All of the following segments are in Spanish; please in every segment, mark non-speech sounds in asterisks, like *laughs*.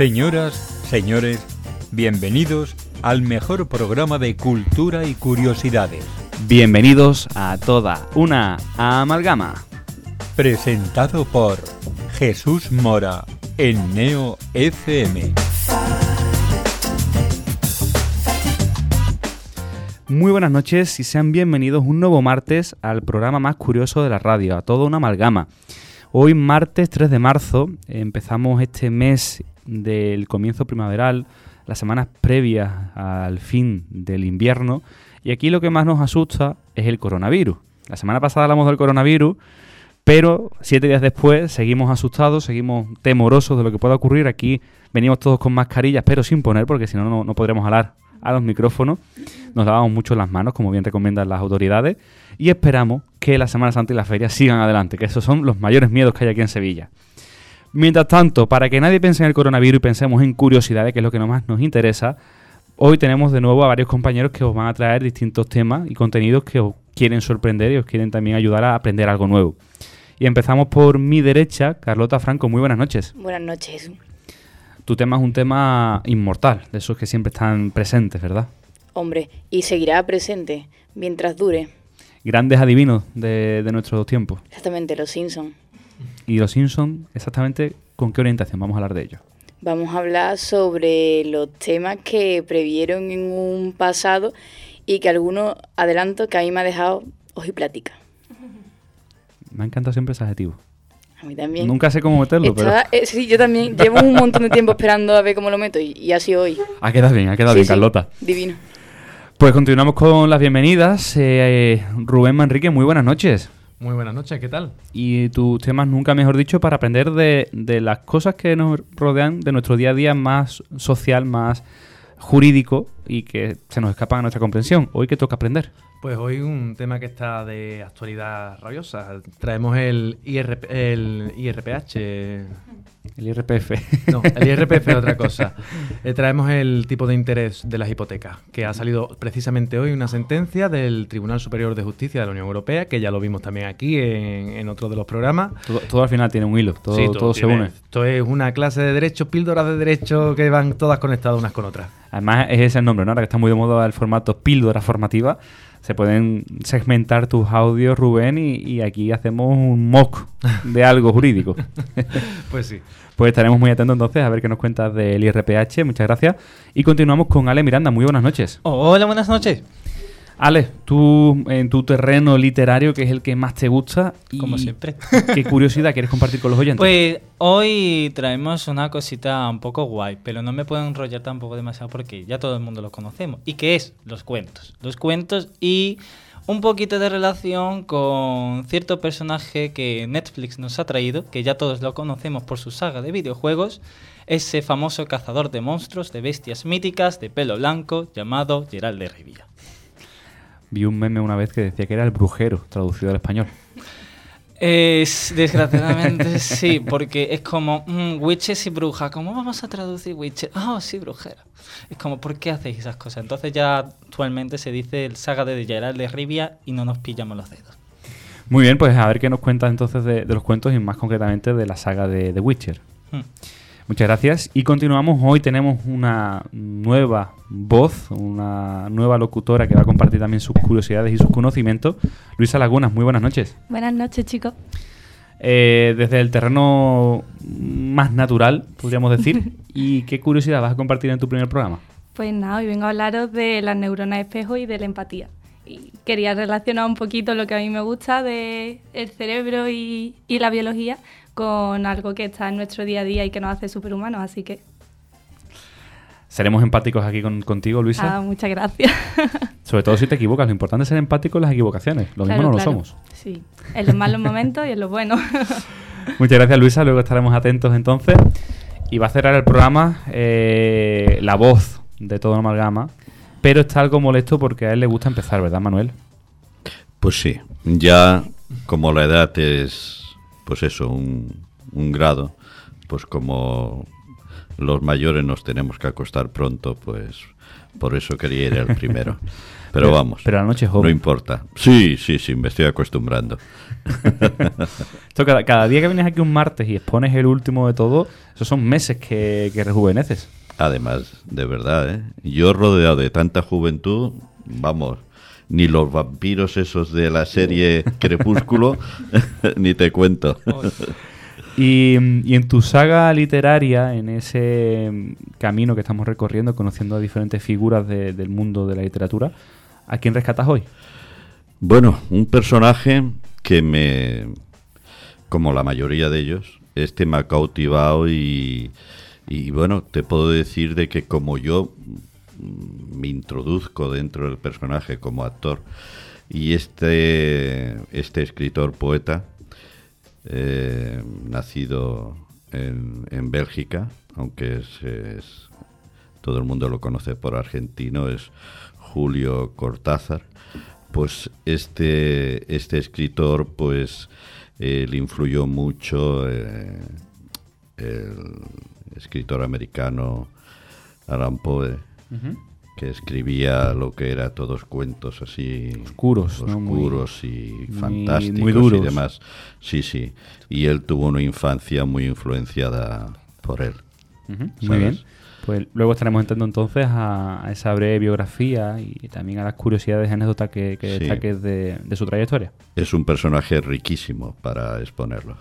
Señoras, señores, bienvenidos al mejor programa de cultura y curiosidades. Bienvenidos a toda una amalgama. Presentado por Jesús Mora en Neo FM. Muy buenas noches y sean bienvenidos un nuevo martes al programa más curioso de la radio, a toda una amalgama. Hoy martes 3 de marzo empezamos este mes del comienzo primaveral, las semanas previas al fin del invierno y aquí lo que más nos asusta es el coronavirus. La semana pasada hablamos del coronavirus, pero siete días después seguimos asustados, seguimos temorosos de lo que pueda ocurrir. Aquí venimos todos con mascarillas, pero sin poner, porque si no, no, podremos hablar a los micrófonos. Nos lavamos mucho las manos, como bien recomiendan las autoridades. Y esperamos que la Semana Santa y la feria sigan adelante, que esos son los mayores miedos que hay aquí en Sevilla. Mientras tanto, para que nadie piense en el coronavirus y pensemos en curiosidades, que es lo que más nos interesa, hoy tenemos de nuevo a varios compañeros que os van a traer distintos temas y contenidos que os quieren sorprender y os quieren también ayudar a aprender algo nuevo. Y empezamos por mi derecha, Carlota Franco. Muy buenas noches. Buenas noches. Tu tema es un tema inmortal, de esos que siempre están presentes, ¿verdad? Hombre, y seguirá presente mientras dure. Grandes adivinos de, de nuestros tiempos. Exactamente, los Simpsons. Y los Simpsons, exactamente, ¿con qué orientación? Vamos a hablar de ellos. Vamos a hablar sobre los temas que previeron en un pasado y que algunos adelanto que a mí me ha dejado plática. Me ha encantado siempre ese adjetivo. A mí también. Nunca sé cómo meterlo, Estaba- eh, sí, yo también. Llevo un montón de tiempo esperando a ver cómo lo meto y, y así hoy. pero... Ha quedado bien, ha quedado Sí, bien, sí, Carlota. Divino. Pues continuamos con las bienvenidas. Eh, Rubén Manrique, muy buenas noches. Muy buenas noches, ¿qué tal? Y tus temas, nunca mejor dicho, para aprender de, de las cosas que nos rodean de nuestro día a día más social, más jurídico y que se nos escapan a nuestra comprensión. Hoy que toca aprender. Pues hoy un tema que está de actualidad rabiosa. Traemos el, IRP, el IRPH. El IRPF. No, el IRPF es otra cosa. *laughs* Eh, traemos el tipo de interés de las hipotecas, que ha salido precisamente hoy una sentencia del Tribunal Superior de Justicia de la Unión Europea, que ya lo vimos también aquí en, en otro de los programas. todo, todo al final tiene un hilo, todo, Sí, todo se tiene- une. Esto es una clase de derecho, píldoras de derecho que van todas conectadas unas con otras. Además, es ese el nombre, ¿no? Ahora que está muy de moda el formato píldora formativa, se pueden segmentar tus audios, Rubén, y, y aquí hacemos un mock de algo jurídico. *laughs* Pues sí. Pues estaremos muy atentos entonces a ver qué nos cuentas del IRPH. Muchas gracias. Y continuamos con Ale Miranda. Muy buenas noches. Hola, buenas noches. Ale, tú en tu terreno literario, que es el que más te gusta. y Como siempre. *laughs* ¿Qué curiosidad quieres compartir con los oyentes? Pues hoy traemos una cosita un poco guay, pero no me puedo enrollar tampoco demasiado porque ya todo el mundo lo conocemos. ¿Y qué es? Los cuentos. Los cuentos y un poquito de relación con cierto personaje que Netflix nos ha traído, que ya todos lo conocemos por su saga de videojuegos, ese famoso cazador de monstruos, de bestias míticas, de pelo blanco, llamado Gerald de Rivia. Vi un meme una vez que decía que era el brujero, traducido al español. Es, desgraciadamente *laughs* sí, porque es como mm, witches y brujas. ¿Cómo vamos a traducir witches? Ah, sí, brujera. Es como, ¿por qué hacéis esas cosas? Entonces ya actualmente se dice el saga de Geralt de Rivia y no nos pillamos los dedos. Muy bien, pues a ver qué nos cuentas entonces de, de los cuentos y más concretamente de la saga de The Witcher. Mm. Muchas gracias. Y continuamos. Hoy tenemos una nueva voz, una nueva locutora que va a compartir también sus curiosidades y sus conocimientos. Luisa Lagunas, muy buenas noches. Buenas noches, chicos. Eh, desde el terreno más natural, podríamos decir. *laughs* ¿Y qué curiosidad vas a compartir en tu primer programa? Pues nada, hoy vengo a hablaros de las neuronas espejo y de la empatía. Y quería relacionar un poquito lo que a mí me gusta de el cerebro y, y la biología con algo que está en nuestro día a día y que nos hace superhumanos, así que Seremos empáticos aquí con- contigo, Luisa. ah, muchas gracias. *laughs* Sobre todo si te equivocas. Lo importante es ser empático en las equivocaciones. Lo Claro, mismo no claro. lo somos. Sí, en los malos momentos y en los buenos. *laughs* Muchas gracias, Luisa. Luego estaremos atentos entonces. Y va a cerrar el programa eh, la voz de todo amalgama. Pero está algo molesto porque a él le gusta empezar, ¿verdad, Manuel? Pues sí, ya como la edad es, pues eso, un, un grado, pues como los mayores nos tenemos que acostar pronto, pues por eso quería ir al primero. *laughs* Pero, vamos. Pero la noche es No joven. importa. Sí, sí, sí, me estoy acostumbrando. *laughs* Esto cada, cada día que vienes aquí un martes y expones el último de todo, esos son meses que, que rejuveneces. Además, de verdad, ¿eh? Yo rodeado de tanta juventud, vamos, ni los vampiros esos de la serie *laughs* Crepúsculo, *laughs* ni te cuento. Y, y en tu saga literaria, en ese mm, camino que estamos recorriendo, conociendo a diferentes figuras de- del mundo de la literatura, ¿a quién rescatas hoy? Bueno, un personaje que me, como la mayoría de ellos, este me ha cautivado y, y bueno, te puedo decir de que como yo me introduzco dentro del personaje como actor y este, este escritor poeta, eh, nacido en, en Bélgica, aunque es, todo el mundo lo conoce por argentino, es Julio Cortázar. Pues este, este escritor, pues, eh, le influyó mucho eh, el escritor americano Alan Poe, que escribía lo que era todos cuentos así Oscuros, ¿no? Muy- oscuros y fantásticos muy duros. y demás. Sí, sí. Y él tuvo una infancia muy influenciada por él. Muy bien. Pues luego estaremos entrando entonces a, a esa breve biografía y también a las curiosidades y anécdotas que, que Sí. destaques de, de su trayectoria. Es un personaje riquísimo para exponerlo.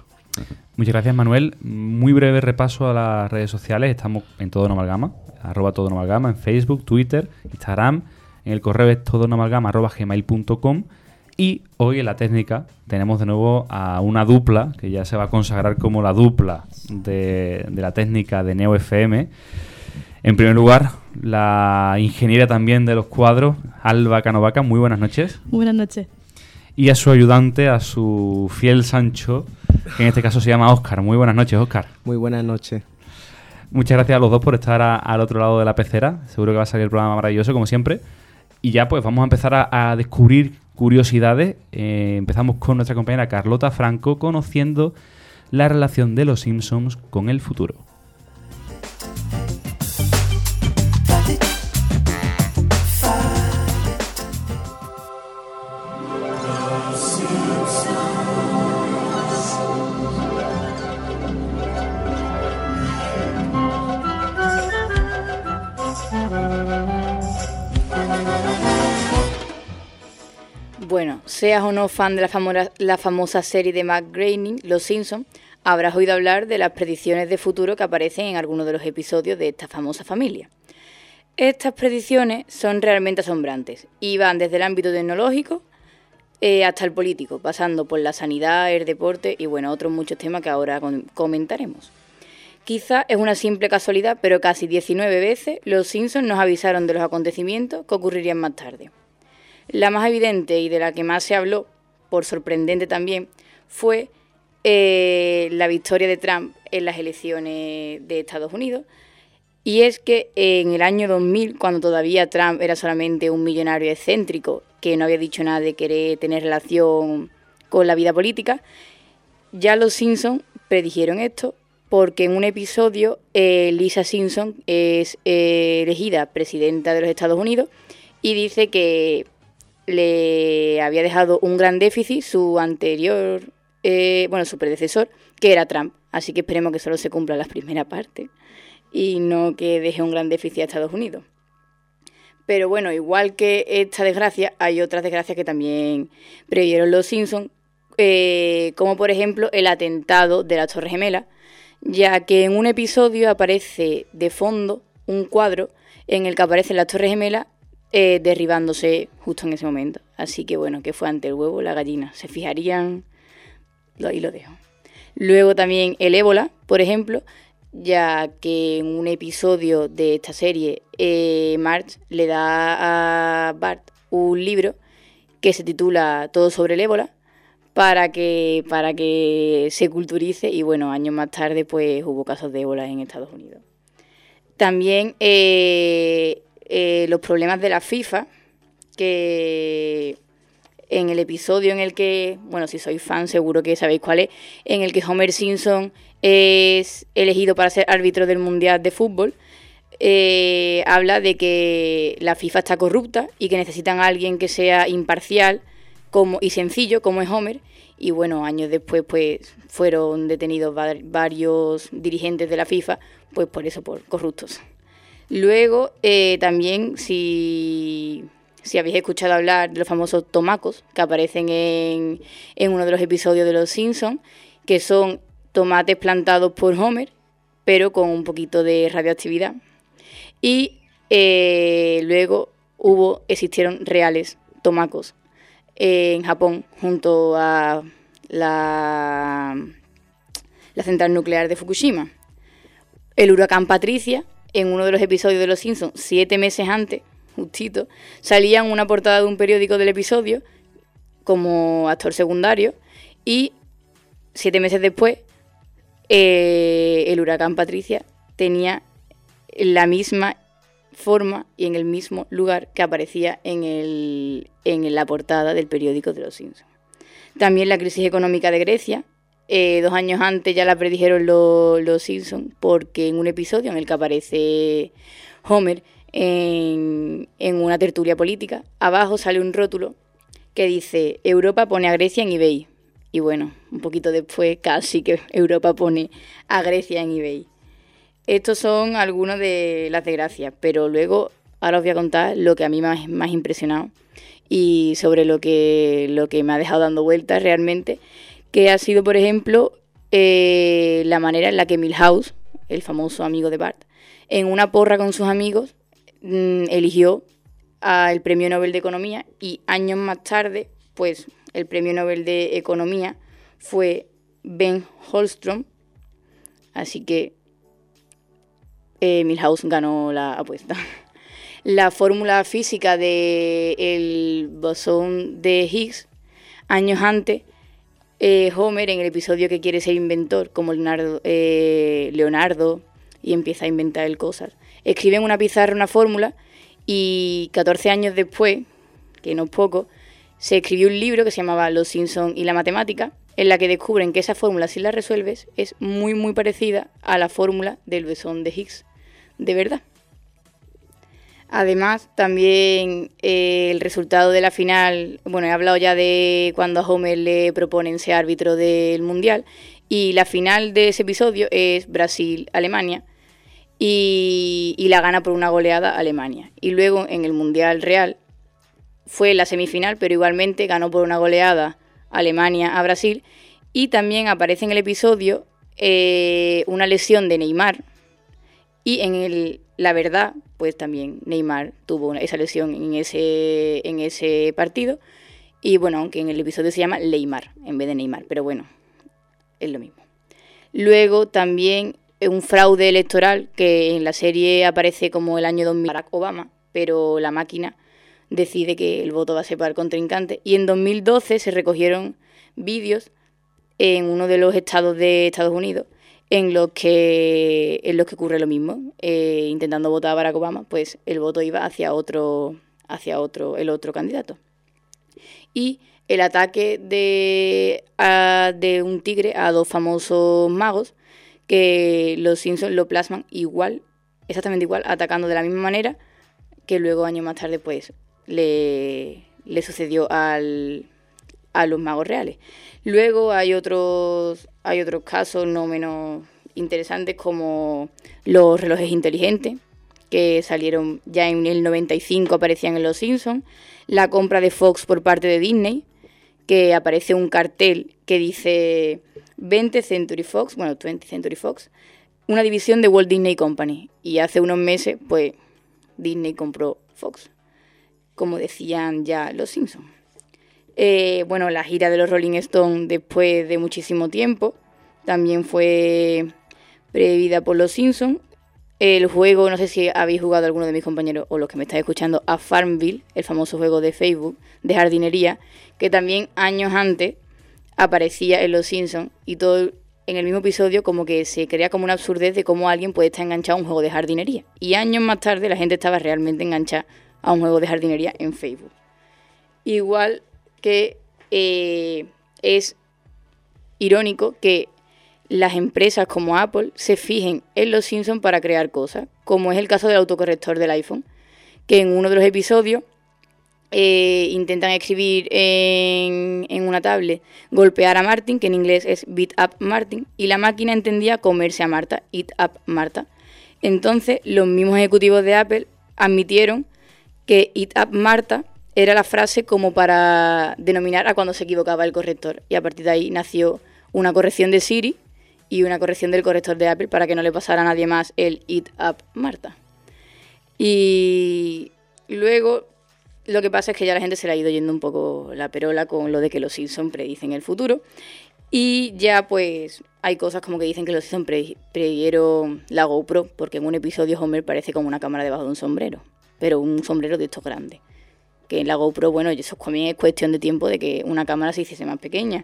Muchas gracias, Manuel. Muy breve repaso a las redes sociales. Estamos en todo en amalgama, arroba todo en amalgama, en Facebook, Twitter, Instagram. En el correo es todo amalgama, arroba gmail.com. Y hoy en la técnica tenemos de nuevo a una dupla que ya se va a consagrar como la dupla de, de la técnica de Neo FM. En primer lugar, la ingeniera también de los cuadros, Alba Canovaca. Muy buenas noches Buenas noches. y a su ayudante, a su fiel Sancho, que en este caso se llama Oscar. Muy buenas noches, Oscar. Muy buenas noches. Muchas gracias a los dos por estar al otro lado de la pecera. Seguro que va a salir el programa maravilloso, como siempre. Y ya pues vamos a empezar a, a descubrir curiosidades. Eh, empezamos con nuestra compañera Carlota Franco, conociendo la relación de los Simpsons con el futuro. Seas o no fan de la famosa, serie de Matt Groening, Los Simpsons, habrás oído hablar de las predicciones de futuro que aparecen en algunos de los episodios de esta famosa familia. Estas predicciones son realmente asombrantes y van desde el ámbito tecnológico eh, hasta el político, pasando por la sanidad, el deporte y bueno, otros muchos temas que ahora comentaremos. Quizá es una simple casualidad, pero casi 19 veces los Simpsons nos avisaron de los acontecimientos que ocurrirían más tarde. La más evidente y de la que más se habló, por sorprendente también, fue eh, la victoria de Trump en las elecciones de Estados Unidos. Y es que en el año 2000, cuando todavía Trump era solamente un millonario excéntrico que no había dicho nada de querer tener relación con la vida política, ya los Simpson predijeron esto porque en un episodio eh, Lisa Simpson es eh, elegida presidenta de los Estados Unidos y dice que le había dejado un gran déficit su anterior, eh, bueno, su predecesor, que era Trump. Así que esperemos que solo se cumpla la primera parte y no que deje un gran déficit a Estados Unidos. Pero bueno, igual que esta desgracia, hay otras desgracias que también previeron los Simpsons, eh, como por ejemplo el atentado de las Torres Gemelas, ya que en un episodio aparece de fondo un cuadro en el que aparecen las Torres Gemelas eh, derribándose justo en ese momento. Así que bueno, que fue ante el huevo la gallina. Se fijarían, lo- ahí lo dejo. Luego también el ébola, por ejemplo, ya que en un episodio de esta serie eh, Marge le da a Bart un libro que se titula Todo sobre el ébola para que, para que se culturice y bueno, años más tarde pues hubo casos de ébola en Estados Unidos. También eh, eh, los problemas de la FIFA, que en el episodio en el que, bueno, si sois fan seguro que sabéis cuál es, en el que Homer Simpson es elegido para ser árbitro del Mundial de Fútbol, eh, habla de que la FIFA está corrupta y que necesitan a alguien que sea imparcial como, y sencillo, como es Homer. Y bueno, años después pues fueron detenidos varios dirigentes de la FIFA, pues por eso, por corruptos. Luego, eh, también, si si habéis escuchado hablar de los famosos tomacos que aparecen en, en uno de los episodios de Los Simpsons, que son tomates plantados por Homer, pero con un poquito de radioactividad. Y eh, luego hubo, existieron reales tomacos en Japón junto a la, la central nuclear de Fukushima. El huracán Patricia, en uno de los episodios de Los Simpsons, siete meses antes, justito, salía en una portada de un periódico del episodio como actor secundario y siete meses después eh, el huracán Patricia tenía la misma forma y en el mismo lugar que aparecía en, el, en la portada del periódico de los Simpsons. También la crisis económica de Grecia, eh, dos años antes ya la predijeron los Simpsons, porque en un episodio en el que aparece Homer en, una tertulia política. Abajo sale un rótulo que dice Europa pone a Grecia en eBay. Y bueno, un poquito después casi que Europa pone a Grecia en eBay. Estos son algunos de las desgracias, pero luego ahora os voy a contar lo que a mí me ha más impresionado y sobre lo que, lo que me ha dejado dando vueltas realmente, que ha sido, por ejemplo, eh, la manera en la que Milhouse, el famoso amigo de Bart, en una porra con sus amigos, Mm, eligió al Premio Nobel de Economía y años más tarde, pues el Premio Nobel de Economía fue Ben Holstrom, así que eh, Milhouse ganó la apuesta. *laughs* La fórmula física del el bosón de Higgs, años antes, eh, Homer, en el episodio que quiere ser inventor, como Leonardo, eh, Leonardo, y empieza a inventar el cosas, escribe en una pizarra una fórmula y 14 años después, que no es poco, se escribió un libro que se llamaba Los Simpsons y la matemática, en la que descubren que esa fórmula, si la resuelves, es muy muy parecida a la fórmula del besón de Higgs, de verdad. Además, también eh, el resultado de la final, bueno, he hablado ya de cuando a Homer le proponen ser árbitro del Mundial, y la final de ese episodio es Brasil-Alemania, y, la gana por una goleada Alemania. Y luego en el Mundial Real fue la semifinal, pero igualmente ganó por una goleada Alemania a Brasil. Y también aparece en el episodio eh, una lesión de Neymar. Y en el, la verdad, pues también Neymar tuvo esa lesión en ese, en ese partido. Y bueno, aunque en el episodio se llama Neymar en vez de Neymar, pero bueno, es lo mismo. Luego también un fraude electoral que en la serie aparece como el año 2000 Barack Obama, pero la máquina decide que el voto va a ser para el contrincante. Y en 2012 se recogieron vídeos en uno de los estados de Estados Unidos en los que, en los que ocurre lo mismo. Eh, intentando votar a Barack Obama, pues el voto iba hacia otro, hacia otro, el otro candidato. Y el ataque de, de un tigre a dos famosos magos que los Simpsons lo plasman igual, exactamente igual, atacando de la misma manera que luego años más tarde pues le, le sucedió al, a los magos reales. Luego hay otros, hay otros casos no menos interesantes como los relojes inteligentes que salieron ya en el 95 aparecían en Los Simpsons, la compra de Fox por parte de Disney, que aparece un cartel que dice 20 Century Fox, bueno, 20 Century Fox, una división de Walt Disney Company. Y hace unos meses, pues, Disney compró Fox, como decían ya los Simpsons. Eh, bueno, la gira de los Rolling Stones después de muchísimo tiempo también fue previda por los Simpsons. El juego, no sé si habéis jugado alguno de mis compañeros o los que me estáis escuchando, a Farmville, el famoso juego de Facebook de jardinería, que también años antes aparecía en Los Simpsons y todo en el mismo episodio como que se crea como una absurdez de cómo alguien puede estar enganchado a un juego de jardinería. Y años más tarde la gente estaba realmente enganchada a un juego de jardinería en Facebook. Igual que eh, es irónico que las empresas como Apple se fijen en los Simpsons para crear cosas, como es el caso del autocorrector del iPhone, que en uno de los episodios eh, intentan escribir en, en, una tablet golpear a Martin, que en inglés es beat up Martin, y la máquina entendía comerse a Marta, eat up Marta. Entonces, los mismos ejecutivos de Apple admitieron que eat up Marta era la frase como para denominar a cuando se equivocaba el corrector. Y a partir de ahí nació una corrección de Siri y una corrección del corrector de Apple para que no le pasara a nadie más el eat up Marta. Y luego lo que pasa es que ya la gente se le ha ido yendo un poco la perola con lo de que los Simpsons predicen el futuro. Y ya pues hay cosas como que dicen que los Simpsons pre la GoPro, porque en un episodio Homer parece como una cámara debajo de un sombrero, pero un sombrero de estos grandes. Que en la GoPro, bueno, eso también es cuestión de tiempo de que una cámara se hiciese más pequeña.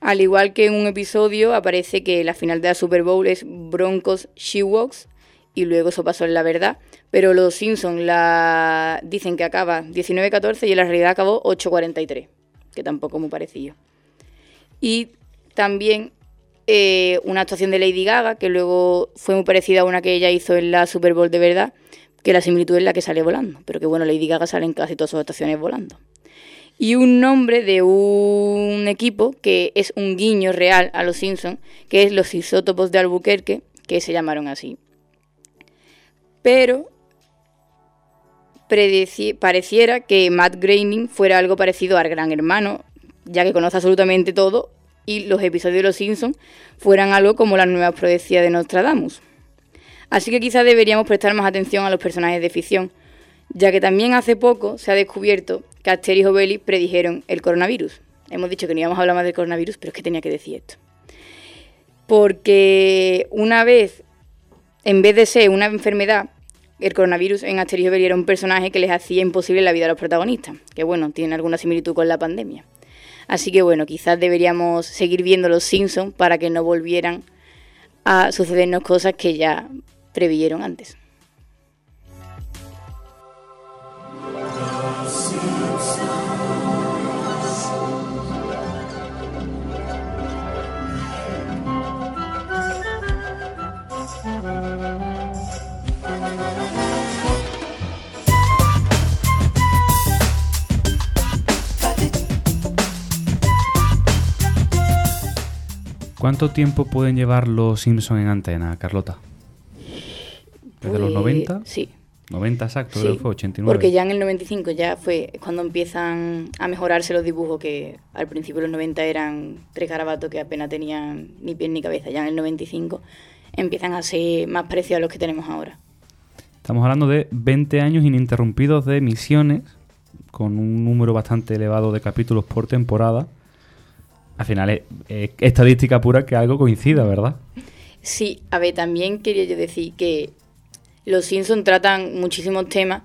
Al igual que en un episodio aparece que la final de la Super Bowl es Broncos She-Walks y luego eso pasó en la verdad. Pero los Simpsons la... dicen que acaba 19-14 y en la realidad acabó 8-43, que tampoco es muy parecido. Y también eh, una actuación de Lady Gaga, que luego fue muy parecida a una que ella hizo en la Super Bowl de verdad, que la similitud es la que sale volando, pero que bueno, Lady Gaga sale casi todas sus actuaciones volando. Y un nombre de un equipo que es un guiño real a los Simpsons, que es los isótopos de Albuquerque, que se llamaron así. Pero pareciera que Matt Groening fuera algo parecido al Gran Hermano, ya que conoce absolutamente todo, y los episodios de Los Simpsons fueran algo como las nuevas profecías de Nostradamus. Así que quizás deberíamos prestar más atención a los personajes de ficción, ya que también hace poco se ha descubierto que Asterix y Obelix predijeron el coronavirus. Hemos dicho que no íbamos a hablar más del coronavirus, pero es que tenía que decir esto. Porque una vez, en vez de ser una enfermedad, el coronavirus en Asterix y Obelix era un personaje que les hacía imposible la vida a los protagonistas, que bueno, tiene alguna similitud con la pandemia. Así que bueno, quizás deberíamos seguir viendo los Simpsons para que no volvieran a sucedernos cosas que ya previeron antes. ¿Cuánto tiempo pueden llevar los Simpsons en antena, Carlota? ¿Desde los 90? Pues, Sí. 90 exacto, sí, creo que fue 89. Porque ya en el 95 ya fue cuando empiezan a mejorarse los dibujos que al principio de los 90 eran tres garabatos que apenas tenían ni pies ni cabeza. Ya en el 95 empiezan a ser más parecidos a los que tenemos ahora. Estamos hablando de 20 años ininterrumpidos de emisiones, con un número bastante elevado de capítulos por temporada. Al final es, es estadística pura que algo coincida, ¿verdad? Sí, a ver, también quería yo decir que los Simpsons tratan muchísimos temas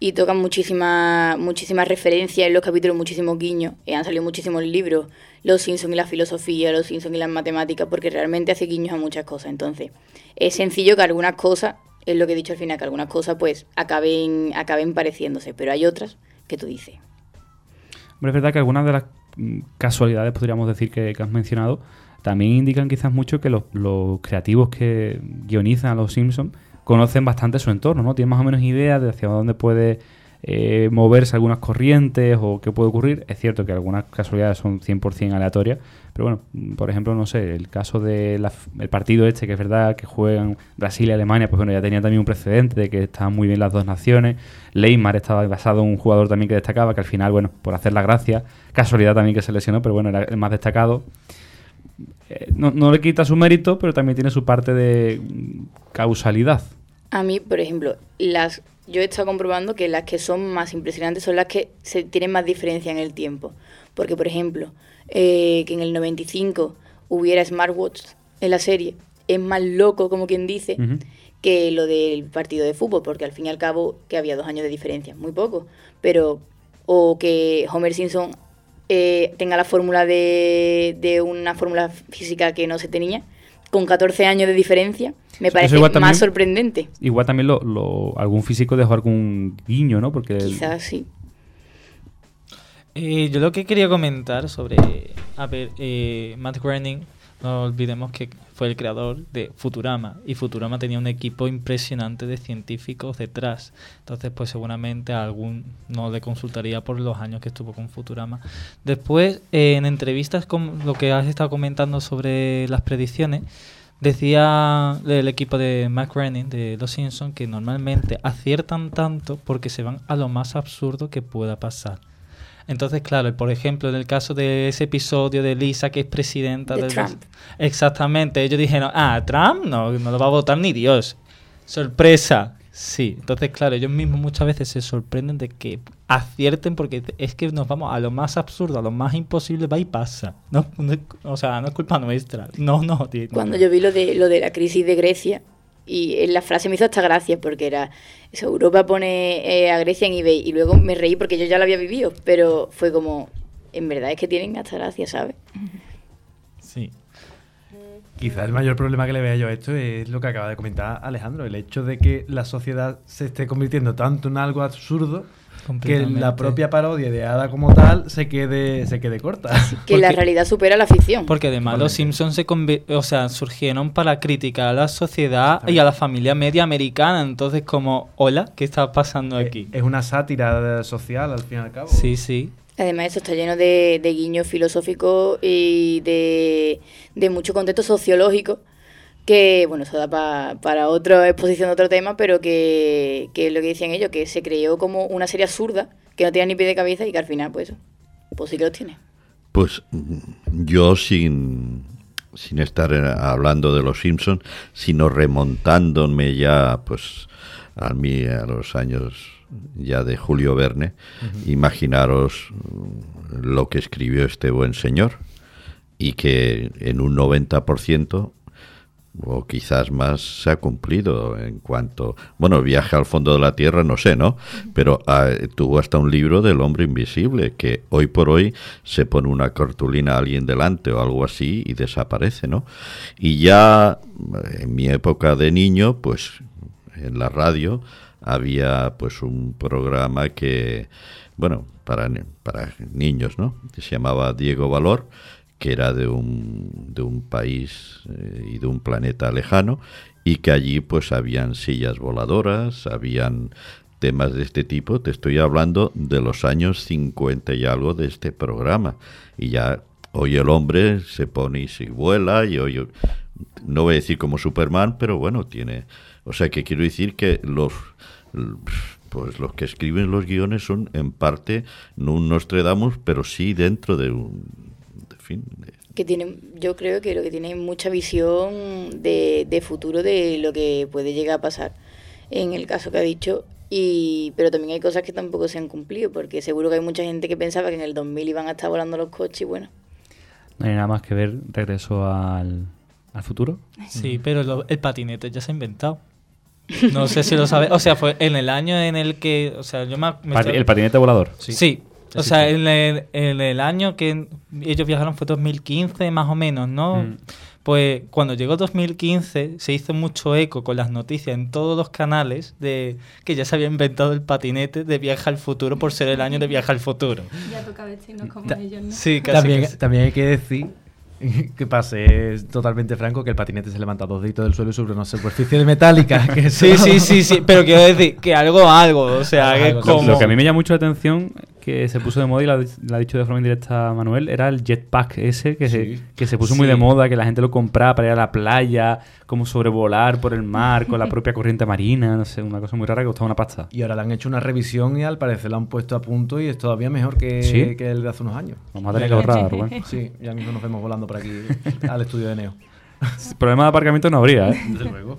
y tocan muchísimas muchísimas referencias en los capítulos, muchísimos guiños. Y han salido muchísimos libros, Los Simpsons y la filosofía, Los Simpsons y las matemáticas, porque realmente hace guiños a muchas cosas. Entonces, es sencillo que algunas cosas, es lo que he dicho al final, que algunas cosas pues acaben, acaben pareciéndose, pero hay otras que tú dices. Hombre, es verdad que algunas de las mm, casualidades, podríamos decir, que, que has mencionado, también indican quizás mucho que los, los creativos que guionizan a los Simpsons conocen bastante su entorno, ¿no? Tienen más o menos idea de hacia dónde puede eh, moverse algunas corrientes o qué puede ocurrir. Es cierto que algunas casualidades son 100% aleatorias, pero bueno, por ejemplo, no sé, el caso del partido este, que es verdad que juegan Brasil y Alemania, pues bueno, ya tenía también un precedente de que estaban muy bien las dos naciones. Leymar estaba basado en un jugador también que destacaba, que al final, bueno, por hacer la gracia, casualidad también que se lesionó, pero bueno, era el más destacado. Eh, no, no, le quita su mérito, pero también tiene su parte de causalidad. A mí, por ejemplo, las yo he estado comprobando que las que son más impresionantes son las que se tienen más diferencia en el tiempo. Porque, por ejemplo, eh, que en el 95 hubiera smartwatch en la serie, es más loco, como quien dice, uh -huh. que lo del partido de fútbol, porque al fin y al cabo que había dos años de diferencia, muy poco. Pero, o que Homer Simpson eh, tenga la fórmula de, de, una fórmula física que no se tenía, con 14 años de diferencia, me parece más también, sorprendente. Igual también lo, lo, algún físico dejó algún guiño, ¿no? Porque Quizás sí. Eh, yo lo que quería comentar sobre, a ver, eh, Matt Groening, no olvidemos que fue el creador de Futurama y Futurama tenía un equipo impresionante de científicos detrás. Entonces, pues seguramente a algún no le consultaría por los años que estuvo con Futurama. Después, eh, en entrevistas con lo que has estado comentando sobre las predicciones, decía el equipo de Matt Groening de Los Simpsons que normalmente aciertan tanto porque se van a lo más absurdo que pueda pasar. Entonces, claro, por ejemplo, en el caso de ese episodio de Lisa, que es presidenta De del- Trump. Exactamente, ellos dijeron, ah, Trump no, no lo va a votar ni Dios. Sorpresa. Sí, entonces, claro, ellos mismos muchas veces se sorprenden de que acierten porque es que nos vamos a lo más absurdo, a lo más imposible, va y pasa. No, *laughs* o sea, no es culpa nuestra. No, no. tío, no. Cuando yo vi lo de, lo de la crisis de Grecia, y en la frase me hizo hasta gracia, porque era, Europa pone eh, a Grecia en eBay, y luego me reí porque yo ya lo había vivido, pero fue como, en verdad es que tienen hasta gracia, ¿sabes? Sí. Quizás el mayor problema que le vea yo a esto es lo que acaba de comentar Alejandro, el hecho de que la sociedad se esté convirtiendo tanto en algo absurdo que la propia parodia ideada como tal se quede, se quede corta. *laughs* Que la realidad supera la ficción. Porque además los Simpsons se o sea, surgieron para criticar a la sociedad y a la familia media americana. Entonces, como, hola, ¿qué está pasando aquí? Es una sátira social al fin y al cabo. Sí, sí. Además, eso está lleno de, de guiños filosóficos y de, de mucho contexto sociológico, que, bueno, eso da pa- para otra exposición de otro tema, pero que, que es lo que decían ellos, que se creó como una serie absurda, que no tenía ni pie de cabeza y que al final, pues, pues sí que los tiene. Pues mm, yo sin, sin estar hablando de los Simpsons, sino remontándome ya pues a mí a los años ya de Julio Verne, imaginaros mm, lo que escribió este buen señor y que en un 90% o quizás más se ha cumplido en cuanto, bueno, viaje al fondo de la Tierra, no sé, ¿no? Pero ah, tuvo hasta un libro del hombre invisible, que hoy por hoy se pone una cartulina a alguien delante o algo así y desaparece, ¿no? Y ya en mi época de niño, pues en la radio había pues un programa que, bueno, para, para niños, ¿no? Que se llamaba Diego Valor que era de un, de un país eh, y de un planeta lejano y que allí pues habían sillas voladoras, habían temas de este tipo. Te estoy hablando de los años 50 y algo de este programa. Y ya hoy el hombre se pone y se vuela y hoy no voy a decir como Superman, pero bueno, tiene... O sea que quiero decir que los pues los que escriben los guiones son en parte no un Nostradamus, pero sí dentro de un fin, Que tienen, yo creo que lo que tienen mucha visión de, de futuro de lo que puede llegar a pasar en el caso que ha dicho. Y, pero también hay cosas que tampoco se han cumplido, porque seguro que hay mucha gente que pensaba que en el 2000 iban a estar volando los coches y bueno, No hay nada más que ver regreso al, al futuro. Sí, pero lo- el patinete ya se ha inventado. No sé si lo sabes. O sea, fue en el año en el que. O sea, yo me, me Pati- estoy- El patinete volador. Sí. O sea, en el, en el año que ellos viajaron fue 2015 más o menos, ¿no? Mm. Pues cuando llegó 2015 se hizo mucho eco con las noticias en todos los canales de que ya se había inventado el patinete de viaje al futuro por ser el año de viaje al futuro. Ya toca vestirnos como Ta- ellos, ¿no? Sí, casi. También, casi. también hay que decir *laughs* que pase totalmente franco que el patinete se levanta dos deditos del suelo y sobre una superficie de metálica. *laughs* Que Sí, eso- sí, sí, sí, pero quiero decir que algo, algo, o sea, Algo, que algo. como... Lo que a mí me llama mucho la atención, que se puso de moda y lo ha, lo ha dicho de forma indirecta Manuel, era el jetpack ese que, se, que se puso muy de moda, que la gente lo compraba para ir a la playa, como sobrevolar por el mar con la *laughs* propia corriente marina, no sé, una cosa muy rara que costaba una pasta. Y ahora le han hecho una revisión y al parecer lo han puesto a punto y es todavía mejor que, ¿Sí? que el de hace unos años. Vamos a tener que ahorrar, Rubén. *laughs* Sí, ya mismo nos vemos volando por aquí al estudio de Neo. *laughs* Problema de aparcamiento no habría, ¿eh? Desde luego.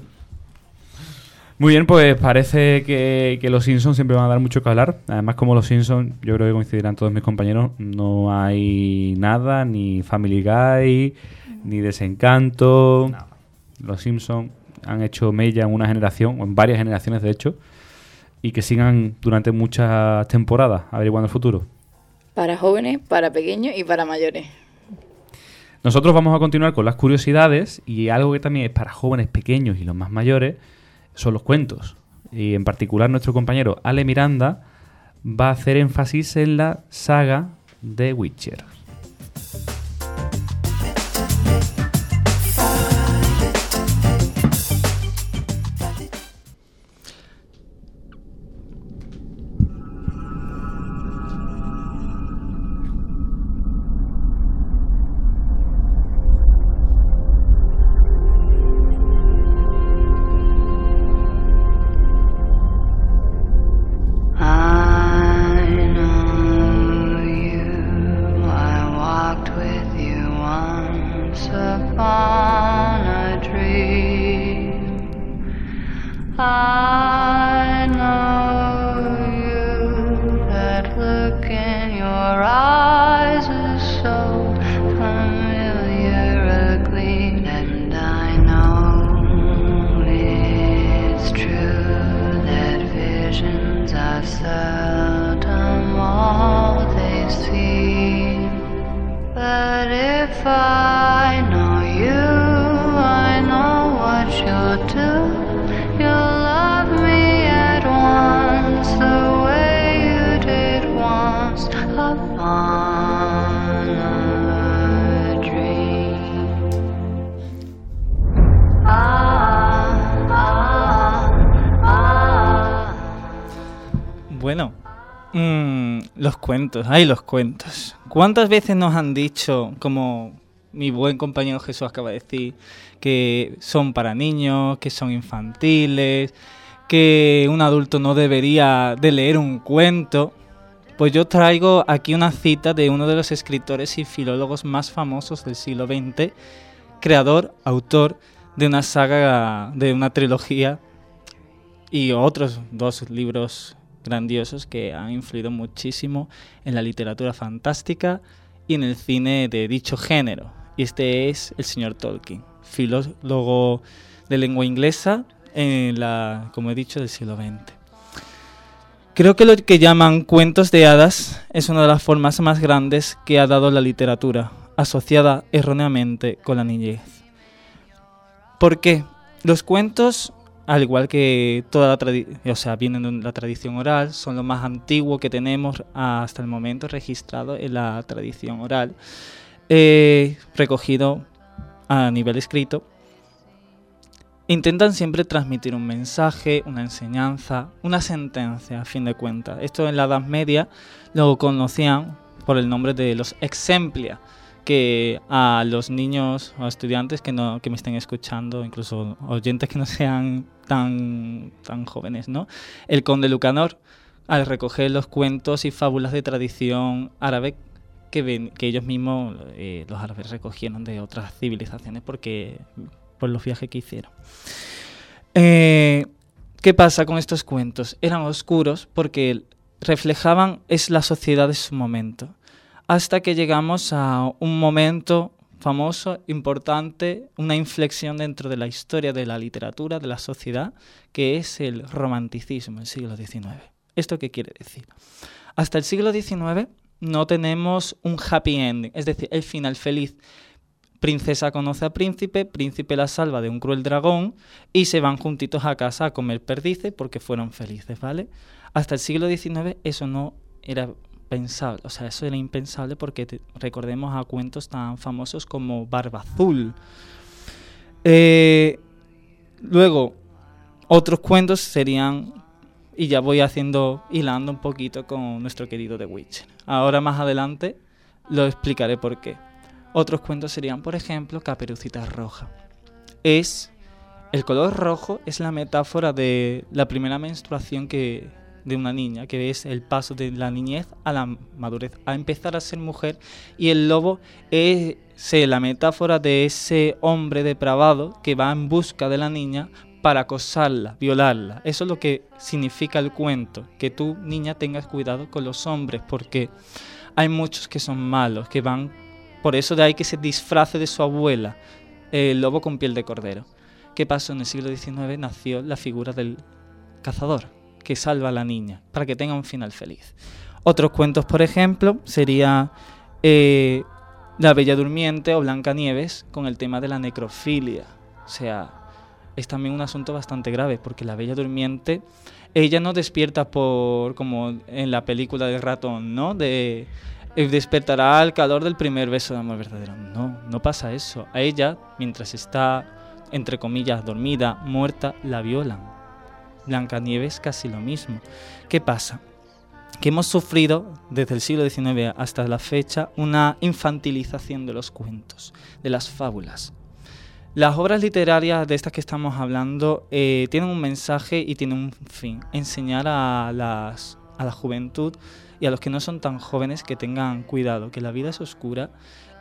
Muy bien, pues parece que, que los Simpsons siempre van a dar mucho que hablar. Además, como los Simpsons, yo creo que coincidirán todos mis compañeros, no hay nada, ni Family Guy, ni Desencanto. Los Simpsons han hecho mella en una generación, o en varias generaciones de hecho, y que sigan durante muchas temporadas averiguando el futuro. para jóvenes, para pequeños y para mayores. Nosotros vamos a continuar con las curiosidades y algo que también es para jóvenes pequeños y los más mayores son los cuentos. Y en particular nuestro compañero Ale Miranda va a hacer énfasis en la saga The Witcher. Cuentos, ay, los cuentos. ¿Cuántas veces nos han dicho, como mi buen compañero Jesús acaba de decir, que son para niños, que son infantiles, que un adulto no debería de leer un cuento? Pues yo traigo aquí una cita de uno de los escritores y filólogos más famosos del siglo XX, creador, autor de una saga, de una trilogía y otros dos libros grandiosos que han influido muchísimo en la literatura fantástica y en el cine de dicho género. Y este es el señor Tolkien, filólogo de lengua inglesa en la, como he dicho, del siglo XX. Creo que lo que llaman cuentos de hadas es una de las formas más grandes que ha dado la literatura, asociada erróneamente con la niñez. ¿Por qué? Los cuentos, al igual que toda la tradición, o sea, vienen de la tradición oral, son lo más antiguo que tenemos hasta el momento registrado en la tradición oral, eh, recogido a nivel escrito. Intentan siempre transmitir un mensaje, una enseñanza, una sentencia, a fin de cuentas. Esto en la Edad Media lo conocían por el nombre de los exemplia, que a los niños o estudiantes que, no, que me estén escuchando, incluso oyentes que no sean tan, tan jóvenes, ¿no? El conde Lucanor, al recoger los cuentos y fábulas de tradición árabe que, ellos mismos, eh, los árabes, recogieron de otras civilizaciones porque por los viajes que hicieron. Eh, ¿Qué pasa con estos cuentos? Eran oscuros porque reflejaban es la sociedad de su momento hasta que llegamos a un momento famoso, importante, una inflexión dentro de la historia de la literatura, de la sociedad, que es el romanticismo del siglo XIX. ¿Esto qué quiere decir? Hasta el siglo XIX no tenemos un happy ending, es decir, el final feliz. Princesa conoce a príncipe, príncipe la salva de un cruel dragón y se van juntitos a casa a comer perdices porque fueron felices, ¿vale? Hasta el siglo XIX eso no era pensable, o sea, eso era impensable porque recordemos a cuentos tan famosos como Barba Azul. Eh, luego, otros cuentos serían, y ya voy haciendo, hilando un poquito con nuestro querido The Witcher. Ahora más adelante lo explicaré por qué. Otros cuentos serían, por ejemplo, Caperucita Roja. Es el color rojo es la metáfora de la primera menstruación que de una niña, que es el paso de la niñez a la madurez, a empezar a ser mujer, y el lobo es la metáfora de ese hombre depravado que va en busca de la niña para acosarla, violarla. Eso es lo que significa el cuento, que tú, niña, tengas cuidado con los hombres, porque hay muchos que son malos, que van... Por eso de ahí que se disfrace de su abuela, el lobo con piel de cordero. ¿Qué pasó? En el siglo XIX nació la figura del cazador, que salva a la niña, para que tenga un final feliz. Otros cuentos, por ejemplo, sería eh, La Bella Durmiente o Blancanieves con el tema de la necrofilia. O sea, es también un asunto bastante grave, porque la Bella Durmiente, ella no despierta por, como en la película del ratón, ¿no? De eh, despertará el calor del primer beso de amor verdadero. No, no pasa eso. A ella, mientras está, entre comillas, dormida, muerta, la violan. Blancanieves casi lo mismo. ¿Qué pasa? Que hemos sufrido desde el siglo XIX hasta la fecha una infantilización de los cuentos, de las fábulas. Las obras literarias de estas que estamos hablando eh, tienen un mensaje y tienen un fin, enseñar a, las, a la juventud y a los que no son tan jóvenes que tengan cuidado, que la vida es oscura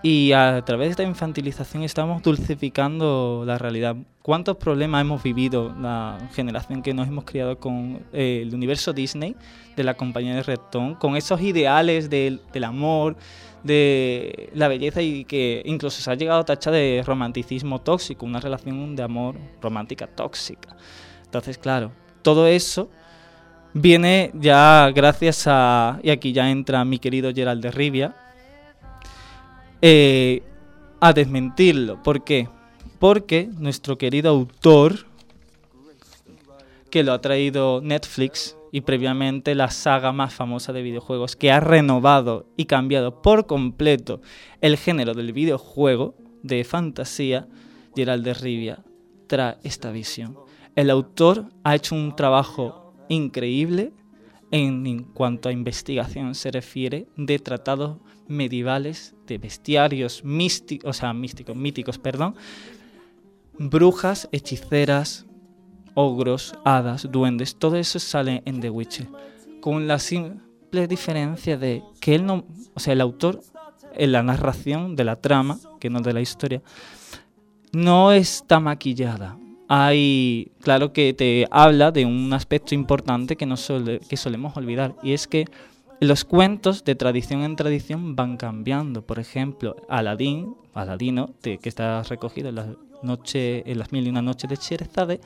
y a través de esta infantilización estamos dulcificando la realidad. ¿Cuántos problemas hemos vivido la generación que nos hemos criado con eh, el universo Disney de la compañía de Redton, con esos ideales del, del amor, de la belleza y que incluso se ha llegado a tachar de romanticismo tóxico, una relación de amor romántica tóxica. Entonces, claro, todo eso viene ya gracias a, y aquí ya entra mi querido Gerald de Rivia, eh, a desmentirlo. ¿Por qué? Porque nuestro querido autor, que lo ha traído Netflix y previamente la saga más famosa de videojuegos, que ha renovado y cambiado por completo el género del videojuego de fantasía, Gerald de Rivia trae esta visión. El autor ha hecho un trabajo increíble en, en cuanto a investigación se refiere de tratados medievales, de bestiarios místicos, o sea, místicos, míticos, perdón, brujas, hechiceras, ogros, hadas, duendes, todo eso sale en The Witcher, con la simple diferencia de que él no, o sea, el autor en la narración de la trama, que no de la historia, no está maquillada. Hay, claro que te habla de un aspecto importante que, no que solemos olvidar, y es que los cuentos de tradición en tradición van cambiando. Por ejemplo, Aladín, Aladino, que está recogido en, la noche, en las mil y una noches de Sherazade,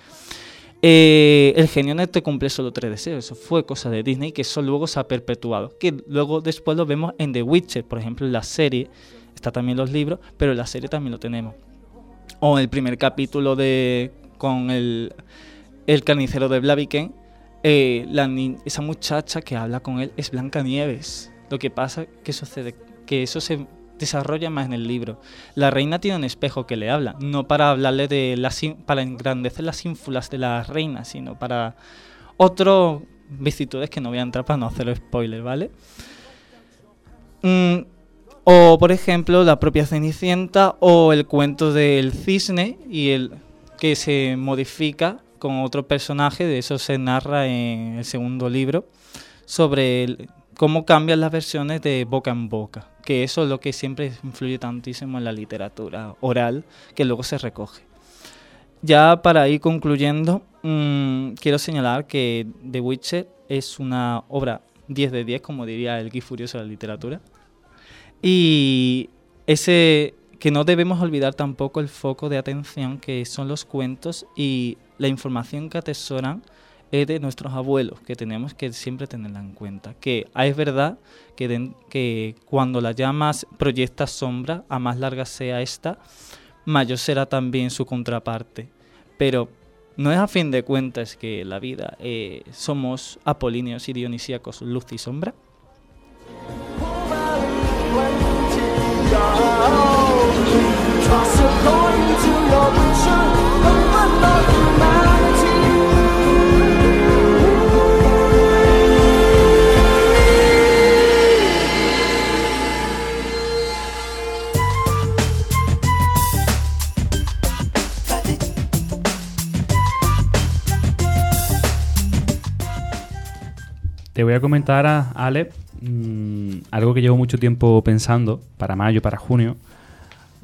eh, el genio no te cumple solo tres deseos. Eso fue cosa de Disney que eso luego se ha perpetuado. Que luego después lo vemos en The Witcher, por ejemplo, en la serie. Está también los libros, pero en la serie también lo tenemos. O en el primer capítulo de con el, el carnicero de Blaviken, eh, la esa muchacha que habla con él es Blanca Nieves. Lo que pasa que sucede que eso se desarrolla más en el libro. La reina tiene un espejo que le habla, no para hablarle de las para engrandecer las ínfulas de la reina, sino para otras vicitudes que no voy a entrar para no hacer spoiler, ¿vale? Mm, o por ejemplo la propia Cenicienta o el cuento del cisne y el que se modifica con otro personaje, de eso se narra en el segundo libro, sobre cómo cambian las versiones de boca en boca, que eso es lo que siempre influye tantísimo en la literatura oral, que luego se recoge. Ya para ir concluyendo, mm, quiero señalar que The Witcher es una obra 10 de 10, como diría el Guy Furioso de la literatura. Y ese que no debemos olvidar tampoco el foco de atención que son los cuentos y la información que atesoran es de nuestros abuelos, que tenemos que siempre tenerla en cuenta. Que ah, es verdad que, que cuando la llamas proyecta sombra, a más larga sea esta, mayor será también su contraparte. Pero no es a fin de cuentas que la vida eh, somos apolíneos y dionisíacos, luz y sombra. Te voy a comentar, a Ale, mm, algo que llevo mucho tiempo pensando para mayo, para junio,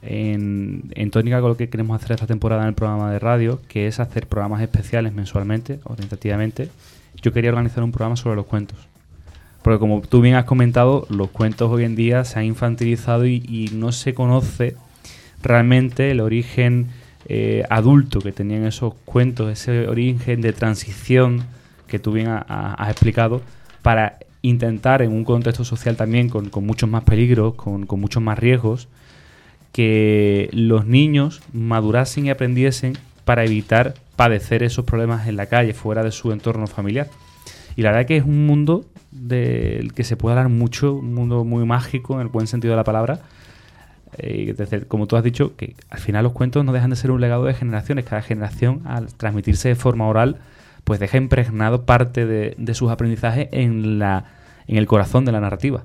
en, tónica con lo que queremos hacer esta temporada en el programa de radio, que es hacer programas especiales mensualmente, orientativamente. Yo quería organizar un programa sobre los cuentos. Porque como tú bien has comentado, los cuentos hoy en día se han infantilizado y, no se conoce realmente el origen eh, adulto que tenían esos cuentos, ese origen de transición que tú bien ha- ha- has explicado, para intentar en un contexto social también con, muchos más peligros, con, con muchos más riesgos, que los niños madurasen y aprendiesen para evitar padecer esos problemas en la calle, fuera de su entorno familiar. Y la verdad que es un mundo del que se puede hablar mucho, un mundo muy mágico en el buen sentido de la palabra. Eh, como tú has dicho, que al final los cuentos no dejan de ser un legado de generaciones. Cada generación, al transmitirse de forma oral, pues deja impregnado parte de, de sus aprendizajes en, la, en el corazón de la narrativa.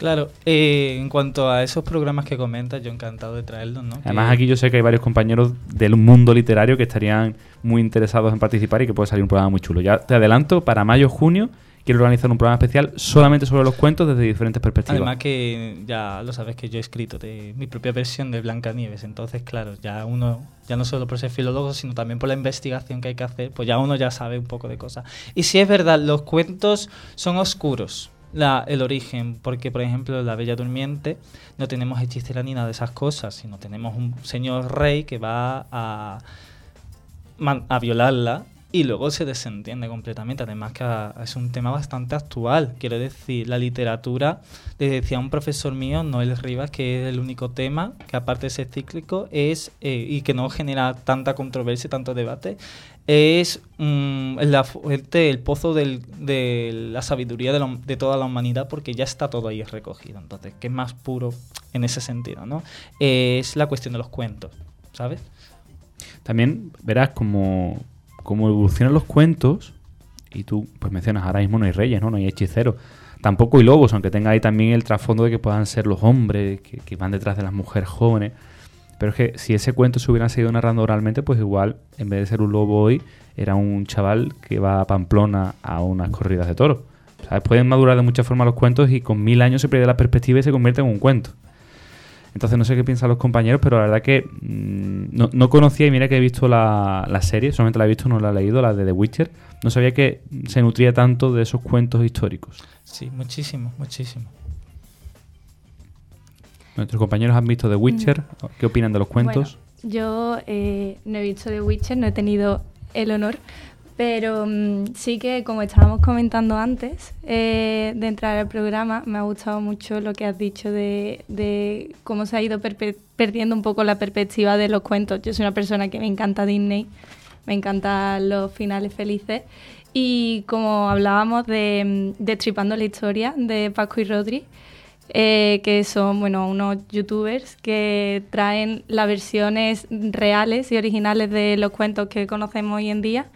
Claro, eh, en cuanto a esos programas que comentas, yo encantado de traerlos, ¿no? Además, aquí yo sé que hay varios compañeros del mundo literario que estarían muy interesados en participar y que puede salir un programa muy chulo. Ya te adelanto, para mayo junio quiero organizar un programa especial solamente sobre los cuentos desde diferentes perspectivas. Además que ya lo sabes que yo he escrito de mi propia versión de Blancanieves, entonces claro, ya uno, ya no solo por ser filólogo, sino también por la investigación que hay que hacer, pues ya uno ya sabe un poco de cosas. Y sí es verdad, los cuentos son oscuros, el origen, porque por ejemplo La Bella Durmiente no tenemos hechicera ni nada de esas cosas, sino tenemos un señor rey que va a violarla y luego se desentiende completamente. Además que ah, es un tema bastante actual. Quiero decir, la literatura, le decía un profesor mío, Noel Rivas, que es el único tema que aparte de ser cíclico es eh, y que no genera tanta controversia, tanto debate, es mm, la fuente, el pozo de la sabiduría de, toda la humanidad porque ya está todo ahí recogido. Entonces, que es más puro en ese sentido, ¿no? Es la cuestión de los cuentos, ¿sabes? También verás cómo, cómo evolucionan los cuentos y tú pues mencionas ahora mismo no hay reyes, ¿no? No hay hechiceros. Tampoco hay lobos, aunque tenga ahí también el trasfondo de que puedan ser los hombres que, van detrás de las mujeres jóvenes. Pero es que si ese cuento se hubiera seguido narrando oralmente, pues igual, en vez de ser un lobo hoy, era un chaval que va a Pamplona a unas corridas de toros. ¿Sabes? Pueden madurar de muchas formas los cuentos y con mil años se pierde la perspectiva y se convierte en un cuento. Entonces no sé qué piensan los compañeros, pero la verdad que mm, no, no conocía y mira que he visto la, la serie, solamente la he visto, no la he leído, la de The Witcher. No sabía que se nutría tanto de esos cuentos históricos. Sí, muchísimo, muchísimo. Nuestros compañeros han visto The Witcher. ¿Qué opinan de los cuentos? Bueno, yo eh, no he visto The Witcher, no he tenido el honor, pero mm, sí que, como estábamos comentando antes eh, de entrar al programa, me ha gustado mucho lo que has dicho de, cómo se ha ido perdiendo un poco la perspectiva de los cuentos. Yo soy una persona que me encanta Disney, me encantan los finales felices. Y como hablábamos de mm, Destripando la historia de Paco y Rodri, eh, que son bueno unos youtubers que traen las versiones reales y originales de los cuentos que conocemos hoy en día,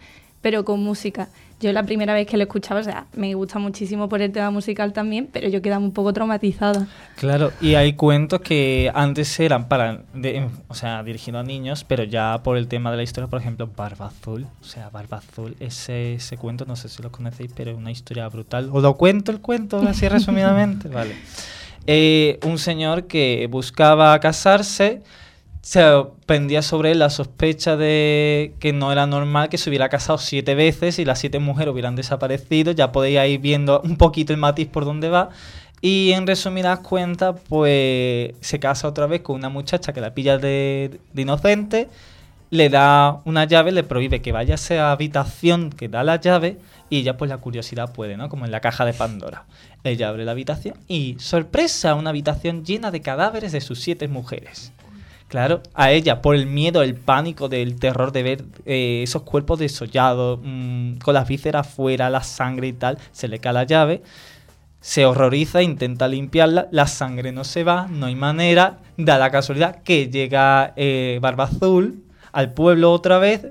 pero con música. Yo la primera vez que lo escuchaba, o sea, me gusta muchísimo por el tema musical también, pero yo quedaba un poco traumatizada. Claro, y hay cuentos que antes eran para, de- o sea, dirigidos a niños, pero ya por el tema de la historia, por ejemplo, Barba Azul, o sea, Barba Azul, ese, ese cuento, no sé si lo conocéis, pero es una historia brutal. ¿Os lo cuento el cuento así resumidamente? *laughs* Vale. Eh, un señor que buscaba casarse, se pendía sobre él la sospecha de que no era normal que se hubiera casado siete veces y las siete mujeres hubieran desaparecido. Ya podéis ir viendo un poquito el matiz por dónde va. Y en resumidas cuentas, pues se casa otra vez con una muchacha que la pilla de, de inocente, le da una llave, le prohíbe que vaya a esa habitación que da la llave y ella pues la curiosidad puede, ¿no? Como en la caja de Pandora. Ella abre la habitación y sorpresa, una habitación llena de cadáveres de sus siete mujeres. Claro, a ella, por el miedo, el pánico, del terror de ver eh, esos cuerpos desollados, mm, con las vísceras fuera, la sangre y tal, se le cae la llave, se horroriza, intenta limpiarla, la sangre no se va, no hay manera, da la casualidad que llega eh, Barba Azul al pueblo otra vez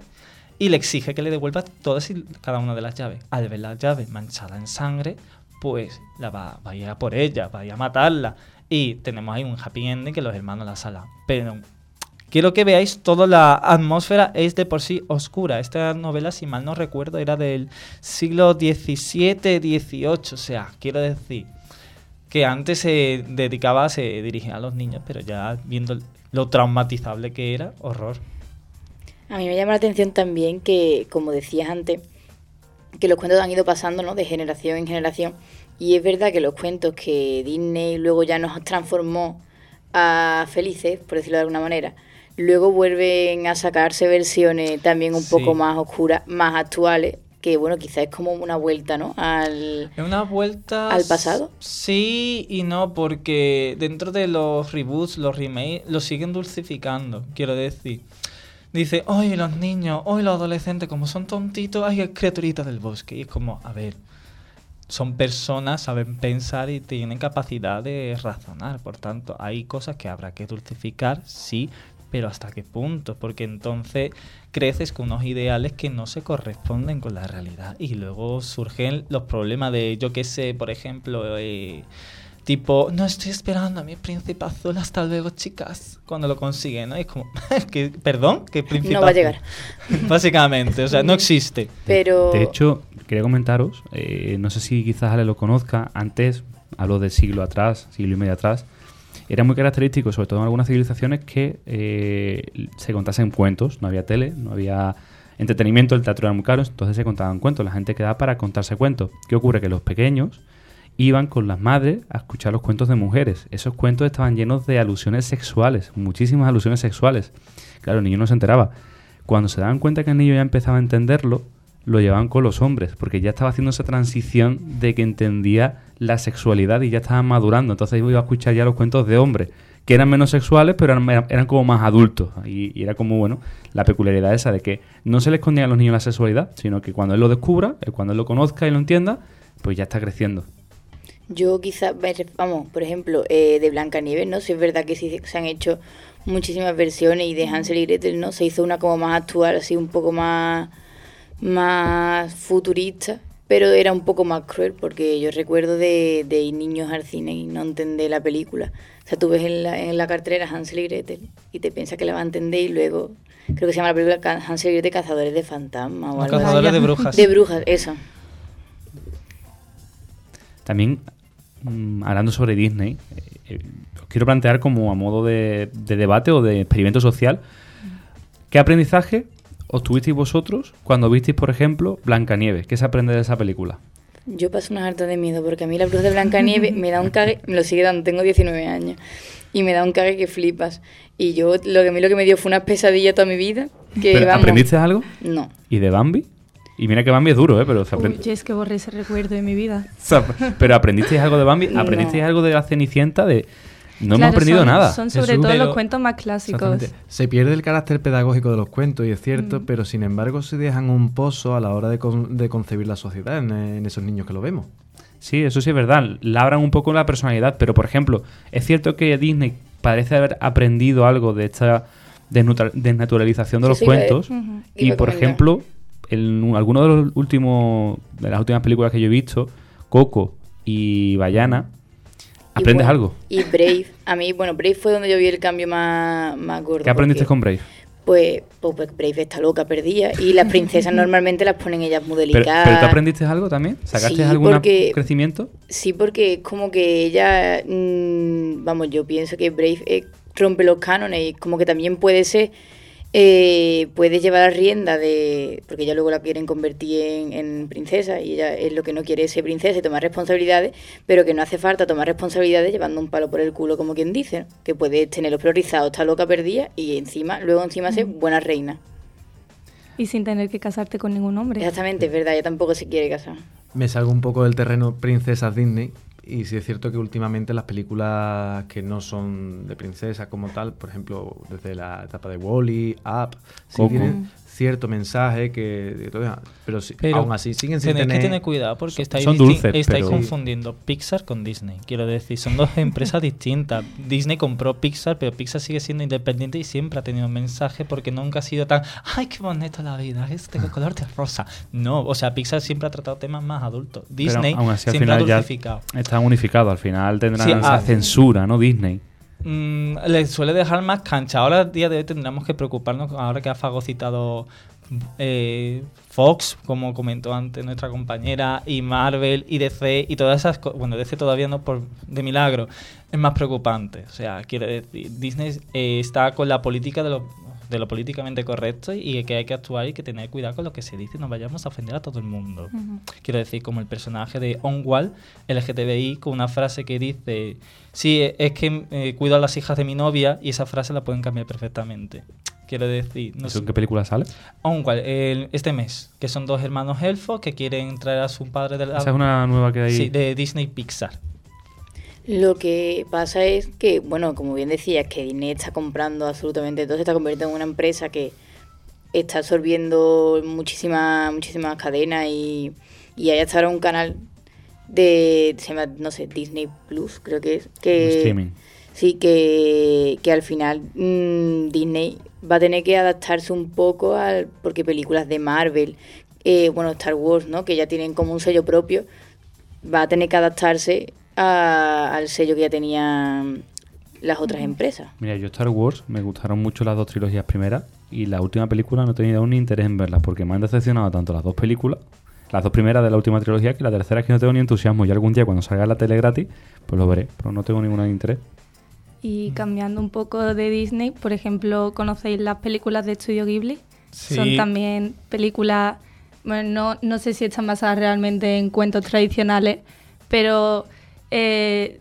y le exige que le devuelva todas y cada una de las llaves. Al ver la llave manchada en sangre, pues la va, va a ir a por ella, va a ir a matarla. Y tenemos ahí un happy ending que los hermanos la salvan. Pero quiero que veáis toda la atmósfera es de por sí oscura. Esta novela, si mal no recuerdo, era del siglo XVII, XVIII. O sea, quiero decir que antes se dedicaba, se dirigía a los niños, pero ya viendo lo traumatizable que era, horror. A mí me llama la atención también que, como decías antes, que los cuentos han ido pasando ¿no? de generación en generación. Y es verdad que los cuentos que Disney luego ya nos transformó a felices, por decirlo de alguna manera, luego vuelven a sacarse versiones también un Sí. poco más oscuras, más actuales, que bueno, quizás es como una vuelta, ¿no? Al... Es una vuelta... ¿Al pasado? Sí y no, porque dentro de los reboots, los remakes, lo siguen dulcificando, quiero decir. Dice, hoy los niños, hoy los adolescentes, como son tontitos, hay criaturitas del bosque. Y es como, a ver, son personas, saben pensar y tienen capacidad de razonar. Por tanto, hay cosas que habrá que dulcificar, sí, pero ¿hasta qué punto? Porque entonces creces con unos ideales que no se corresponden con la realidad y luego surgen los problemas de, yo qué sé, por ejemplo, eh, tipo, no estoy esperando a mi príncipe azul, hasta luego, chicas, cuando lo consiguen, ¿no? Y es como, *laughs* que, perdón, ¿qué príncipe No va a llegar. *laughs* Básicamente, o sea, no existe. Pero De hecho, quería comentaros, eh, no sé si quizás Ale lo conozca, antes, hablo del siglo atrás, siglo y medio atrás, era muy característico, sobre todo en algunas civilizaciones, que eh, se contasen cuentos, no había tele, no había entretenimiento, el teatro era muy caro, entonces se contaban cuentos, la gente quedaba para contarse cuentos. ¿Qué ocurre? Que los pequeños iban con las madres a escuchar los cuentos de mujeres. Esos cuentos estaban llenos de alusiones sexuales, muchísimas alusiones sexuales. Claro, el niño no se enteraba. Cuando se daban cuenta que el niño ya empezaba a entenderlo, lo llevaban con los hombres, porque ya estaba haciendo esa transición de que entendía la sexualidad y ya estaba madurando. Entonces iba a escuchar ya los cuentos de hombres, que eran menos sexuales, pero eran, como más adultos. Y, y era como, bueno, la peculiaridad esa de que no se le escondía a los niños la sexualidad, sino que cuando él lo descubra, cuando él lo conozca y lo entienda, pues ya está creciendo. Yo quizás, vamos, por ejemplo, eh, de Blancanieves, ¿no? Si es verdad que sí se han hecho muchísimas versiones y de Hansel y Gretel, ¿no? Se hizo una como más actual, así un poco más, más futurista, pero era un poco más cruel porque yo recuerdo de, de ir niños al cine y no entender la película. O sea, tú ves en la, en la cartelera Hansel y Gretel y te piensas que la va a entender y luego, creo que se llama la película Hansel y Gretel Cazadores de Fantasmas o algo así. cazadores de brujas. De brujas, eso. También, mm, hablando sobre Disney, eh, eh, os quiero plantear como a modo de, de debate o de experimento social, ¿qué aprendizaje obtuvisteis vosotros cuando visteis, por ejemplo, Blancanieves? ¿Qué se aprende de esa película? Yo paso unas hartas de miedo porque a mí la bruja de Blancanieves me da un cague, me lo sigue dando, tengo 19 años, y me da un cague que flipas. Y yo, lo que a mí lo que me dio fue una pesadilla toda mi vida. Que, ¿Pero vamos, ¿Aprendiste algo? No. ¿Y de Bambi? Y mira que Bambi es duro, ¿eh? Pero, se Uy, aprende- yo es que borré ese recuerdo de mi vida. *laughs* o sea, pero ¿aprendisteis algo de Bambi? No. ¿Aprendisteis algo de la Cenicienta? De... No hemos Claro, aprendido son- nada. Son sobre Jesús, todo pero- los cuentos más clásicos. Se pierde el carácter pedagógico de los cuentos, y es cierto, Mm. pero sin embargo se dejan un pozo a la hora de, con- de concebir la sociedad en, en esos niños que lo vemos. Sí, eso sí es verdad. Labran un poco la personalidad, pero por ejemplo, es cierto que Disney parece haber aprendido algo de esta desnaturalización de Sí, los sí, cuentos. Y por ejemplo, en alguno de los últimos de las últimas películas que yo he visto, Coco y Bayana, Y aprendes bueno, algo. Y Brave, a mí, bueno, Brave fue donde yo vi el cambio más, más gordo. ¿Qué aprendiste con Brave? Pues, pues, pues Brave está loca, perdida. Y las *laughs* princesas normalmente las ponen ellas muy Pero, delicadas. pero tú aprendiste algo también? ¿Sacaste Sí, algún porque- crecimiento? Sí, porque es como que ella, mm, vamos, yo pienso que Brave eh, rompe los cánones y como que también puede ser, eh, puede llevar la rienda de, porque ella luego la quieren convertir en, en princesa y ella es lo que no quiere es ser princesa y tomar responsabilidades, pero que no hace falta tomar responsabilidades llevando un palo por el culo, como quien dice, ¿no? que puede tenerlos priorizados, está loca perdida y encima, luego encima ser buena reina. Y sin tener que casarte con ningún hombre. Exactamente, es verdad, ella tampoco se quiere casar. Me salgo un poco del terreno princesas Disney y sí es cierto que últimamente las películas que no son de princesas como tal, por ejemplo, desde la etapa de Wally, Up, sí tienen cierto mensaje que pero, sí- Pero aún así siguen sin tener que tener cuidado porque estáis, son disti- dulces, estáis pero- confundiendo Pixar con Disney. Quiero decir, son dos empresas *laughs* distintas. Disney compró Pixar, pero Pixar sigue siendo independiente y siempre ha tenido un mensaje porque nunca ha sido tan, ay, qué bonita la vida, este color de rosa. No, o sea, Pixar siempre ha tratado temas más adultos. Disney pero aún así al siempre ha final ya dulcificado. están unificados. Al final tendrán Sí, esa ah. censura, ¿no? Disney. Mm, le suele dejar más cancha. Ahora, a día de hoy, tendríamos que preocuparnos, ahora que ha fagocitado eh, Fox, como comentó antes nuestra compañera, y Marvel, y DC, y todas esas cosas. Bueno, DC todavía no por de milagro. Es más preocupante. O sea, quiero decir, Disney eh, está con la política de lo, de lo políticamente correcto y que hay que actuar y que tener cuidado con lo que se dice y no vayamos a ofender a todo el mundo. Quiero decir, como el personaje de Onwall, LGTBI, con una frase que dice, sí, es que eh, cuido a las hijas de mi novia y esa frase la pueden cambiar perfectamente. Quiero decir, no ¿Eso sé, en qué película sale? Onwall, el- este mes, que son dos hermanos elfos que quieren traer a su padre de la... Esa es una nueva que hay. Sí, de Disney Pixar. Lo que pasa es que, bueno, como bien decías, que Disney está comprando absolutamente todo, se está convirtiendo en una empresa que está absorbiendo muchísimas muchísimas cadenas y, y hay hasta ahora un canal de, se llama, no sé, Disney Plus, creo que es. Que, streaming. Sí, que, que al final mm, Disney va a tener que adaptarse un poco al. Porque películas de Marvel, eh, bueno, Star Wars, ¿no? Que ya tienen como un sello propio, va a tener que adaptarse a- al sello que ya tenían las otras empresas. Mira, yo Star Wars me gustaron mucho las dos trilogías primeras y la última película no he tenido ni interés en verlas porque me han decepcionado tanto las dos películas, las dos primeras de la última trilogía, que la tercera es que no tengo ni entusiasmo y algún día cuando salga en la tele gratis, pues lo veré, pero no tengo ningún interés. Y cambiando un poco de Disney, por ejemplo, ¿conocéis las películas de Estudio Ghibli? Sí. Son también películas, bueno, no, no sé si están basadas realmente en cuentos tradicionales, pero eh,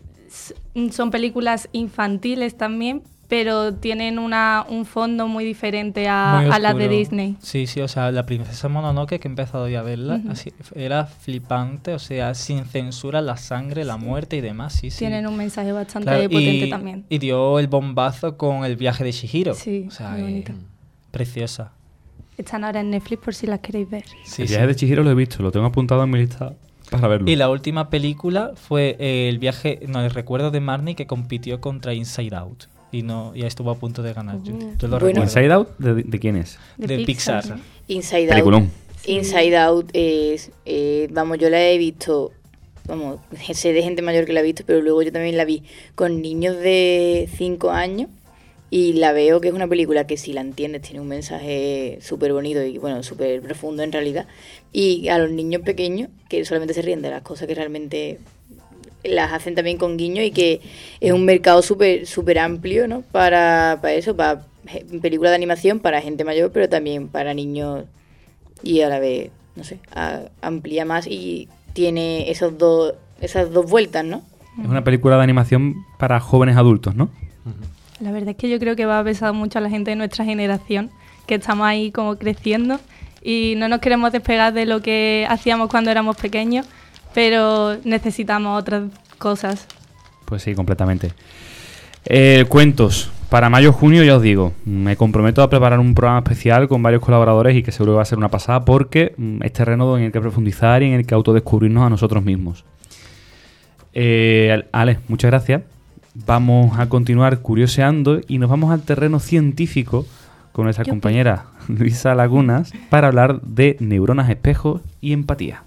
son películas infantiles también, pero tienen una, un fondo muy diferente a, Muy a las de. Disney. Sí, sí, o sea, la princesa Mononoke que he empezado ya a verla, así, era flipante, o sea, sin censura, la sangre, la muerte y demás, sí, sí. Tienen un mensaje bastante Claro, potente y, también. y dio el bombazo con el viaje de Shihiro. Sí, o sea, muy eh, preciosa. Están ahora en Netflix por si las queréis ver. Sí, el sí. viaje de Chihiro lo he visto, lo tengo apuntado en mi lista para verlo. Y la última película fue eh, el viaje, no, el recuerdo de Marnie que compitió contra Inside Out. Y no, ya estuvo a punto de ganar. Yo, yo lo Bueno. ¿Inside Out? ¿De, de quién es? de Pixar. Inside Out. Inside Out es, eh, vamos, yo la he visto, vamos, sé de gente mayor que la ha visto, pero luego yo también la vi con niños de 5 años y la veo que es una película que si la entiendes tiene un mensaje súper bonito y bueno, súper profundo en realidad. Y a los niños pequeños que solamente se ríen de las cosas que realmente las hacen también con guiño y que es un mercado súper súper amplio, ¿no? Para, para eso, para películas de animación, para gente mayor, pero también para niños y a la vez, no sé, a- amplía más y tiene esos dos, esas dos vueltas, ¿no? Es una película de animación para jóvenes adultos, ¿no? La verdad es que yo creo que va a pesar mucho a la gente de nuestra generación, que estamos ahí como creciendo y no nos queremos despegar de lo que hacíamos cuando éramos pequeños, pero necesitamos otras cosas. Pues sí, completamente. Eh, cuentos. Para mayo-junio ya os digo, me comprometo a preparar un programa especial con varios colaboradores y que seguro va a ser una pasada porque mm, es terreno en el que profundizar y en el que autodescubrirnos a nosotros mismos. Eh, Ale, muchas gracias. Vamos a continuar curioseando y nos vamos al terreno científico con nuestra compañera *laughs* Luisa Lagunas para hablar de neuronas espejos y empatía.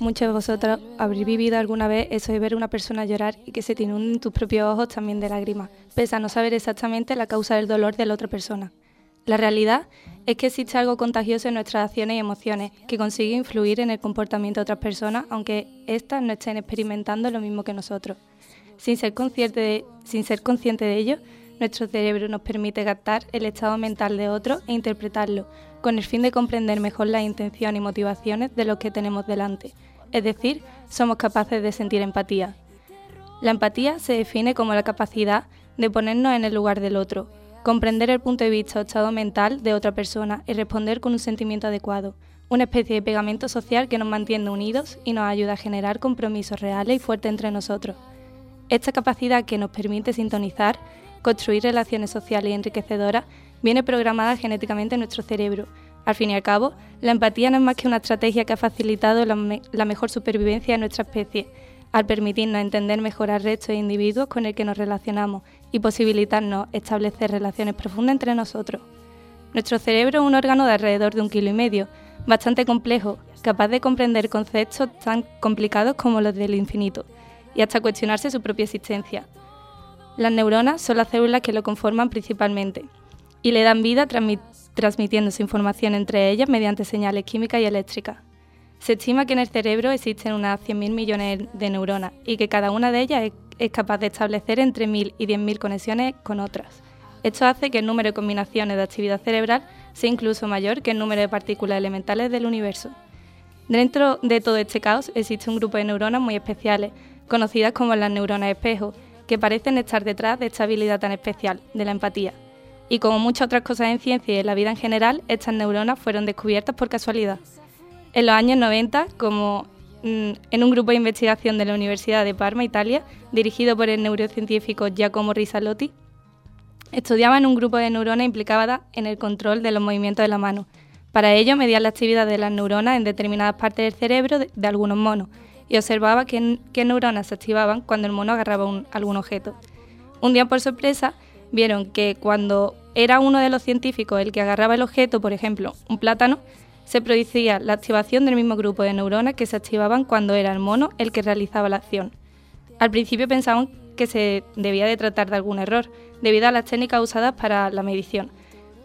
Muchos de vosotros habréis vivido alguna vez eso de ver a una persona llorar y que se te inunden tus propios ojos también de lágrimas, pese a no saber exactamente la causa del dolor de la otra persona. La realidad es que existe algo contagioso en nuestras acciones y emociones que consigue influir en el comportamiento de otras personas, aunque éstas no estén experimentando lo mismo que nosotros. Sin ser consciente de, ello, nuestro cerebro nos permite captar el estado mental de otro e interpretarlo, con el fin de comprender mejor las intenciones y motivaciones de los que tenemos delante. Es decir, somos capaces de sentir empatía. La empatía se define como la capacidad de ponernos en el lugar del otro, comprender el punto de vista o estado mental de otra persona y responder con un sentimiento adecuado, una especie de pegamento social que nos mantiene unidos y nos ayuda a generar compromisos reales y fuertes entre nosotros. Esta capacidad que nos permite sintonizar, construir relaciones sociales y enriquecedoras, viene programada genéticamente en nuestro cerebro. Al fin y al cabo, la empatía no es más que una estrategia que ha facilitado la, me- la mejor supervivencia de nuestra especie, al permitirnos entender mejor al resto de individuos con el que nos relacionamos y posibilitarnos establecer relaciones profundas entre nosotros. Nuestro cerebro es un órgano de alrededor de un kilo y medio, bastante complejo, capaz de comprender conceptos tan complicados como los del infinito, y hasta cuestionarse su propia existencia. Las neuronas son las células que lo conforman principalmente, y le dan vida transmi- transmitiéndose información entre ellas mediante señales químicas y eléctricas. Se estima que en el cerebro existen unas 100.000 millones de neuronas y que cada una de ellas es, es capaz de establecer entre 1.000 y 10.000 conexiones con otras. Esto hace que el número de combinaciones de actividad cerebral sea incluso mayor que el número de partículas elementales del universo. Dentro de todo este caos existe un grupo de neuronas muy especiales, conocidas como las neuronas espejo, que parecen estar detrás de esta habilidad tan especial, de la empatía. Y como muchas otras cosas en ciencia y en la vida en general, estas neuronas fueron descubiertas por casualidad. En los años 90, como mm, en un grupo de investigación de la Universidad de Parma, Italia, dirigido por el neurocientífico Giacomo Risalotti, estudiaban un grupo de neuronas implicadas en el control de los movimientos de la mano. Para ello, medían la actividad de las neuronas en determinadas partes del cerebro de, algunos monos y observaba qué, neuronas se activaban cuando el mono agarraba algún objeto. Un día, por sorpresa, vieron que cuando era uno de los científicos el que agarraba el objeto, por ejemplo, un plátano, se producía la activación del mismo grupo de neuronas que se activaban cuando era el mono el que realizaba la acción. Al principio pensaban que se debía de tratar de algún error, debido a las técnicas usadas para la medición.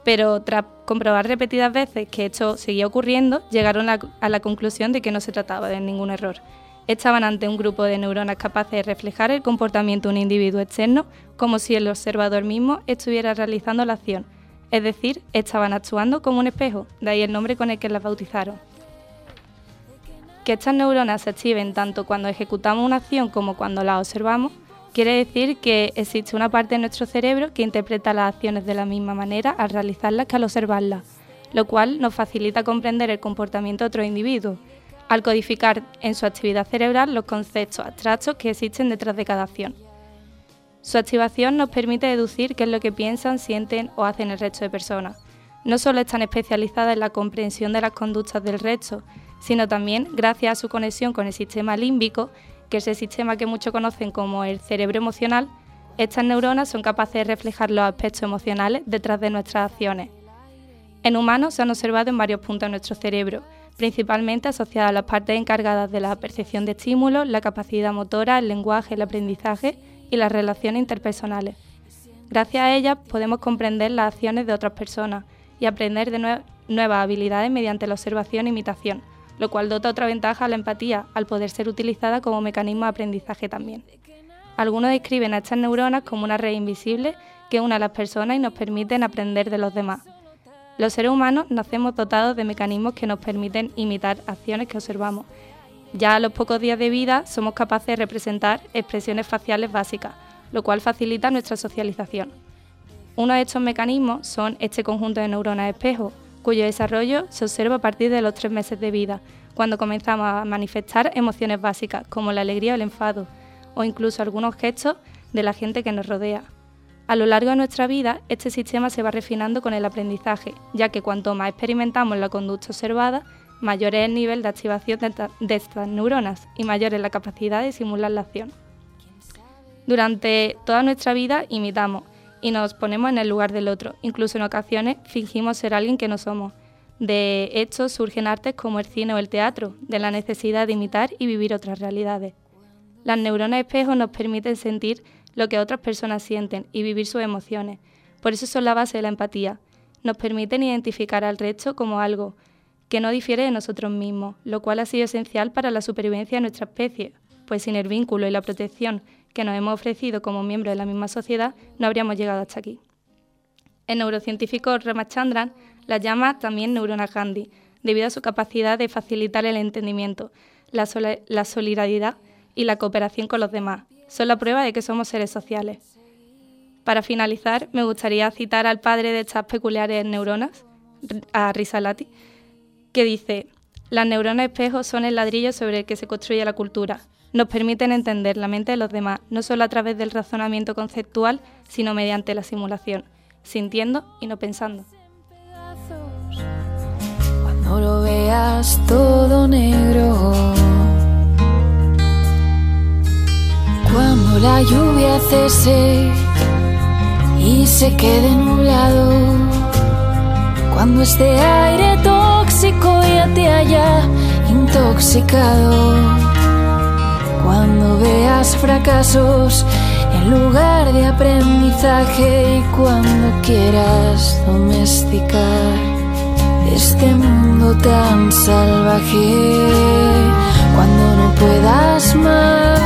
Pero tras comprobar repetidas veces que esto seguía ocurriendo, llegaron a, la conclusión de que no se trataba de ningún error. Estaban ante un grupo de neuronas capaces de reflejar el comportamiento de un individuo externo como si el observador mismo estuviera realizando la acción. Es decir, estaban actuando como un espejo, de ahí el nombre con el que las bautizaron. Que estas neuronas se activen tanto cuando ejecutamos una acción como cuando la observamos, quiere decir que existe una parte de nuestro cerebro que interpreta las acciones de la misma manera al realizarlas que al observarlas, lo cual nos facilita comprender el comportamiento de otros individuos, al codificar en su actividad cerebral los conceptos abstractos que existen detrás de cada acción. Su activación nos permite deducir qué es lo que piensan, sienten o hacen el resto de personas. No solo están especializadas en la comprensión de las conductas del resto, sino también gracias a su conexión con el sistema límbico, que es el sistema que muchos conocen como el cerebro emocional, estas neuronas son capaces de reflejar los aspectos emocionales detrás de nuestras acciones. En humanos se han observado en varios puntos de nuestro cerebro, principalmente asociadas a las partes encargadas de la percepción de estímulos, la capacidad motora, el lenguaje, el aprendizaje y las relaciones interpersonales. Gracias a ellas podemos comprender las acciones de otras personas y aprender de nue- nuevas habilidades mediante la observación e imitación, lo cual dota otra ventaja a la empatía al poder ser utilizada como mecanismo de aprendizaje también. Algunos describen a estas neuronas como una red invisible que une a las personas y nos permiten aprender de los demás. Los seres humanos nacemos dotados de mecanismos que nos permiten imitar acciones que observamos. Ya a los pocos días de vida somos capaces de representar expresiones faciales básicas, lo cual facilita nuestra socialización. Uno de estos mecanismos son este conjunto de neuronas espejo, cuyo desarrollo se observa a partir de los tres meses de vida, cuando comenzamos a manifestar emociones básicas como la alegría o el enfado, o incluso algunos gestos de la gente que nos rodea. A lo largo de nuestra vida, este sistema se va refinando con el aprendizaje, ya que cuanto más experimentamos la conducta observada, mayor es el nivel de activación de, esta- de estas neuronas y mayor es la capacidad de simular la acción. Durante toda nuestra vida imitamos y nos ponemos en el lugar del otro, incluso en ocasiones fingimos ser alguien que no somos. De esto surgen artes como el cine o el teatro, de la necesidad de imitar y vivir otras realidades. Las neuronas espejo nos permiten sentir lo que otras personas sienten y vivir sus emociones. Por eso son la base de la empatía. Nos permiten identificar al resto como algo que no difiere de nosotros mismos, lo cual ha sido esencial para la supervivencia de nuestra especie, pues sin el vínculo y la protección que nos hemos ofrecido como miembros de la misma sociedad, no habríamos llegado hasta aquí. El neurocientífico Ramachandran las llama también neuronas Gandhi, debido a su capacidad de facilitar el entendimiento, la, la solidaridad y la cooperación con los demás. Son la prueba de que somos seres sociales. Para finalizar, me gustaría citar al padre de estas peculiares neuronas, a Risalati, que dice, las neuronas espejos son el ladrillo sobre el que se construye la cultura. Nos permiten entender la mente de los demás, no solo a través del razonamiento conceptual, sino mediante la simulación, sintiendo y no pensando. Cuando lo veas todo negro. Cuando la lluvia cese y se quede nublado. Cuando este aire tóxico ya te haya intoxicado. Cuando veas fracasos en lugar de aprendizaje y cuando quieras domesticar este mundo tan salvaje, cuando no puedas más.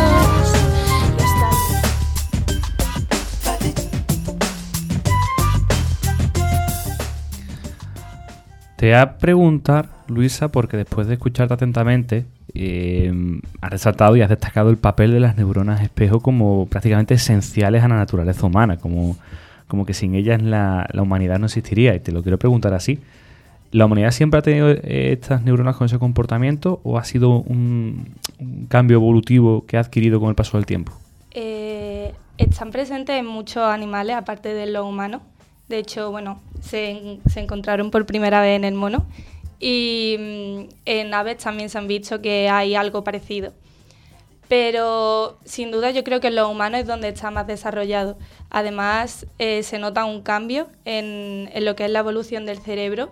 Te voy a preguntar, Luisa, porque después de escucharte atentamente, eh, has resaltado y has destacado el papel de las neuronas espejo como prácticamente esenciales a la naturaleza humana, como, como que sin ellas la, la humanidad no existiría. Y te lo quiero preguntar así. ¿La humanidad siempre ha tenido eh, estas neuronas con ese comportamiento o ha sido un, cambio evolutivo que ha adquirido con el paso del tiempo? Eh, están presentes en muchos animales, aparte de los humanos. De hecho, bueno, se, en- se encontraron por primera vez en el mono. Y mm, en aves también se han visto que hay algo parecido. Pero sin duda yo creo que en los humanos es donde está más desarrollado. Además, eh, se nota un cambio en, lo que es la evolución del cerebro.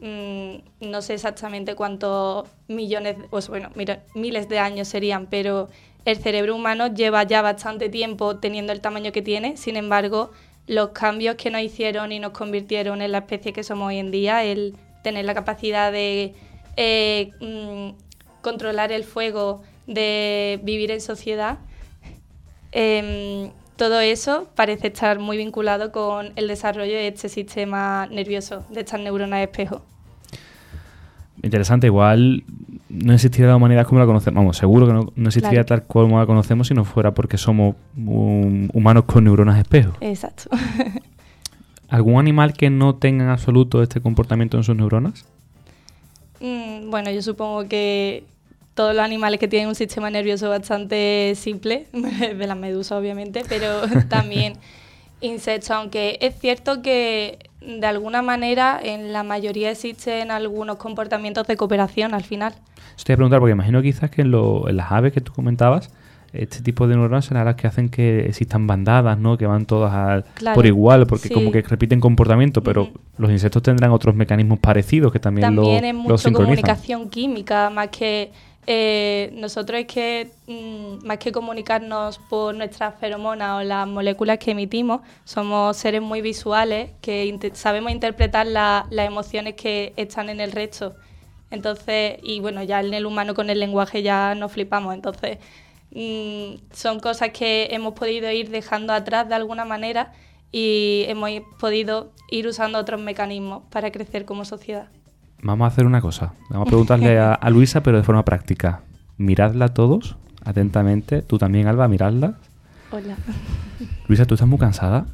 Mm, no sé exactamente cuántos millones, sea, bueno, miles de años serían, pero el cerebro humano lleva ya bastante tiempo teniendo el tamaño que tiene. Sin embargo, los cambios que nos hicieron y nos convirtieron en la especie que somos hoy en día, el tener la capacidad de eh, mm, controlar el fuego, de vivir en sociedad, em, todo eso parece estar muy vinculado con el desarrollo de este sistema nervioso, de estas neuronas espejo. Interesante, igual no existiría la humanidad como la conocemos. Vamos, seguro que no, no existiría Claro. tal como la conocemos si no fuera porque somos um, humanos con neuronas espejo. Exacto. *laughs* ¿Algún animal que no tenga en absoluto este comportamiento en sus neuronas? Mm, bueno, yo supongo que todos los animales que tienen un sistema nervioso bastante simple, *laughs* de las medusas obviamente, pero *laughs* también insectos, aunque es cierto que de alguna manera en la mayoría existen algunos comportamientos de cooperación al final. Voy a preguntar porque imagino quizás que en, lo- en las aves que tú comentabas, este tipo de neuronas serán las que hacen que existan bandadas, ¿no? Que van todas Claro, por igual, porque sí. como que repiten comportamiento, pero los insectos tendrán otros mecanismos parecidos que también, lo, También es lo mucho sincronizan. comunicación química, más que eh, nosotros es que mm, más que comunicarnos por nuestras feromonas o las moléculas que emitimos, somos seres muy visuales que sabemos interpretar la- las emociones que están en el resto. Entonces, y bueno, ya en el humano con el lenguaje ya nos flipamos. Entonces, mm, son cosas que hemos podido ir dejando atrás de alguna manera y hemos podido ir usando otros mecanismos para crecer como sociedad. Vamos a hacer una cosa. Vamos a preguntarle a, a Luisa, pero de forma práctica. Miradla todos, atentamente. Tú también, Alba, miradla. Hola. Luisa, ¿tú estás muy cansada?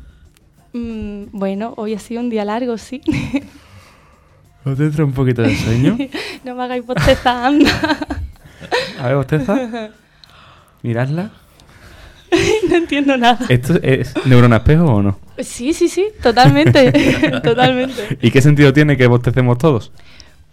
Mm, bueno, hoy ha sido un día largo, sí. *laughs* ¿No te entra un poquito de sueño? *laughs* no me hagáis bostezar, anda. A ver, bosteza. *laughs* Miradla. *laughs* no entiendo nada. ¿Esto es neurona espejo o no? Sí, sí, sí, totalmente. *laughs* *laughs* totalmente. ¿Y qué sentido tiene que bostecemos todos?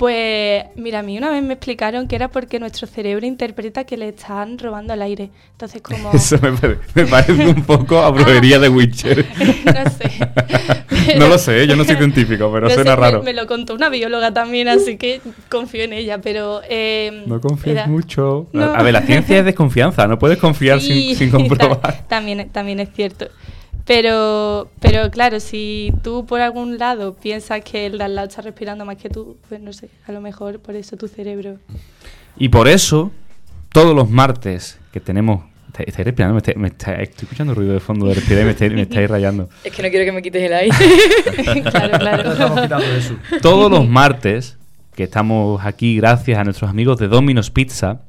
Pues mira, a mí una vez me explicaron que era porque nuestro cerebro interpreta que le están robando el aire. Entonces, como... *laughs* Eso me, pare- me parece un poco a brujería de Witcher. *laughs* no sé. *laughs* no lo sé, yo no soy científico, pero No suena sé, raro. Me, lo contó una bióloga también, así que confío en ella, pero... eh, No confíes era- mucho. No. A ver, la ciencia es desconfianza, no puedes confiar Sí, sin, sin comprobar. ta- también, también es cierto. Pero, pero claro, si tú por algún lado piensas que el de al lado está respirando más que tú, pues no sé, a lo mejor por eso tu cerebro... Y por eso, todos los martes que tenemos... ¿Estáis respirando? Me estáis- me estáis- estoy escuchando ruido de fondo de respirar y me estáis, me estáis rayando. *laughs* Es que no quiero que me quites el aire. *laughs* claro, claro. Estamos quitando eso. Todos los martes que estamos aquí gracias a nuestros amigos de Domino's Pizza,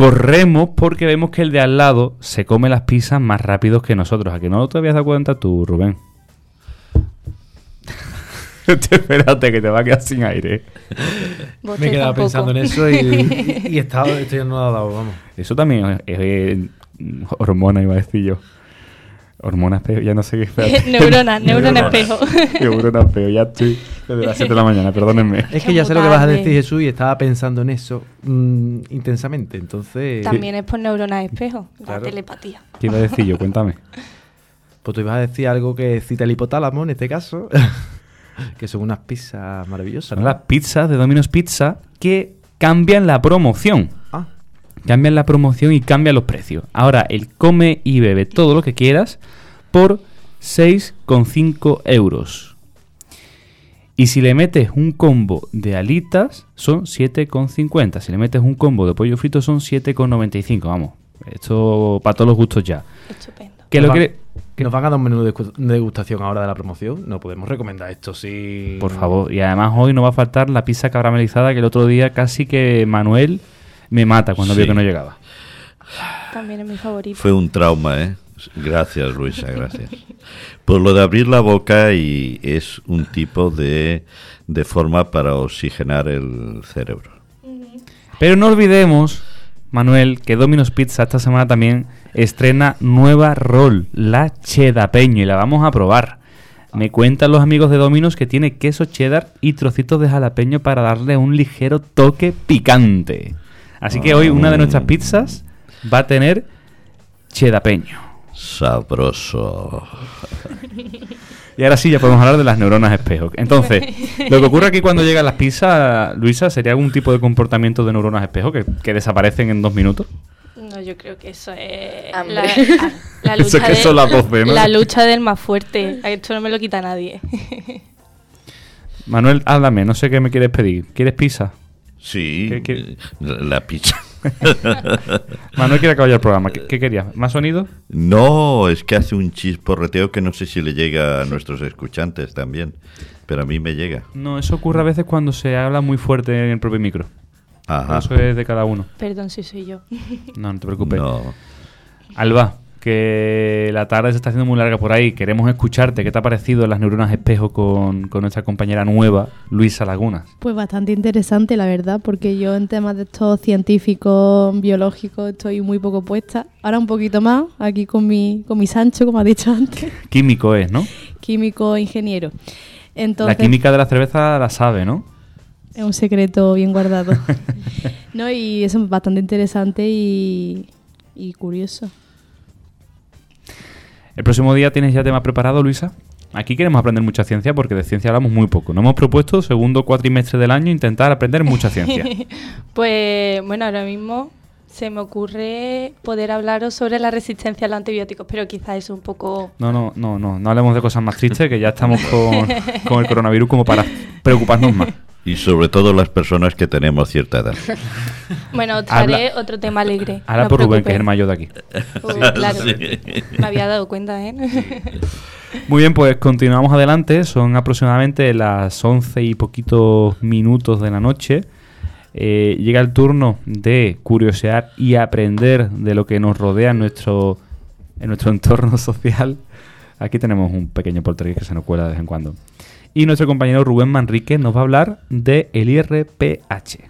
corremos porque vemos que el de al lado se come las pizzas más rápidos que nosotros. ¿A que no te habías dado cuenta tú, Rubén? *laughs* Espérate que te va a quedar sin aire. Me he quedado pensando en eso y, y, y he estado, esto ya no lo ha dado, vamos. Eso también es, es, eh, hormona, iba a decir yo. Hormona espejo, ya no sé qué. Neurona, *laughs* neurona *laughs* espejo. *laughs* Neurona espejo, ya estoy desde las 7 de la mañana, perdónenme. Es que ya sé lo que vas a decir, Jesús, y estaba pensando en eso mm, intensamente. Entonces, También es por neurona espejo, la Claro. telepatía. ¿Qué iba a decir yo? Cuéntame. pues tú ibas a decir algo que cita el hipotálamo en este caso, que son unas pizzas maravillosas. Son ¿no? las pizzas de Domino's Pizza que cambian la promoción. Cambian la promoción y cambian los precios. Ahora, el come y bebe todo lo que quieras por 6,5 euros. Y si le metes un combo de alitas, son 7,50. Si le metes un combo de pollo frito, son 7,95. Vamos, esto para todos los gustos ya. Estupendo. Que Nos lo va- que... ¿Nos van a dar un menú de degustación ahora de la promoción? No podemos recomendar esto, sí. Por favor. Y además hoy no va a faltar la pizza caramelizada que el otro día casi que Manuel me mata cuando vio Sí. que no llegaba. También es mi favorito. Fue un trauma, ¿eh? Gracias, Luisa, gracias. Por lo de abrir la boca y es un tipo de, de forma para oxigenar el cerebro. Pero no olvidemos, Manuel, que Domino's Pizza esta semana también estrena nueva roll, la chedapeño, y la vamos a probar. Me cuentan los amigos de Domino's que tiene queso cheddar y trocitos de jalapeño para darle un ligero toque picante. Así que hoy una de nuestras pizzas va a tener chedapeño. Sabroso. Y ahora sí ya podemos hablar de las neuronas espejo. Entonces, lo que ocurre aquí cuando llegan las pizzas, Luisa, ¿sería algún tipo de comportamiento de neuronas espejo que, que desaparecen en dos minutos? No, yo creo que eso es Hambre. *laughs* la, lucha que de- son las 12, ¿no? La lucha del más fuerte. A Esto no me lo quita nadie. Manuel, háblame, no sé qué me quieres pedir. ¿Quieres pizza? Sí, ¿Qué- qué? la pizza. *laughs* Manuel quiere acabar el programa. ¿Qué, qué querías? ¿Más sonido? No, es que hace un chisporreteo que no sé si le llega a nuestros escuchantes también, pero a mí me llega. No, eso ocurre a veces cuando se habla muy fuerte en el propio micro. Ajá. Eso es de cada uno. Perdón si soy yo. No, no te preocupes. No. Alba, que la tarde se está haciendo muy larga por ahí. Queremos escucharte. ¿Qué te ha parecido las neuronas espejo con, con nuestra compañera nueva, Luisa Lagunas? Pues bastante interesante, la verdad, porque yo en temas de estos científicos, biológicos, estoy muy poco puesta. Ahora un poquito más, aquí con mi, con mi Sancho, como ha dicho antes, *laughs* Químico es, ¿no? químico, ingeniero. Entonces, la química de la cerveza la sabe, ¿no? es un secreto bien guardado. *laughs* no, y eso es bastante interesante y, y curioso. El próximo día tienes ya tema preparado, Luisa. Aquí queremos aprender mucha ciencia porque de ciencia hablamos muy poco. Nos hemos propuesto, segundo cuatrimestre del año, intentar aprender mucha *laughs* ciencia. Pues bueno, ahora mismo se me ocurre poder hablaros sobre la resistencia a los antibióticos, pero quizás es un poco... No, no, no, no, no hablemos de cosas más tristes, que ya estamos con, con el coronavirus como para preocuparnos más. *laughs* Y sobre todo las personas que tenemos cierta edad. *laughs* Bueno, os Habla- traeré otro tema alegre. Ahora no por Rubén, que es el mayor de aquí. Claro, *laughs* Sí. me había dado cuenta, ¿eh? Muy bien, pues continuamos adelante. Son aproximadamente las 11 y poquitos minutos de la noche. Eh, llega el turno de curiosear y aprender de lo que nos rodea en nuestro, en nuestro *laughs* entorno social. Aquí tenemos un pequeño poltergeist que se nos cuela de vez en cuando. Y nuestro compañero Rubén Manrique nos va a hablar de el IRPH.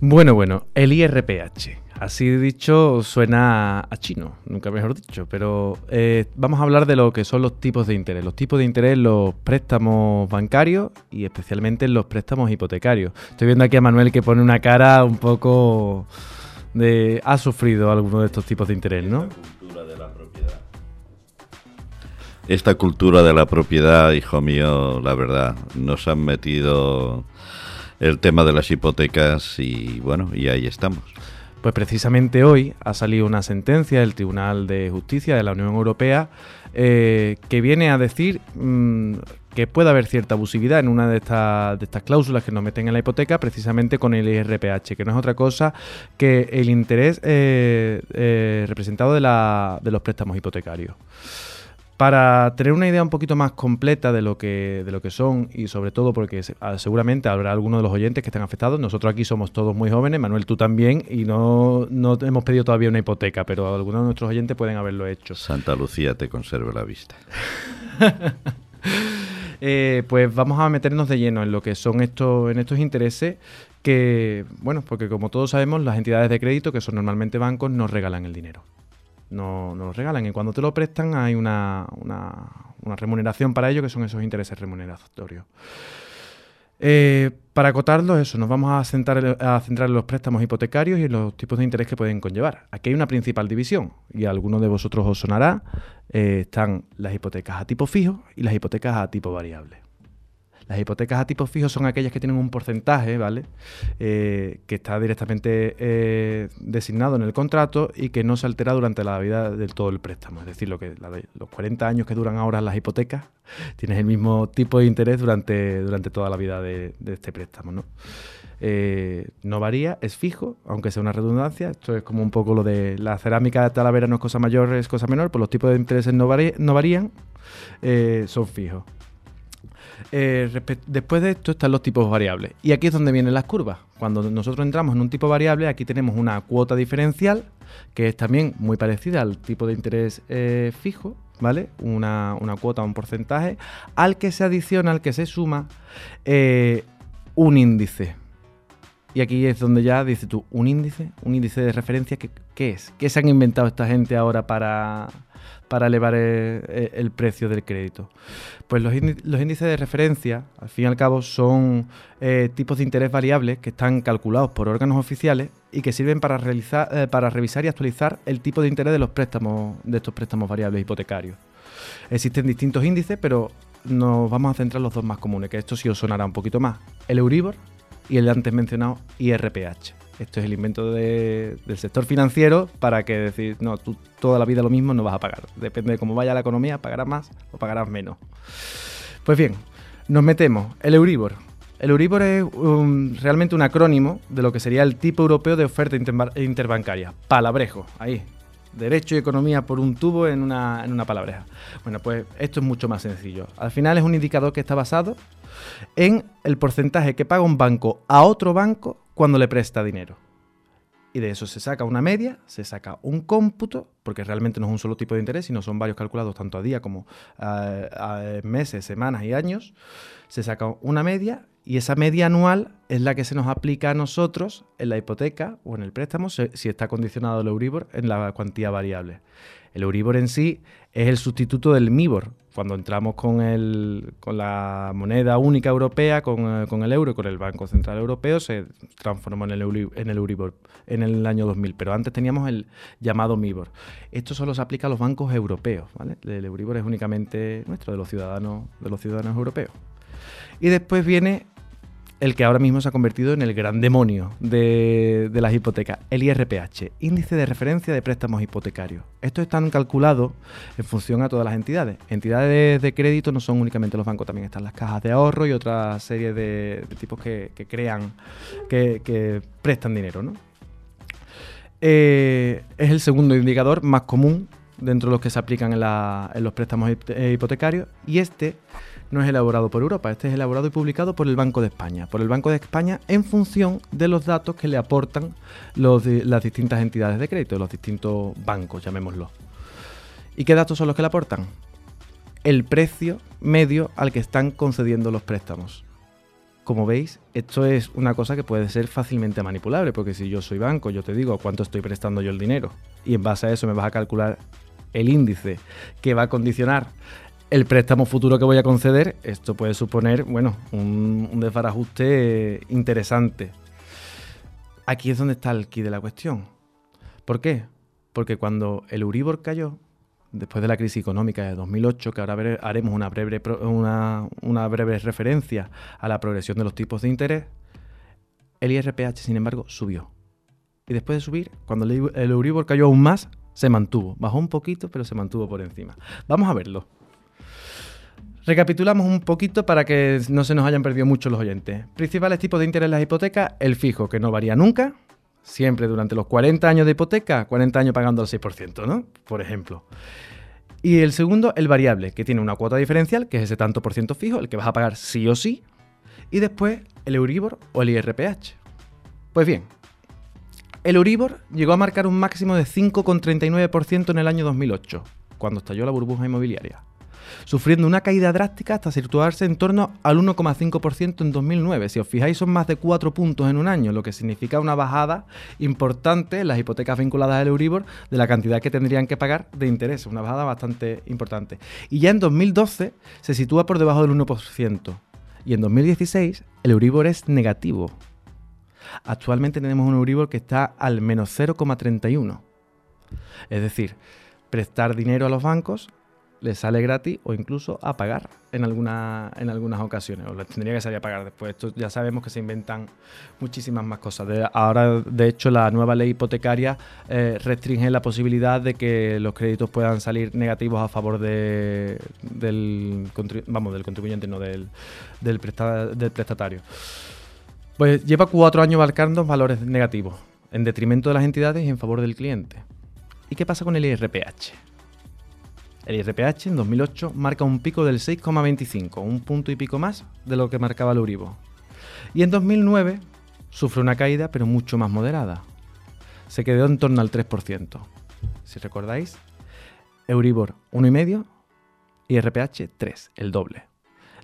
Bueno, bueno, el IRPH. Así dicho, suena a chino, nunca mejor dicho, pero eh, vamos a hablar de lo que son los tipos de interés. Los tipos de interés los préstamos bancarios y especialmente en los préstamos hipotecarios. Estoy viendo aquí a Manuel que pone una cara un poco de... Ha sufrido alguno de estos tipos de interés, ¿no? Esta cultura de la propiedad, hijo mío, la verdad, nos han metido el tema de las hipotecas y bueno, y ahí estamos. Pues precisamente hoy ha salido una sentencia del Tribunal de Justicia de la Unión Europea eh, que viene a decir mm, que puede haber cierta abusividad en una de, estas de estas cláusulas que nos meten en la hipoteca precisamente con el IRPH, que no es otra cosa que el interés eh, eh, representado de, la- de los préstamos hipotecarios. Para tener una idea un poquito más completa de lo que, de lo que son y sobre todo porque ah, seguramente habrá algunos de los oyentes que estén afectados. Nosotros aquí somos todos muy jóvenes, Manuel tú también, y no, no hemos pedido todavía una hipoteca, pero algunos de nuestros oyentes pueden haberlo hecho. Santa Lucía te conserve la vista. *laughs* Eh, pues vamos a meternos de lleno en lo que son estos, en estos intereses que, bueno, porque como todos sabemos, las entidades de crédito, que son normalmente bancos, nos regalan el dinero. No, nos lo regalan y cuando te lo prestan hay una, una, remuneración para ello, que son esos intereses remuneratorios. Eh, para acotarlo, eso, nos vamos a, centrar, a centrar en los préstamos hipotecarios y en los tipos de interés que pueden conllevar. Aquí hay una principal división, y a algunos de vosotros os sonará, eh, están las hipotecas a tipo fijo y las hipotecas a tipo variable. Las hipotecas a tipo fijo son aquellas que tienen un porcentaje, ¿vale? Eh, que está directamente eh, designado en el contrato y que no se altera durante la vida del todo el préstamo. Es decir, los 40 años que duran ahora las hipotecas, tienes el mismo tipo de interés durante, durante toda la vida de, este préstamo, ¿no? Eh, no varía, es fijo, aunque sea una redundancia. Esto es como un poco lo de la cerámica de Talavera no es cosa mayor, es cosa menor, pues los tipos de intereses no, varían, son fijos. Eh, después de esto están los tipos variables. Y aquí es donde vienen las curvas. Cuando nosotros entramos en un tipo variable, aquí tenemos una cuota diferencial, que es también muy parecida al tipo de interés eh, fijo, ¿vale? Una, una cuota, un porcentaje, al que se adiciona, al que se suma eh, un índice. Y aquí es donde ya dices tú, un índice, un índice de referencia, ¿qué, qué es? ¿Qué se han inventado esta gente ahora para, para elevar el, el- el precio del crédito? Pues los, índi- los índices de referencia, al fin y al cabo, son eh, tipos de interés variables que están calculados por órganos oficiales y que sirven para, realizar, eh, para revisar y actualizar el tipo de interés de los préstamos, de estos préstamos variables hipotecarios. Existen distintos índices, pero nos vamos a centrar en los dos más comunes, que esto sí os sonará un poquito más. El Euribor y el antes mencionado IRPH. Esto es el invento de- del sector financiero para que decir, no, tú toda la vida lo mismo no vas a pagar. Depende de cómo vaya la economía, pagarás más o pagarás menos. Pues bien, nos metemos. El Euribor. El Euribor es realmente un acrónimo de lo que sería el tipo europeo de oferta interba- interbancaria. Palabrejo, ahí. Derecho y economía por un tubo en una, en una palabreja. Bueno, pues esto es mucho más sencillo. Al final es un indicador que está basado en el porcentaje que paga un banco a otro banco cuando le presta dinero. Y de eso se saca una media, se saca un cómputo, porque realmente no es un solo tipo de interés, sino son varios calculados tanto a día como a, a meses, semanas y años. Se saca una media y esa media anual es la que se nos aplica a nosotros en la hipoteca o en el préstamo si está condicionado el Euribor en la cuantía variable. El Euribor en sí es el sustituto del MIBOR. Cuando entramos con, el, con la moneda única europea, con, eh, con el euro, con el Banco Central Europeo, se transformó en el, Euri- en el Euribor en el año 2000. Pero antes teníamos el llamado MIBOR. Esto solo se aplica a los bancos europeos. El Euribor es únicamente nuestro, de los ciudadanos, de los ciudadanos europeos. Y después viene el que ahora mismo se ha convertido en el gran demonio de, las hipotecas, el IRPH, Índice de Referencia de Préstamos Hipotecarios. Estos están calculados en función a todas las entidades. Entidades de crédito no son únicamente los bancos, también están las cajas de ahorro y otra serie de, tipos que, crean, que, prestan dinero, ¿no? Eh, es el segundo indicador más común dentro de los que se aplican en, los préstamos eh, hipotecarios y este no es elaborado por Europa, este es elaborado y publicado por el Banco de España, por el Banco de España en función de los datos que le aportan las distintas entidades de crédito, los distintos bancos, llamémoslo. ¿Y qué datos son los que le aportan? El precio medio al que están concediendo los préstamos. Como veis, esto es una cosa que puede ser fácilmente manipulable, porque si yo soy banco, yo te digo cuánto estoy prestando yo el dinero, y en base a eso me vas a calcular el índice que va a condicionar el préstamo futuro que voy a conceder, esto puede suponer, bueno, un, un desbarajuste interesante. Aquí es donde está el quid de la cuestión. ¿Por qué? Porque cuando el Euribor cayó, después de la crisis económica de 2008, que ahora haremos una breve, una, una breve referencia a la progresión de los tipos de interés, el IRPH, sin embargo, subió. Y después de subir, cuando el Euribor cayó aún más, se mantuvo. Bajó un poquito, pero se mantuvo por encima. Vamos a verlo. Recapitulamos un poquito para que no se nos hayan perdido mucho los oyentes. Principales tipos de interés en las hipotecas, el fijo, que no varía nunca, siempre durante los 40 años de hipoteca, 40 años pagando al 6%, ¿no? Por ejemplo. Y el segundo, el variable, que tiene una cuota diferencial, que es ese tanto por ciento fijo, el que vas a pagar sí o sí. Y después, el Euribor o el IRPH. Pues bien, el Euribor llegó a marcar un máximo de 5,39% en el año 2008, cuando estalló la burbuja inmobiliaria. Sufriendo una caída drástica hasta situarse en torno al 1,5% en 2009. Si os fijáis, son más de 4 puntos en un año, lo que significa una bajada importante en las hipotecas vinculadas al Euribor de la cantidad que tendrían que pagar de interés, una bajada bastante importante. Y ya en 2012 se sitúa por debajo del 1%. Y en 2016 el Euribor es negativo. Actualmente tenemos un Euribor que está al menos 0,31. Es decir, prestar dinero a los bancos les sale gratis o incluso a pagar en, alguna, en algunas ocasiones. O les tendría que salir a pagar después. Esto ya sabemos que se inventan muchísimas más cosas. Ahora, de hecho, la nueva ley hipotecaria eh, restringe la posibilidad de que los créditos puedan salir negativos a favor de, del, vamos, del contribuyente, no del, del prestatario. Pues lleva cuatro años marcando valores negativos, en detrimento de las entidades y en favor del cliente. ¿Y qué pasa con el IRPH? El IRPH en 2008 marca un pico del 6,25, un punto y pico más de lo que marcaba el Euribor. Y en 2009 sufre una caída, pero mucho más moderada. Se quedó en torno al 3%. Si recordáis, Euribor 1,5 y IRPH 3, el doble.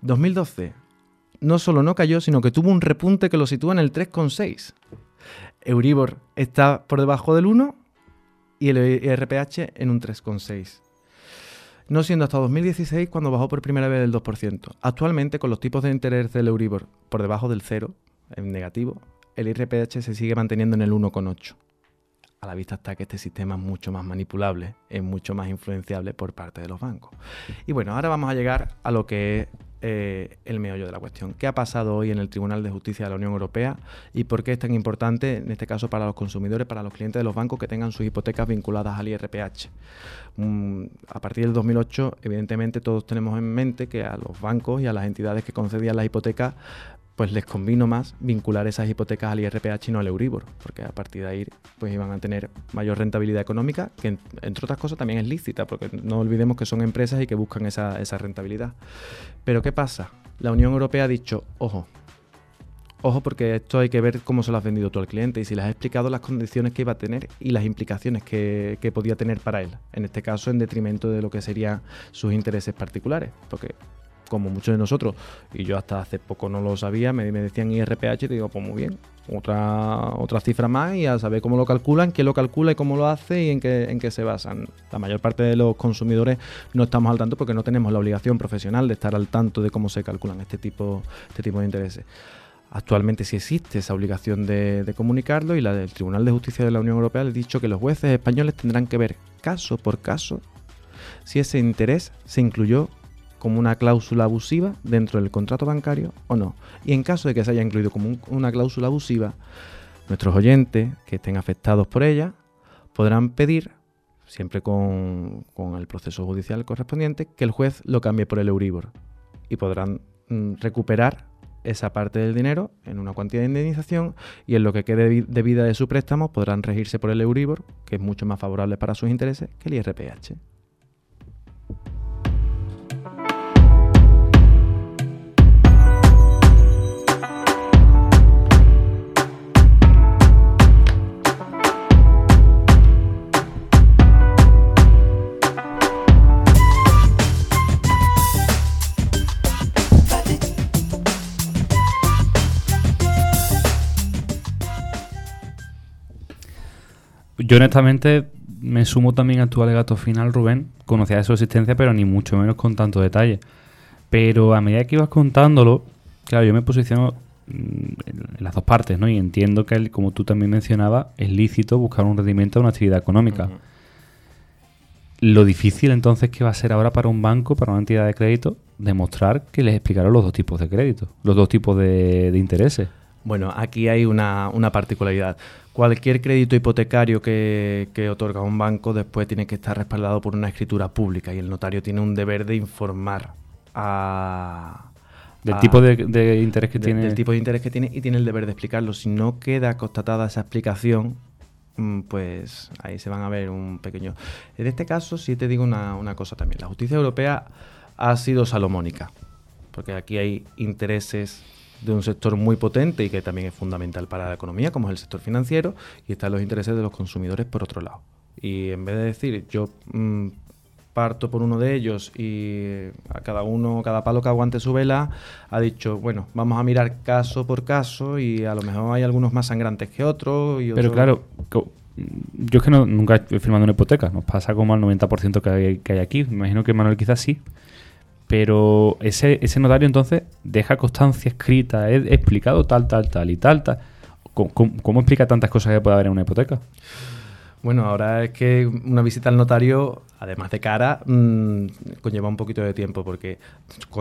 2012 no solo no cayó, sino que tuvo un repunte que lo sitúa en el 3,6. Euribor está por debajo del 1 y el IRPH en un 3,6 no siendo hasta 2016 cuando bajó por primera vez del 2%. Actualmente, con los tipos de interés del Euribor por debajo del cero, en negativo, el IRPH se sigue manteniendo en el 1,8. A la vista está que este sistema es mucho más manipulable, es mucho más influenciable por parte de los bancos. Y bueno, ahora vamos a llegar a lo que es eh, el meollo de la cuestión. ¿Qué ha pasado hoy en el Tribunal de Justicia de la Unión Europea y por qué es tan importante, en este caso, para los consumidores, para los clientes de los bancos que tengan sus hipotecas vinculadas al IRPH? Mm, a partir del 2008, evidentemente, todos tenemos en mente que a los bancos y a las entidades que concedían las hipotecas pues les convino más vincular esas hipotecas al IRPH y no al Euribor, porque a partir de ahí pues iban a tener mayor rentabilidad económica, que en- entre otras cosas también es lícita, porque no olvidemos que son empresas y que buscan esa, esa rentabilidad. Pero ¿qué pasa? La Unión Europea ha dicho, ojo, ojo porque esto hay que ver cómo se lo has vendido tú al cliente y si le has explicado las condiciones que iba a tener y las implicaciones que, que podía tener para él, en este caso en detrimento de lo que serían sus intereses particulares, porque como muchos de nosotros, y yo hasta hace poco no lo sabía, me, me decían IRPH y te digo, pues muy bien, otra, otra cifra más y a saber cómo lo calculan, quién lo calcula y cómo lo hace y en qué, en qué se basan. La mayor parte de los consumidores no estamos al tanto porque no tenemos la obligación profesional de estar al tanto de cómo se calculan este tipo, este tipo de intereses. Actualmente sí existe esa obligación de, de comunicarlo y la del Tribunal de Justicia de la Unión Europea le ha dicho que los jueces españoles tendrán que ver caso por caso si ese interés se incluyó como una cláusula abusiva dentro del contrato bancario o no. Y en caso de que se haya incluido como un- una cláusula abusiva, nuestros oyentes que estén afectados por ella podrán pedir, siempre con, el proceso judicial correspondiente, que el juez lo cambie por el Euribor. Y podrán mm, recuperar esa parte del dinero en una cuantía de indemnización y en lo que quede de vida de su préstamo podrán regirse por el Euribor, que es mucho más favorable para sus intereses que el IRPH. Yo honestamente me sumo también a tu alegato final, Rubén. Conocía de su existencia, pero ni mucho menos con tanto detalle. Pero a medida que ibas contándolo, claro, yo me posiciono mm, en las dos partes, ¿no? Y entiendo que, como tú también mencionabas, es lícito buscar un rendimiento a una actividad económica. Lo difícil entonces que va a ser ahora para un banco, para una entidad de crédito, demostrar que les explicaron los dos tipos de crédito, los dos tipos de, de intereses. Bueno, aquí hay una, una particularidad. Cualquier crédito hipotecario que, que otorga un banco después tiene que estar respaldado por una escritura pública y el notario tiene un deber de informar a... Del a- tipo de, de interés que de- tiene. Del tipo de interés que tiene y tiene el deber de explicarlo. Si no queda constatada esa explicación, mm, pues ahí se van a ver un pequeño... En este caso sí te digo una, una cosa también. La justicia europea ha sido salomónica, porque aquí hay intereses de un sector muy potente y que también es fundamental para la economía, como es el sector financiero, y están los intereses de los consumidores por otro lado. Y en vez de decir, yo mm, parto por uno de ellos y a cada uno, cada palo que aguante su vela, ha dicho, bueno, vamos a mirar caso por caso y a lo mejor hay algunos más sangrantes que otros. Y Pero otros- claro, yo es que no, nunca he firmado una hipoteca, nos pasa como al 90% que hay, que hay aquí. Me imagino que Manuel quizás sí. Pero ese, ese notario entonces deja constancia escrita, he, explicado tal, tal, tal y tal, tal. ¿Cómo, cómo- explica tantas cosas que puede haber en una hipoteca? Bueno, ahora es que una visita al notario, además de cara, mm, conlleva un poquito de tiempo, porque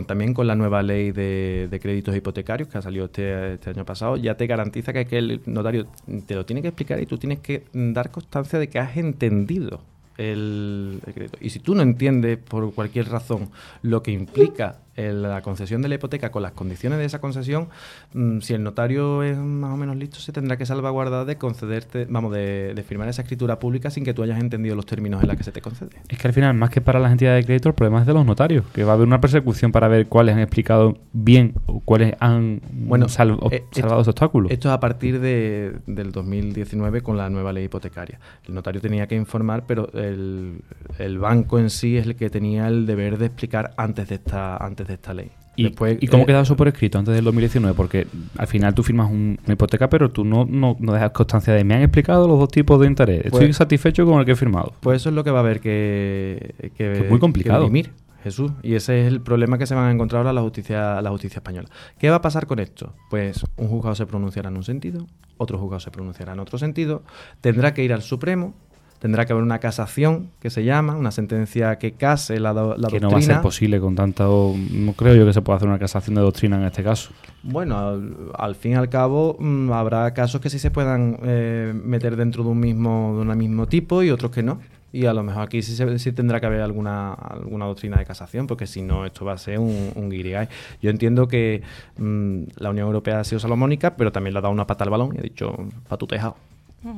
también con la nueva ley de, créditos hipotecarios que ha salido este, este año pasado, ya te garantiza que, que el notario te lo tiene que explicar y tú tienes que dar constancia de que has entendido el, el. Y si tú no entiendes por cualquier razón lo que implica la concesión de la hipoteca con las condiciones de esa concesión, mm, si el notario es más o menos listo, se tendrá que salvaguardar de concederte, vamos, de, de firmar esa escritura pública sin que tú hayas entendido los términos en los que se te concede. Es que al final, más que para las entidades de crédito, el problema es de los notarios, que va a haber una persecución para ver cuáles han explicado bien o cuáles han Bueno, sal- o- eh, salvado ese obstáculo. Esto es a partir de, del 2019 con la nueva ley hipotecaria. El notario tenía que informar, pero el, el banco en sí es el que tenía el deber de explicar antes de esta, antes de esta ley. ¿Y, Después, ¿y cómo eh, queda eso por escrito antes del 2019? Porque al final tú firmas un- una hipoteca, pero tú no, no, no dejas constancia de me han explicado los dos tipos de interés. Estoy Pues- satisfecho con el que he firmado. Pues eso es lo que va a haber que, que, Que es muy complicado. que Jesús. Y ese es el problema que se van a encontrar ahora la justicia, la justicia española. ¿Qué va a pasar con esto? Pues un juzgado se pronunciará en un sentido, otro juzgado se pronunciará en otro sentido, tendrá que ir al Supremo, tendrá que haber una casación, que se llama, una sentencia que case la, do- la que doctrina. no va a ser posible con tanta... No creo yo que se pueda hacer una casación de doctrina en este caso. Bueno, al, al fin y al cabo mm, habrá casos que sí se puedan eh, meter dentro de un mismo de un mismo tipo y otros que no. Y a lo mejor aquí sí, se- sí tendrá que haber alguna, alguna doctrina de casación, porque si no, esto va a ser un, un guirigay. Yo entiendo que mm, la Unión Europea ha sido salomónica, pero también le ha dado una pata al balón y ha dicho, pa' tu tejado. Yo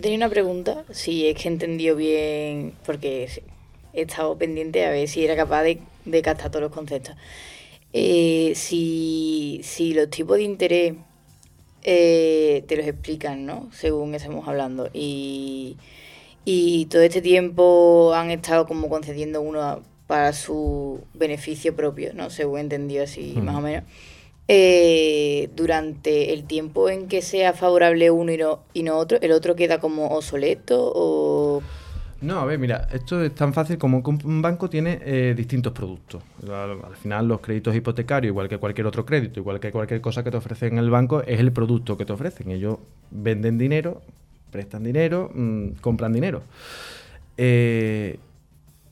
tenía una pregunta, si es que he entendido bien, porque he estado pendiente a ver si era capaz de, de captar todos los conceptos. Eh, si, si los tipos de interés eh, te los explican, ¿no? Según estamos hablando. Y, y todo este tiempo han estado como concediendo uno para su beneficio propio, ¿no? Según he entendido así, Ujú. más o menos. Eh, durante el tiempo en que sea favorable uno y no, y no otro, el otro queda como obsoleto o... No, a ver, mira, esto es tan fácil como un- banco tiene eh, distintos productos. Al, al final, los créditos hipotecarios, igual que cualquier otro crédito, igual que cualquier cosa que te ofrecen en el banco, es el producto que te ofrecen. Ellos venden dinero, prestan dinero, mm, compran dinero. Eh,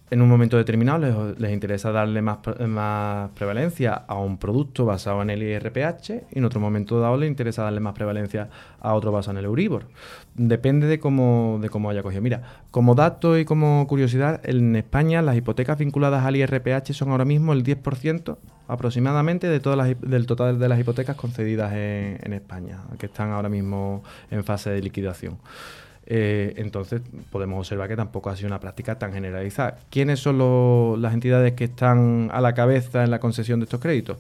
en un momento determinado les, interesa darle más, pre- más prevalencia a un producto basado en el IRPH y en otro momento dado les interesa darle más prevalencia a otro basado en el Euribor. Depende de cómo, de cómo haya cogido. Mira, como dato y como curiosidad, en España las hipotecas vinculadas al IRPH son ahora mismo el 10% aproximadamente de todas las, del total de las hipotecas concedidas en España, que están ahora mismo en fase de liquidación. Eh, entonces podemos observar que tampoco ha sido una práctica tan generalizada. ¿Quiénes son las entidades que están a la cabeza en la concesión de estos créditos?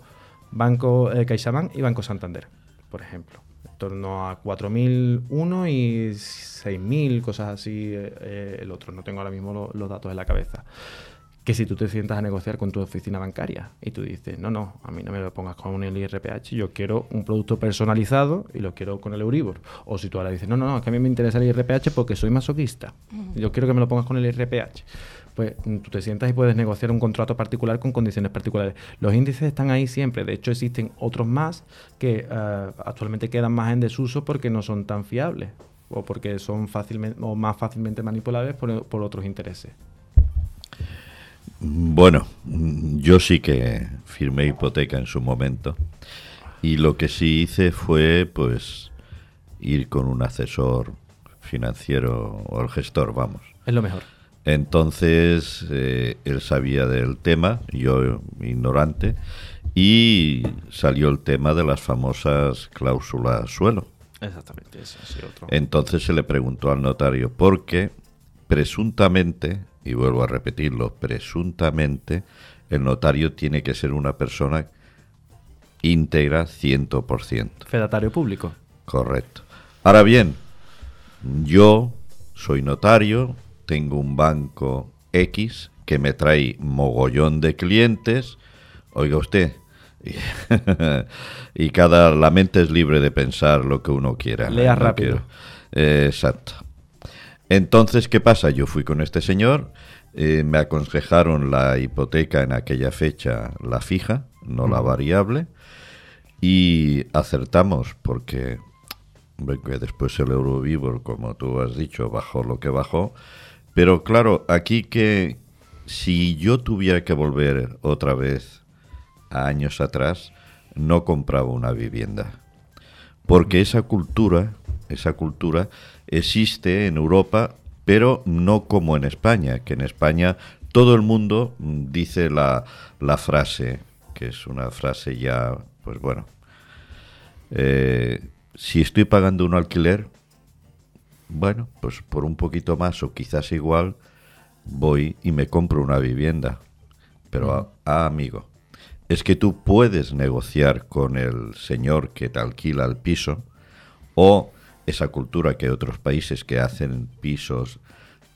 Banco eh, CaixaBank y Banco Santander, por ejemplo. En torno a 4.001 y 6.000, cosas así, eh, eh, el otro. No tengo ahora mismo lo- los datos en la cabeza. Que si tú te sientas a negociar con tu oficina bancaria y tú dices, no, no, a mí no me lo pongas con el IRPH, yo quiero un producto personalizado y lo quiero con el Euribor. O si tú ahora dices, no, no, no, es que a mí me interesa el IRPH porque soy masoquista, yo quiero que me lo pongas con el IRPH. Pues mm, tú te sientas y puedes negociar un contrato particular con condiciones particulares. Los índices están ahí siempre, de hecho existen otros más que eh, actualmente quedan más en desuso porque no son tan fiables o porque son fácilmente o más fácilmente manipulables por, por otros intereses. Bueno, yo sí que firmé hipoteca en su momento y lo que sí hice fue pues ir con un asesor financiero o el gestor, vamos. Es lo mejor. Entonces él sabía del tema, yo ignorante, y salió el tema de las famosas cláusulas suelo. Exactamente, eso sí, otro. Entonces se le preguntó al notario, porque presuntamente, y vuelvo a repetirlo, presuntamente el notario tiene que ser una persona íntegra 100%. Fedatario público. Correcto. Ahora bien, yo soy notario, tengo un banco X que me trae mogollón de clientes. Oiga usted, *laughs* y cada la mente es libre de pensar lo que uno quiera. Lea No rápido. Eh, exacto. Entonces, ¿qué pasa? Yo fui con este señor, eh, me aconsejaron la hipoteca en aquella fecha, la fija, no la variable, y acertamos porque que después el Euribor, como tú has dicho, bajó lo que bajó. Pero claro, aquí que si yo tuviera que volver otra vez a años atrás, no compraba una vivienda. Porque esa cultura, esa cultura existe en Europa, pero no como en España, que en España todo el mundo mm, dice la, la frase, que es una frase ya, pues bueno, eh, si estoy pagando un alquiler, bueno, pues por un poquito más o quizás igual, voy y me compro una vivienda. Pero, ah, ah, amigo, es que tú puedes negociar con el señor que te alquila el piso o esa cultura que hay otros países que hacen pisos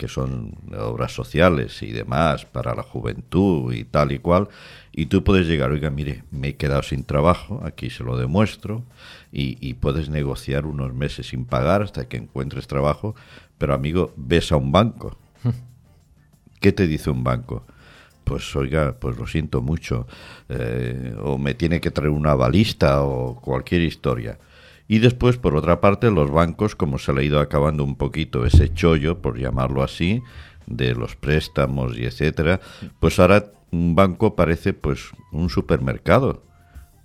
que son obras sociales y demás para la juventud y tal y cual, y tú puedes llegar, oiga, mire, me he quedado sin trabajo, aquí se lo demuestro, y, y puedes negociar unos meses sin pagar hasta que encuentres trabajo, pero amigo, ves a un banco. *laughs* ¿Qué te dice un banco? Pues oiga, pues lo siento mucho, eh, o me tiene que traer una balista o cualquier historia. Y después, por otra parte, los bancos, como se le ha ido acabando un poquito ese chollo, por llamarlo así, de los préstamos y etcétera, pues ahora un banco parece pues un supermercado,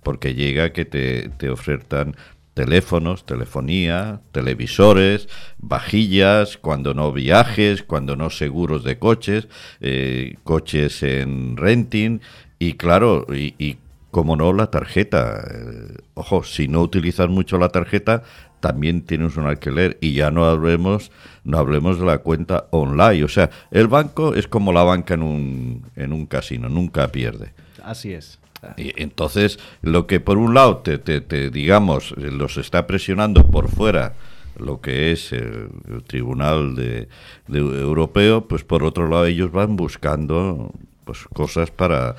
porque llega que te, te ofertan teléfonos, telefonía, televisores, vajillas, cuando no viajes, cuando no seguros de coches, eh, coches en renting y claro, y, y como no la tarjeta. Eh, ojo, si no utilizas mucho la tarjeta, también tienes un alquiler y ya no hablemos no hablemos de la cuenta online. O sea, el banco es como la banca en un, en un casino, nunca pierde. Así es. Y entonces, lo que por un lado te, te- te, digamos, los está presionando por fuera lo que es el, el Tribunal de, de Europeo, pues por otro lado ellos van buscando pues cosas para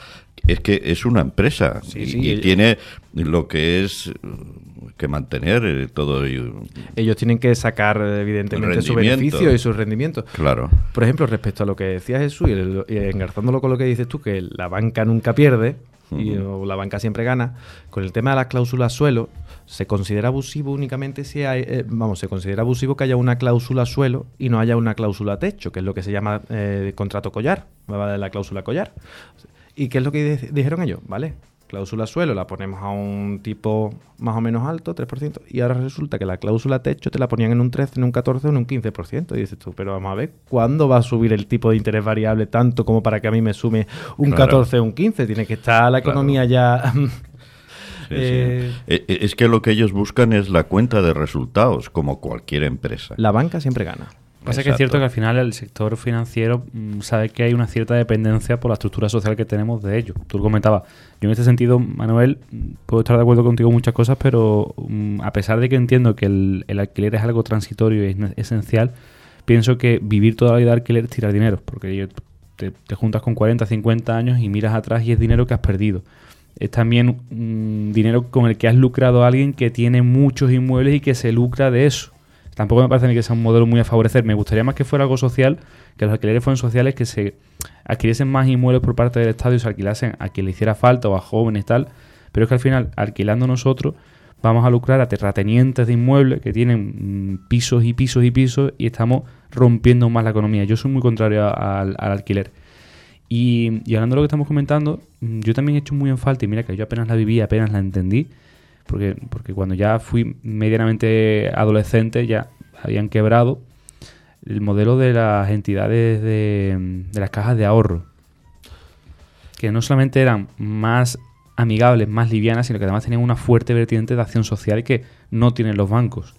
es que es una empresa Sí, y, sí, y ellos- tiene lo que es eh, que mantener eh, todo ello. Ellos tienen que sacar, evidentemente, su beneficio y su rendimiento. Claro. Por ejemplo, respecto a lo que decía Jesús, y, el- y engarzándolo con lo que dices tú, que la banca nunca pierde y o la banca siempre gana, con el tema de las cláusulas suelo, se considera abusivo únicamente si hay, eh, vamos, se considera abusivo que haya una cláusula suelo y no haya una cláusula techo, que es lo que se llama eh, contrato collar, la cláusula collar. ¿Y qué es lo que di- dijeron ellos? Vale, cláusula suelo la ponemos a un tipo más o menos alto, 3%, y ahora resulta que la cláusula techo te la ponían en un 13, en un 14 o en un 15%. Y dices tú, pero vamos a ver, ¿cuándo va a subir el tipo de interés variable tanto como para que a mí me sume un Claro. 14 o un 15? Tiene que estar la Claro. economía ya... Sí, *laughs* Eh, sí. Eh, eh, Es que lo que ellos buscan es la cuenta de resultados, como cualquier empresa. La banca siempre gana. Pasa que es cierto que al final el sector financiero mm, sabe que hay una cierta dependencia por la estructura social que tenemos de ello. Tú lo comentabas. Yo en este sentido, Manuel, puedo estar de acuerdo contigo en muchas cosas, pero mm, a pesar de que entiendo que el, el alquiler es algo transitorio y es esencial, pienso que vivir toda la vida de alquiler es tirar dinero, porque te juntas con 40, 50 años y miras atrás y es dinero que has perdido. Es también mm, dinero con el que has lucrado a alguien que tiene muchos inmuebles y que se lucra de eso. Tampoco me parece a mí que sea un modelo muy a favorecer. Me gustaría más que fuera algo social, que los alquileres fueran sociales, que se adquiriesen más inmuebles por parte del Estado y se alquilasen a quien le hiciera falta o a jóvenes tal. Pero es que al final, alquilando nosotros, vamos a lucrar a terratenientes de inmuebles que tienen mm, pisos y pisos y pisos y estamos rompiendo más la economía. Yo soy muy contrario al alquiler. Y, y hablando de lo que estamos comentando, mm, yo también he hecho muy en falta, y mira que yo apenas la viví, apenas la entendí, porque, porque cuando ya fui medianamente adolescente ya habían quebrado el modelo de las entidades de, de las cajas de ahorro, que no solamente eran más amigables, más livianas, sino que además tenían una fuerte vertiente de acción social que no tienen los bancos.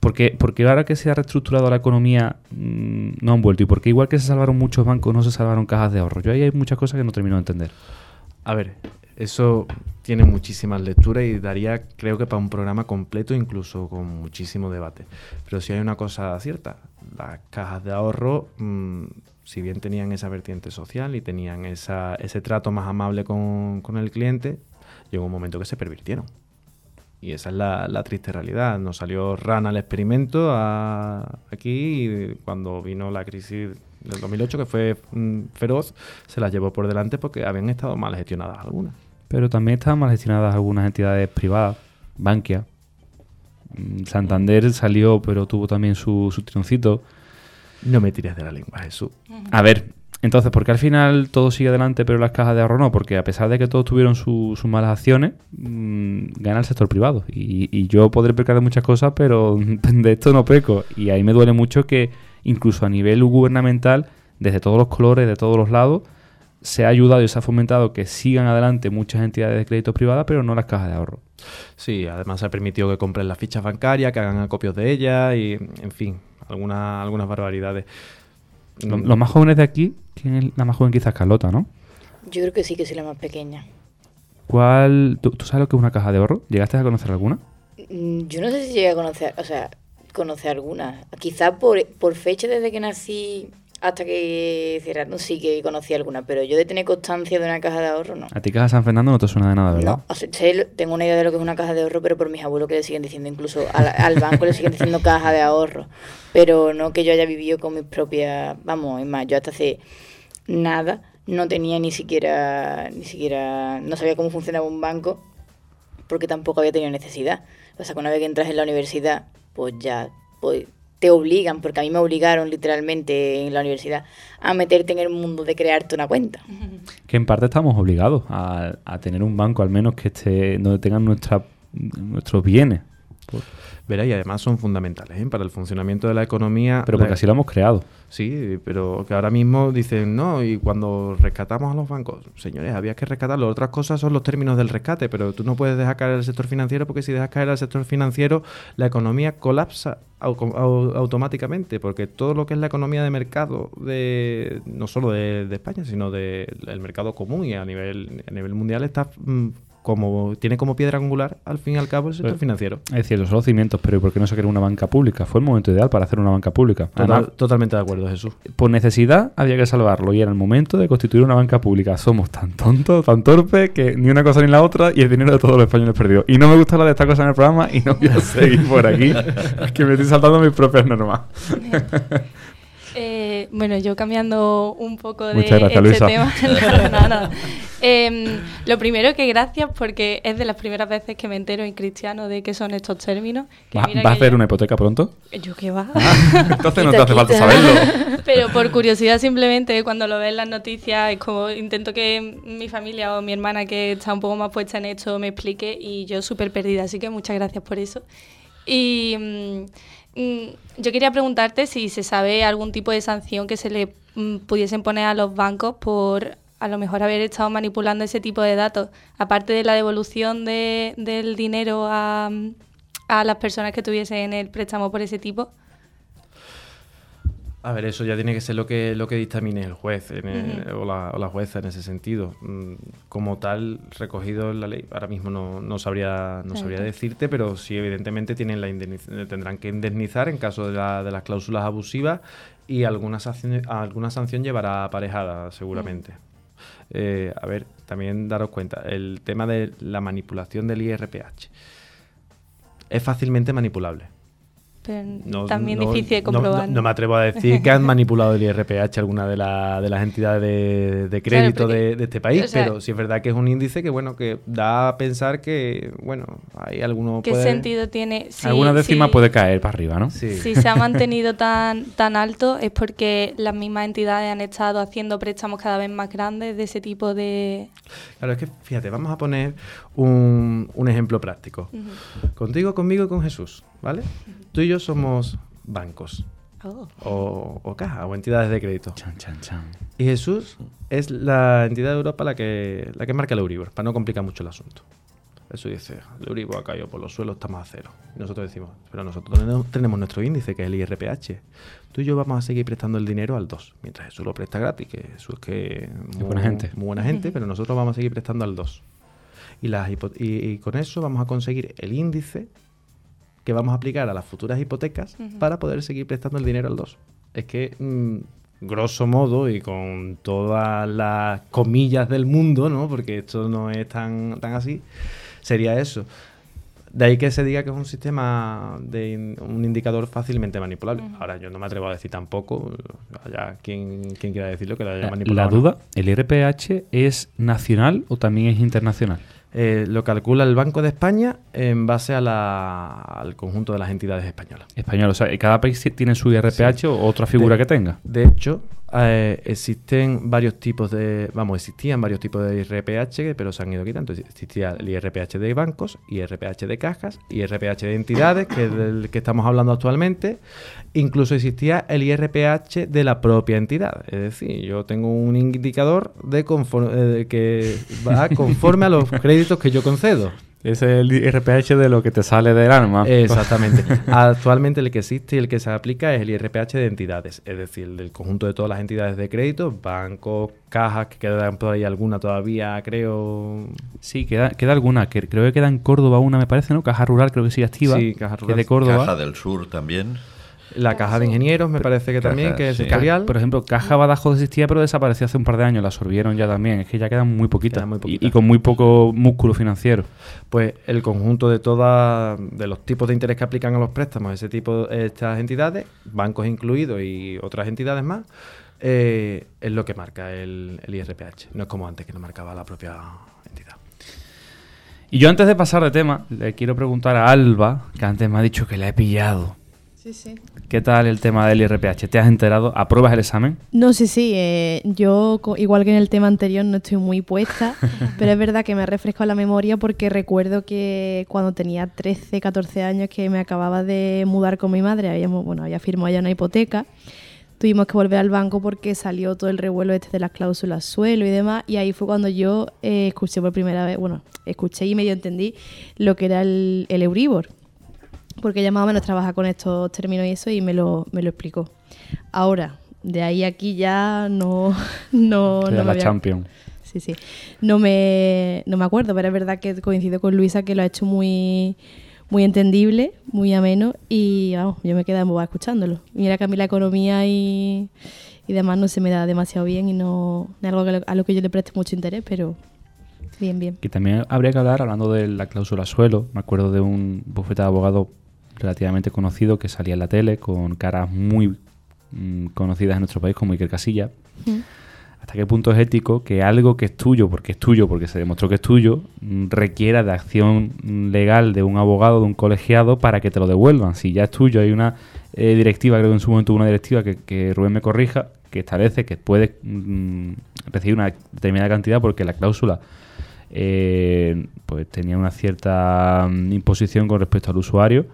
Porque, porque ahora que se ha reestructurado la economía mm, no han vuelto. Y porque igual que se salvaron muchos bancos, no se salvaron cajas de ahorro. Yo ahí hay muchas cosas que no termino de entender. A ver, eso tiene muchísimas lecturas y daría, creo que para un programa completo, incluso con muchísimo debate. Pero si hay una cosa cierta, las cajas de ahorro mm, si bien tenían esa vertiente social y tenían esa- ese trato más amable con, el cliente, llegó un momento que se pervirtieron. Y esa es la, triste realidad. Nos salió rana al experimento a- aquí y cuando vino la crisis del 2008, que fue mm, feroz, se las llevó por delante porque habían estado mal gestionadas algunas. Pero también estaban mal gestionadas algunas entidades privadas, Bankia. Mm, Santander salió, pero tuvo también su, su tironcito. No me tires de la lengua, Jesús. A ver, entonces, ¿por qué al final todo sigue adelante, pero las cajas de ahorro no? Porque a pesar de que todos tuvieron su- sus malas acciones, mm, gana el sector privado. Y, y yo podré pecar de muchas cosas, pero *laughs* de esto no peco. Y ahí me duele mucho que incluso a nivel gubernamental, desde todos los colores, de todos los lados, se ha ayudado y se ha fomentado que sigan adelante muchas entidades de crédito privadas, pero no las cajas de ahorro. Sí, además se ha permitido que compren las fichas bancarias, que hagan acopios de ellas y, en fin, algunas, algunas barbaridades. Lo- Los más jóvenes de aquí, ¿quién es la más joven quizás Carlota, ¿no? Yo creo que sí que soy la más pequeña. ¿Cuál, tú, tú sabes lo que es una caja de ahorro? ¿Llegaste a conocer alguna? Mm, Yo no sé si llegué a conocer, o sea, conocer algunas. Quizás por, por fecha desde que nací hasta que cerraron sí que conocí alguna, pero yo de tener constancia de una caja de ahorro no. A ti Caja San Fernando no te suena de nada, ¿verdad? No, o sea, tengo una idea de lo que es una caja de ahorro, pero por mis abuelos que le siguen diciendo, incluso al, al banco le siguen diciendo caja de ahorro, pero no que yo haya vivido con mis propias, vamos, es más, yo hasta hace nada no tenía ni siquiera, ni siquiera, no sabía cómo funcionaba un banco, porque tampoco había tenido necesidad. O sea, que una vez que entras en la universidad, pues ya pues, te obligan, porque a mí me obligaron literalmente en la universidad a meterte en el mundo de crearte una cuenta. *laughs* Que en parte estamos obligados a, a tener un banco, al menos que esté donde tengan nuestra, nuestros bienes. Verá, y además son fundamentales ¿eh? para el funcionamiento de la economía. pero La- porque así lo hemos creado. Sí, pero que ahora mismo dicen, no, y cuando rescatamos a los bancos, señores, había que rescatarlo. Otras cosas son los términos del rescate, pero tú no puedes dejar caer el sector financiero porque si dejas caer al sector financiero, la economía colapsa au- au- automáticamente, porque todo lo que es la economía de mercado, de no solo de, de España, sino del mercado común y a nivel, a nivel mundial, está mm, como tiene como piedra angular, al fin y al cabo, el sector Pero- financiero. Es cierto, son los cimientos, pero ¿y por qué no se crea una banca pública? Fue el momento ideal para hacer una banca pública. Total- Además, totalmente de acuerdo, Jesús. por necesidad había que salvarlo y era el momento de constituir una banca pública. Somos tan tontos, tan torpes, que ni una cosa ni la otra y el dinero de todos los españoles perdido. Y no me gusta hablar de esta cosa en el programa y no voy a seguir por aquí, es *laughs* que me estoy saltando mis propias normas. Eh, bueno, yo cambiando un poco de gracias, este Luisa. tema. *laughs* No, nada. Em, lo primero que gracias porque es de las primeras veces que me entero en cristiano de qué son estos términos. que ¿Va- mira ¿Vas a hacer yo- una hipoteca pronto? Yo qué va. Entonces no te hace falta saberlo. *laughs* Pero por curiosidad simplemente cuando lo ves en las noticias es como intento que mi familia o mi hermana que está un poco más puesta en esto me explique y yo súper perdida, así que muchas gracias por eso. Y mm, mm, yo quería preguntarte si se sabe algún tipo de sanción que se le mm, pudiesen poner a los bancos por a lo mejor haber estado manipulando ese tipo de datos, aparte de la devolución de- del dinero a, a las personas que tuviesen el préstamo por ese tipo. A ver, eso ya tiene que ser lo que, lo que dictamine el juez en el- o, la, o la jueza en ese sentido. Mm, Como tal, recogido en la ley, ahora mismo no, no sabría, no sabría decirte, pero sí evidentemente tienen la indemniz- tendrán que indemnizar en caso de, la- de las cláusulas abusivas y alguna sanción, alguna sanción llevará aparejada seguramente. Eh, a ver, también daros cuenta, el tema de la manipulación del IRPH es fácilmente manipulable. Pero No- también no- difícil de comprobar. No, no me atrevo a decir que han *laughs* manipulado el IRPH alguna de, la- de las entidades de, de crédito porque- de, de este país, o sea- pero sí es verdad que es un índice que bueno que da a pensar que bueno hay alguno ¿Qué puede- sentido tiene? Si, Alguna décima puede caer para arriba, ¿no? Sí. Si se ha *laughs* mantenido tan, tan alto es porque las mismas entidades han estado haciendo préstamos cada vez más grandes de ese tipo de... Claro, es que fíjate, vamos a poner un, un ejemplo práctico. Contigo, conmigo y con Jesús, ¿vale? Tú y yo somos bancos Oh. o, o cajas o entidades de crédito. Chan, chan, chan. Y Jesús es la entidad de Europa la que, la que marca el Euribor, para no complicar mucho el asunto. Jesús dice, el Euribor ha caído por los suelos, estamos a cero. Y nosotros decimos, pero nosotros tenemos, tenemos nuestro índice, que es el IRPH. Tú y yo vamos a seguir prestando el dinero al 2, mientras Jesús lo presta gratis, que Jesús es que... Muy, buena gente. Muy buena gente, pero nosotros vamos a seguir prestando al 2. Y, las y, y con eso vamos a conseguir el índice que vamos a aplicar a las futuras hipotecas para poder seguir prestando el dinero al 2. Es que mm, grosso modo y con todas las comillas del mundo, ¿no? Porque esto no es tan, tan así, sería eso. De ahí que se diga que es un sistema de in- un indicador fácilmente manipulable. Ahora yo no me atrevo a decir tampoco, allá quien, quien quiera decirlo que lo haya La, manipulado. la duda, ¿el IRPH es nacional o también es internacional? Eh, lo calcula el Banco de España en base a la- al conjunto de las entidades españolas. Español, o sea, ¿cada país tiene su IRPH o otra figura De- que tenga? De hecho, eh, existen varios tipos de, vamos, existían varios tipos de IRPH, pero se han ido quitando. Existía el IRPH de bancos, IRPH de cajas, IRPH de entidades, que es del que estamos hablando actualmente. Incluso existía el IRPH de la propia entidad. Es decir, yo tengo un indicador de, confor- eh, de que va conforme a los *laughs* créditos que yo concedo. Es el IRPH de lo que te sale del alma. Exactamente. *laughs* Actualmente el que existe y el que se aplica es el IRPH de entidades, es decir, del conjunto de todas las entidades de crédito, bancos, cajas, que quedan por ahí alguna todavía, creo. Sí, queda, queda alguna, que creo que queda en Córdoba una, me parece, ¿no? Caja Rural creo que sí activa. Sí, Caja que Rural. de Córdoba. Caja del Sur también. La caja de ingenieros me parece que Caja, también, que es sí. sectorial. Por ejemplo, Caja Badajoz existía, pero desapareció hace un par de años. La absorbieron ya también. Es que ya quedan muy poquitas. Quedan muy Y- poquitas. Y, con muy poco músculo financiero. Pues el conjunto de todas, de los tipos de interés que aplican a los préstamos, ese tipo, estas entidades, bancos incluidos y otras entidades más, eh, es lo que marca el, el IRPH. No es como antes que lo marcaba la propia entidad. Y yo antes de pasar de tema, le quiero preguntar a Alba, que antes me ha dicho que la he pillado. Sí, sí. ¿Qué tal el tema del IRPH? ¿Te has enterado? ¿Apruebas el examen? No, sí, sí. eh, yo, igual que en el tema anterior, no estoy muy puesta, *laughs* pero es verdad que me ha refrescado la memoria porque recuerdo que cuando tenía 13, 14 años que me acababa de mudar con mi madre, habíamos, bueno, había firmado ya una hipoteca, tuvimos que volver al banco porque salió todo el revuelo este de las cláusulas suelo y demás, y ahí fue cuando yo eh, escuché por primera vez, bueno, escuché y medio entendí lo que era el, el Euribor, porque ella más o menos trabaja con estos términos y eso y me lo, me lo explicó. Ahora, de ahí a aquí ya no, *laughs* no, me la había- Champion. Sí, sí. No me, no me acuerdo, pero es verdad que coincido con Luisa que lo ha hecho muy, muy entendible, muy ameno y vamos, yo me quedé embobada escuchándolo. Mira que a mí la economía y, y demás no se me da demasiado bien y no es algo que a lo que yo le preste mucho interés, pero bien, bien. Que también habría que hablar, hablando de la cláusula suelo, me acuerdo de un bufete de abogado relativamente conocido que salía en la tele con caras muy mm, conocidas en nuestro país como Iker Casilla. Mm. ¿Hasta qué punto es ético que algo que es tuyo, porque es tuyo, porque se demostró que es tuyo, mm, requiera de acción legal de un abogado, de un colegiado, para que te lo devuelvan? Si ya es tuyo, hay una eh, directiva, creo que en su momento hubo una directiva que, que Rubén me corrija, que establece que puedes mm, recibir una determinada cantidad porque la cláusula eh, pues tenía una cierta mm, imposición con respecto al usuario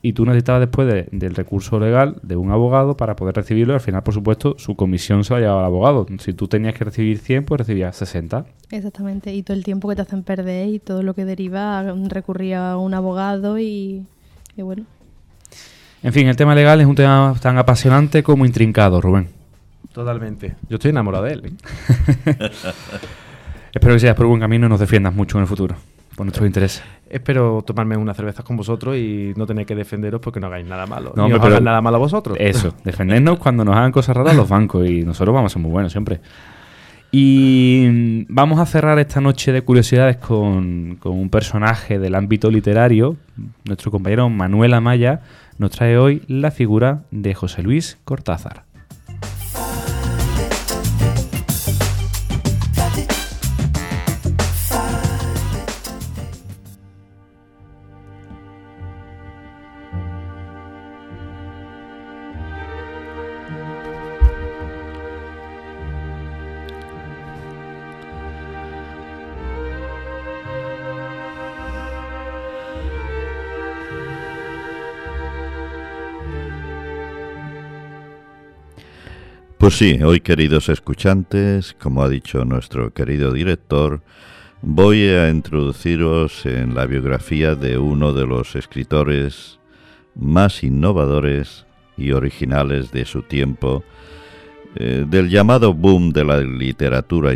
y tú necesitabas después de- del recurso legal de un abogado para poder recibirlo y al final, por supuesto, su comisión se la llevaba al abogado. Si tú tenías que recibir 100, pues recibías 60. Exactamente, y todo el tiempo que te hacen perder y todo lo que deriva a recurrir a un abogado y, y bueno. En fin, el tema legal es un tema tan apasionante como intrincado, Rubén. Totalmente. Yo estoy enamorado de él. ¿eh? *laughs* Espero que sigas por buen camino y nos defiendas mucho en el futuro, por nuestros intereses. Espero tomarme unas cervezas con vosotros y no tener que defenderos porque no hagáis nada malo. No, ni hombre, os pero- hagan nada malo a vosotros. Eso, *laughs* defendernos cuando nos hagan cosas raras los bancos y nosotros vamos a ser muy buenos siempre. Y vamos a cerrar esta noche de curiosidades con, con un personaje del ámbito literario. Nuestro compañero Manuel Amaya nos trae hoy la figura de José Luis Cortázar. Pues sí, hoy queridos escuchantes, como ha dicho nuestro querido director, voy a introduciros en la biografía de uno de los escritores más innovadores y originales de su tiempo, eh, del llamado boom de la literatura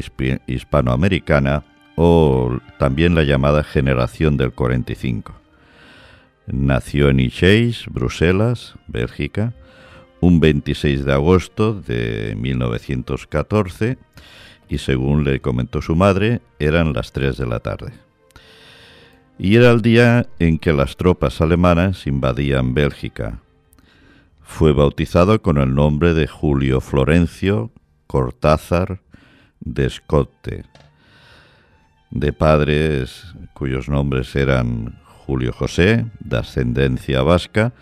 hispanoamericana o también la llamada generación del 45. Nació en Ixelles, Bruselas, Bélgica, un 26 de agosto de 1914 y según le comentó su madre, eran las 3 de la tarde. Y era el día en que las tropas alemanas invadían Bélgica. Fue bautizado con el nombre de Julio Florencio Cortázar de Scotte, de padres cuyos nombres eran Julio José, de ascendencia vasca,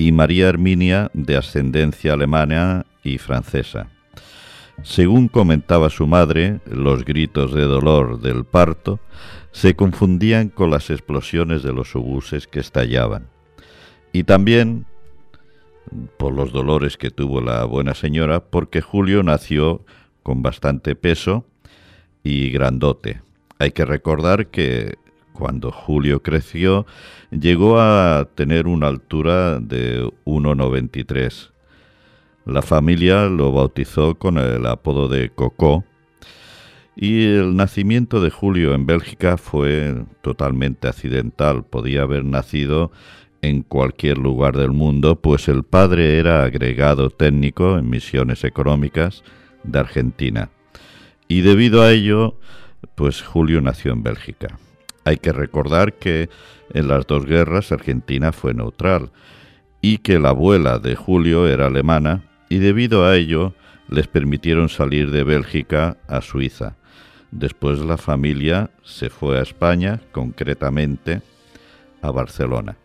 y María Herminia, de ascendencia alemana y francesa. Según comentaba su madre, los gritos de dolor del parto se confundían con las explosiones de los obuses que estallaban. Y también por los dolores que tuvo la buena señora, porque Julio nació con bastante peso y grandote. Hay que recordar que cuando Julio creció llegó a tener una altura de 1,93. La familia lo bautizó con el apodo de Coco y el nacimiento de Julio en Bélgica fue totalmente accidental. Podía haber nacido en cualquier lugar del mundo, pues el padre era agregado técnico en misiones económicas de Argentina. Y debido a ello, pues Julio nació en Bélgica. Hay que recordar que en las dos guerras Argentina fue neutral y que la abuela de Julio era alemana y debido a ello les permitieron salir de Bélgica a Suiza. Después la familia se fue a España, concretamente a Barcelona.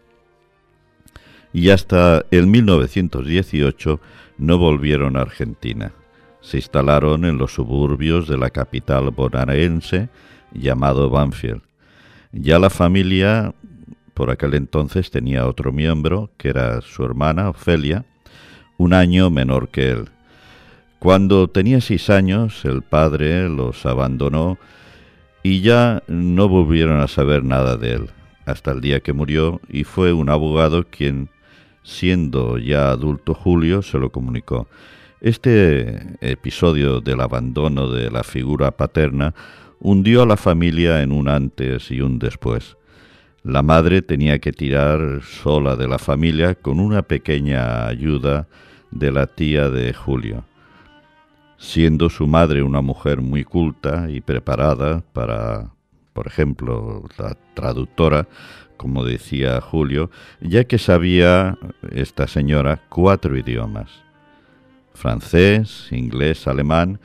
Y hasta el 1918 no volvieron a Argentina. Se instalaron en los suburbios de la capital bonaerense llamado Banfield. Ya la familia por aquel entonces tenía otro miembro, que era su hermana Ofelia, un año menor que él. Cuando tenía seis años, el padre los abandonó y ya no volvieron a saber nada de él, hasta el día que murió, y fue un abogado quien, siendo ya adulto Julio, se lo comunicó. Este episodio del abandono de la figura paterna hundió a la familia en un antes y un después. La madre tenía que tirar sola de la familia con una pequeña ayuda de la tía de Julio. Siendo su madre una mujer muy culta y preparada para, por ejemplo, la traductora, como decía Julio, ya que sabía esta señora cuatro idiomas, francés, inglés, alemán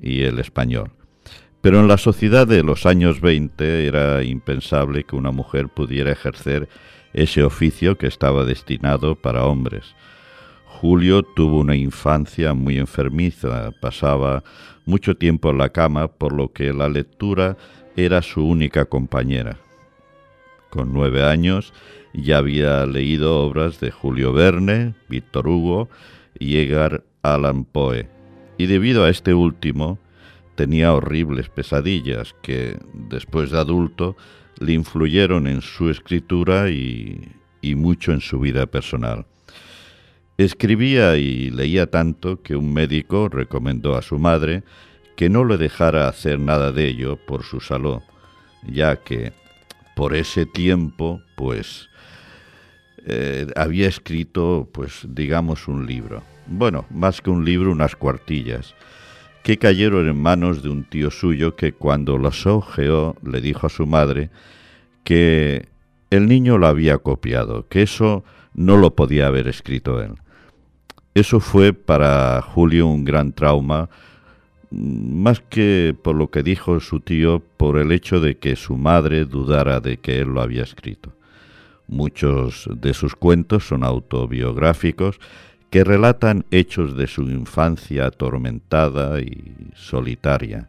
y el español. Pero en la sociedad de los años 20 era impensable que una mujer pudiera ejercer ese oficio que estaba destinado para hombres. Julio tuvo una infancia muy enfermiza, pasaba mucho tiempo en la cama, por lo que la lectura era su única compañera. Con nueve años ya había leído obras de Julio Verne, Víctor Hugo y Edgar Allan Poe, y debido a este último, tenía horribles pesadillas que, después de adulto, le influyeron en su escritura y, mucho en su vida personal. Escribía y leía tanto que un médico recomendó a su madre que no le dejara hacer nada de ello por su salud, ya que por ese tiempo, pues, eh, había escrito, pues, digamos, un libro. Bueno, más que un libro, unas cuartillas, que cayeron en manos de un tío suyo que cuando los ojeó le dijo a su madre que el niño lo había copiado, que eso no lo podía haber escrito él. Eso fue para Julio un gran trauma, más que por lo que dijo su tío, por el hecho de que su madre dudara de que él lo había escrito. Muchos de sus cuentos son autobiográficos que relatan hechos de su infancia atormentada y solitaria.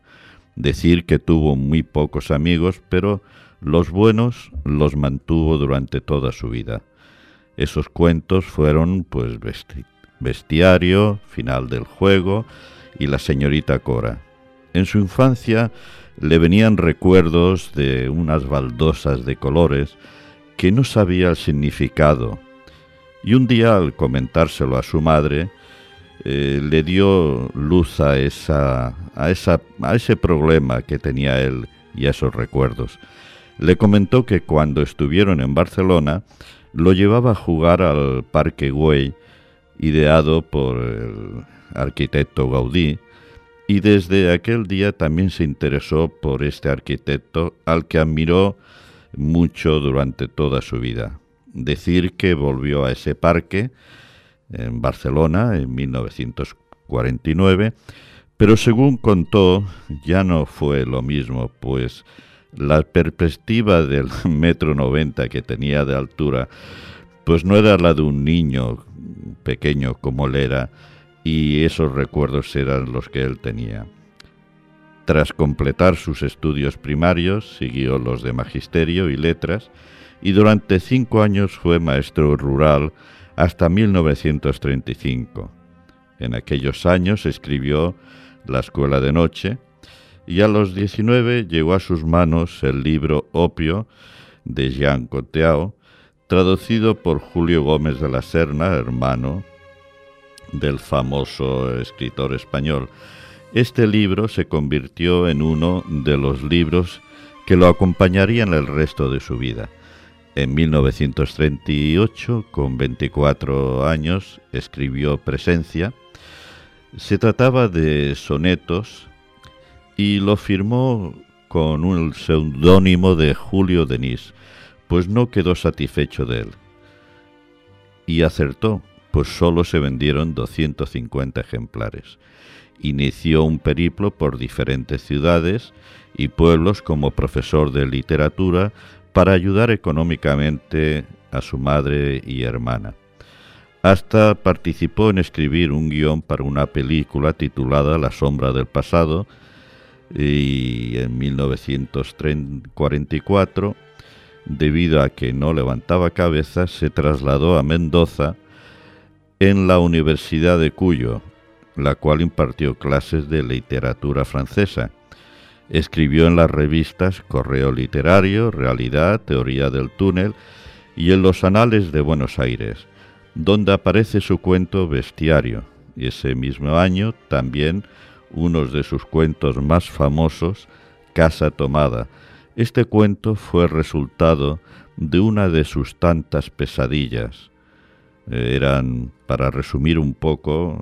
Decir que tuvo muy pocos amigos, pero los buenos los mantuvo durante toda su vida. Esos cuentos fueron pues Bestiario, Final del juego y La señorita Cora. En su infancia le venían recuerdos de unas baldosas de colores que no sabía el significado y un día, al comentárselo a su madre, eh, le dio luz a, esa, a, esa, a ese problema que tenía él y a esos recuerdos. Le comentó que cuando estuvieron en Barcelona, lo llevaba a jugar al Parque Güell ideado por el arquitecto Gaudí, y desde aquel día también se interesó por este arquitecto al que admiró mucho durante toda su vida. Decir que volvió a ese parque en Barcelona en 1949, pero según contó ya no fue lo mismo, pues la perspectiva del *laughs* metro noventa que tenía de altura, pues no era la de un niño pequeño como él era, y esos recuerdos eran los que él tenía. Tras completar sus estudios primarios, siguió los de magisterio y letras, y durante cinco años fue maestro rural hasta 1935. En aquellos años escribió La Escuela de Noche, y a los 19 llegó a sus manos el libro Opio de Jean Cotteau, traducido por Julio Gómez de la Serna, hermano del famoso escritor español. Este libro se convirtió en uno de los libros que lo acompañarían el resto de su vida. En 1938, con 24 años, escribió Presencia. Se trataba de sonetos y lo firmó con un seudónimo de Julio Denis, pues no quedó satisfecho de él. Y acertó, pues solo se vendieron 250 ejemplares. Inició un periplo por diferentes ciudades y pueblos como profesor de literatura para ayudar económicamente a su madre y hermana. Hasta participó en escribir un guion para una película titulada La sombra del pasado y en 1944, debido a que no levantaba cabeza, se trasladó a Mendoza en la Universidad de Cuyo, la cual impartió clases de literatura francesa. Escribió en las revistas Correo Literario, Realidad, Teoría del Túnel y en los Anales de Buenos Aires, donde aparece su cuento Bestiario, y ese mismo año también uno de sus cuentos más famosos, Casa Tomada. Este cuento fue resultado de una de sus tantas pesadillas. Eh, eran, para resumir un poco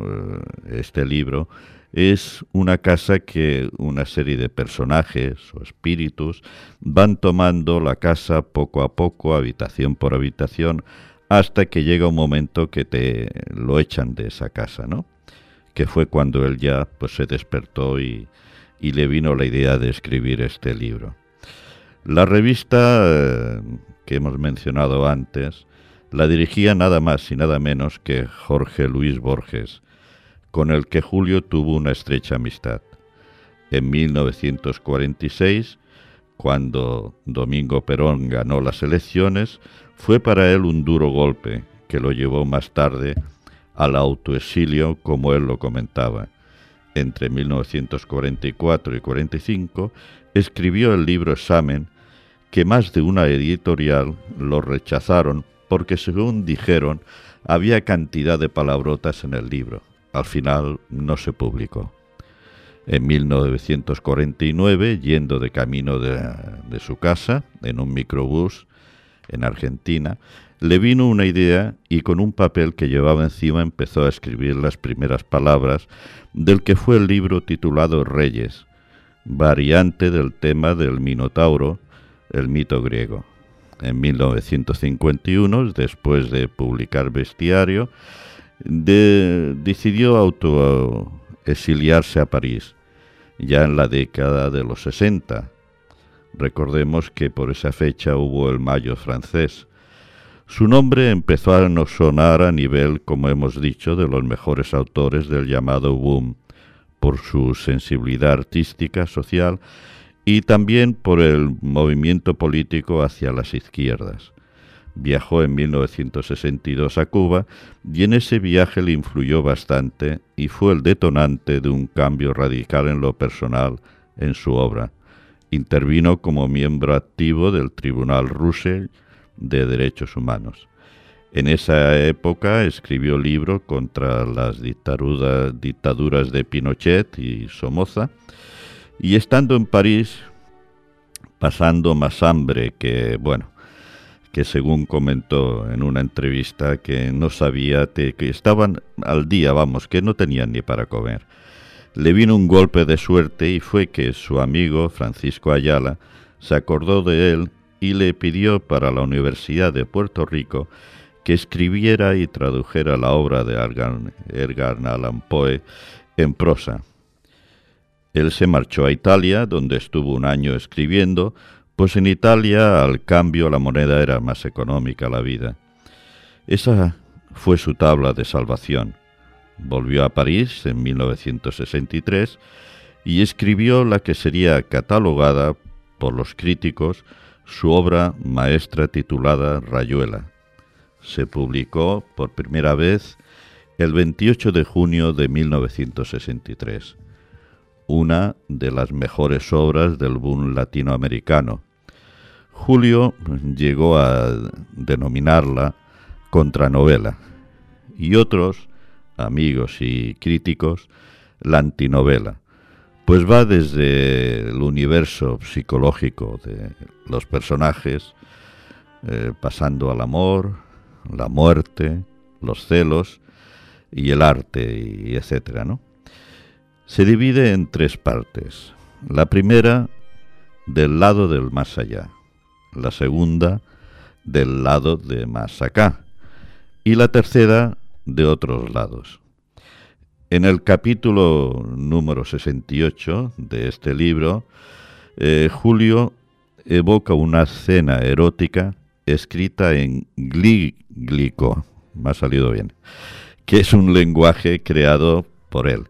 eh, este libro, es una casa que una serie de personajes o espíritus van tomando la casa poco a poco, habitación por habitación, hasta que llega un momento que te lo echan de esa casa, ¿no? que fue cuando él ya pues, se despertó y, y le vino la idea de escribir este libro. La revista eh, que hemos mencionado antes la dirigía nada más y nada menos que Jorge Luis Borges, con el que Julio tuvo una estrecha amistad. En 1946, cuando Domingo Perón ganó las elecciones, fue para él un duro golpe que lo llevó más tarde al autoexilio, como él lo comentaba. Entre 1944 y 45 escribió el libro Examen, que más de una editorial lo rechazaron porque, según dijeron, había cantidad de palabrotas en el libro. Al final no se publicó. En 1949, yendo de camino de, de su casa en un microbús en Argentina, le vino una idea y con un papel que llevaba encima empezó a escribir las primeras palabras del que fue el libro titulado Reyes, variante del tema del Minotauro, el mito griego. En 1951, después de publicar Bestiario, decidió autoexiliarse a París, ya en la década de los 60. Recordemos que por esa fecha hubo el Mayo francés, su nombre empezó a sonar a nivel, como hemos dicho, de los mejores autores del llamado boom, por su sensibilidad artística, social y también por el movimiento político hacia las izquierdas. Viajó en 1962 a Cuba y en ese viaje le influyó bastante y fue el detonante de un cambio radical en lo personal en su obra. Intervino como miembro activo del Tribunal Russell de Derechos Humanos. En esa época escribió libros contra las dictaduras de Pinochet y Somoza, y estando en París, pasando más hambre que, bueno, que según comentó en una entrevista que no sabía que estaban al día, vamos, que no tenían ni para comer. Le vino un golpe de suerte y fue que su amigo Francisco Ayala se acordó de él y le pidió para la Universidad de Puerto Rico que escribiera y tradujera la obra de Edgar Allan Poe en prosa. Él se marchó a Italia, donde estuvo un año escribiendo, pues en Italia al cambio la moneda era más económica la vida. Esa fue su tabla de salvación. Volvió a París en 1963 y escribió la que sería catalogada por los críticos su obra maestra titulada Rayuela. Se publicó por primera vez el 28 de junio de 1963 una de las mejores obras del boom latinoamericano. Julio llegó a denominarla contranovela y otros amigos y críticos la antinovela, pues va desde el universo psicológico de los personajes, eh, pasando al amor, la muerte, los celos y el arte etcétera, ¿no? Se divide en tres partes. La primera, del lado del más allá. La segunda, del lado de más acá. Y la tercera, de otros lados. En el capítulo número 68 de este libro, eh, Julio evoca una escena erótica escrita en glíglico, me ha salido bien, que es un lenguaje creado por él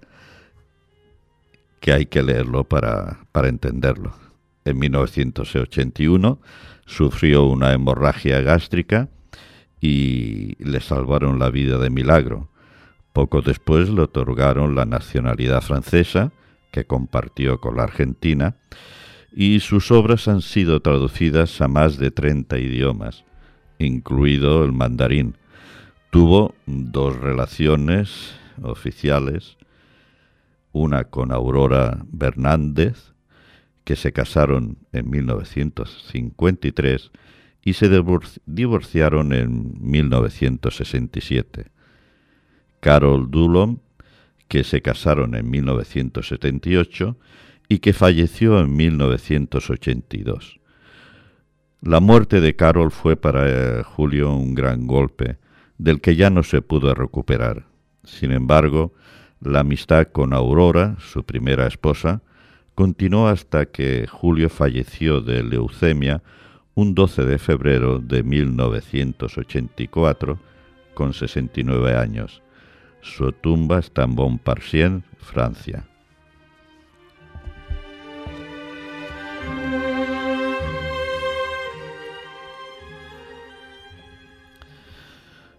que hay que leerlo para, para entenderlo. En 1981 sufrió una hemorragia gástrica y le salvaron la vida de milagro. Poco después le otorgaron la nacionalidad francesa, que compartió con la Argentina, y sus obras han sido traducidas a más de 30 idiomas, incluido el mandarín. Tuvo dos relaciones oficiales una con Aurora Bernández, que se casaron en 1953 y se divorciaron en 1967. Carol Dulom, que se casaron en 1978 y que falleció en 1982. La muerte de Carol fue para eh, Julio un gran golpe, del que ya no se pudo recuperar. Sin embargo, la amistad con Aurora, su primera esposa, continuó hasta que Julio falleció de leucemia un 12 de febrero de 1984 con 69 años. Su tumba está en Montparnasse, Francia.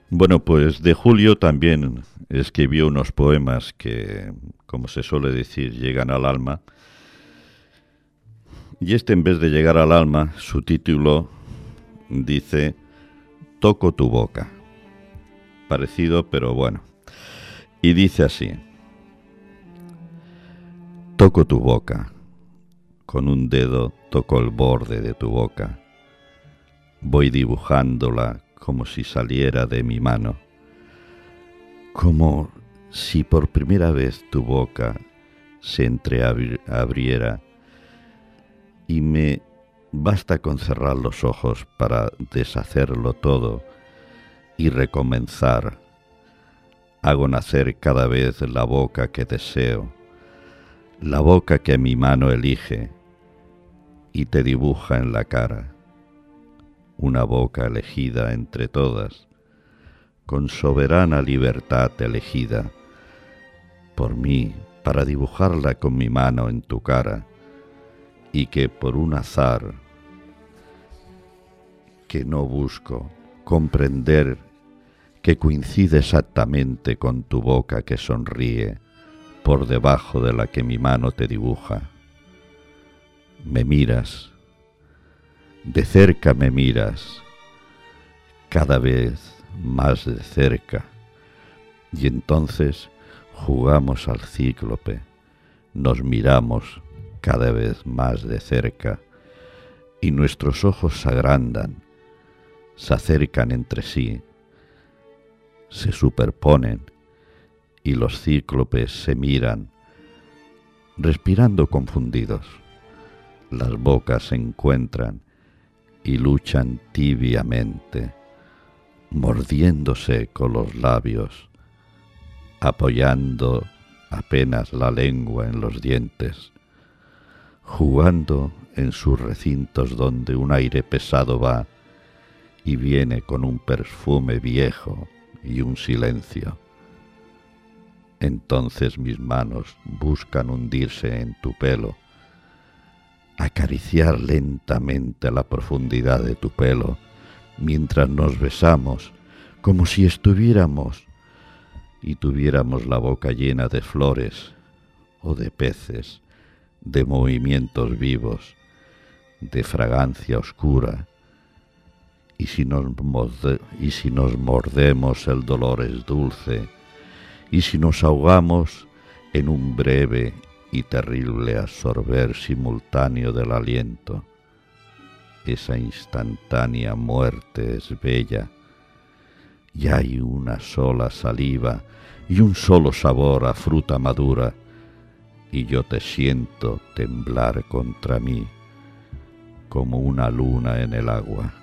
Bueno, pues de Julio también escribió unos poemas que, como se suele decir, llegan al alma. Y este, en vez de llegar al alma, su título dice Toco tu boca. Parecido, pero bueno. Y dice así. Toco tu boca. Con un dedo toco el borde de tu boca. Voy dibujándola como si saliera de mi mano, como si por primera vez tu boca se entreabriera y me basta con cerrar los ojos para deshacerlo todo y recomenzar. Hago nacer cada vez la boca que deseo, la boca que mi mano elige y te dibuja en la cara una boca elegida entre todas, con soberana libertad elegida, por mí, para dibujarla con mi mano en tu cara, y que por un azar que no busco comprender que coincide exactamente con tu boca que sonríe por debajo de la que mi mano te dibuja. Me miras, de cerca me miras, cada vez más de cerca, y entonces jugamos al cíclope, nos miramos cada vez más de cerca, y nuestros ojos se agrandan, se acercan entre sí, se superponen y los cíclopes se miran, respirando confundidos. Las bocas se encuentran y luchan tibiamente, mordiéndose con los labios, apoyando apenas la lengua en los dientes, jugando en sus recintos donde un aire pesado va y viene con un perfume viejo y un silencio. Entonces mis manos buscan hundirse en tu pelo, acariciar lentamente la profundidad de tu pelo, mientras nos besamos, como si estuviéramos y tuviéramos la boca llena de flores o de peces, de movimientos vivos, de fragancia oscura, y si nos, y si nos mordemos el dolor es dulce, y si nos ahogamos en un breve y terrible absorber simultáneo del aliento, esa instantánea muerte es bella, y hay una sola saliva y un solo sabor a fruta madura, y yo te siento temblar contra mí como una luna en el agua.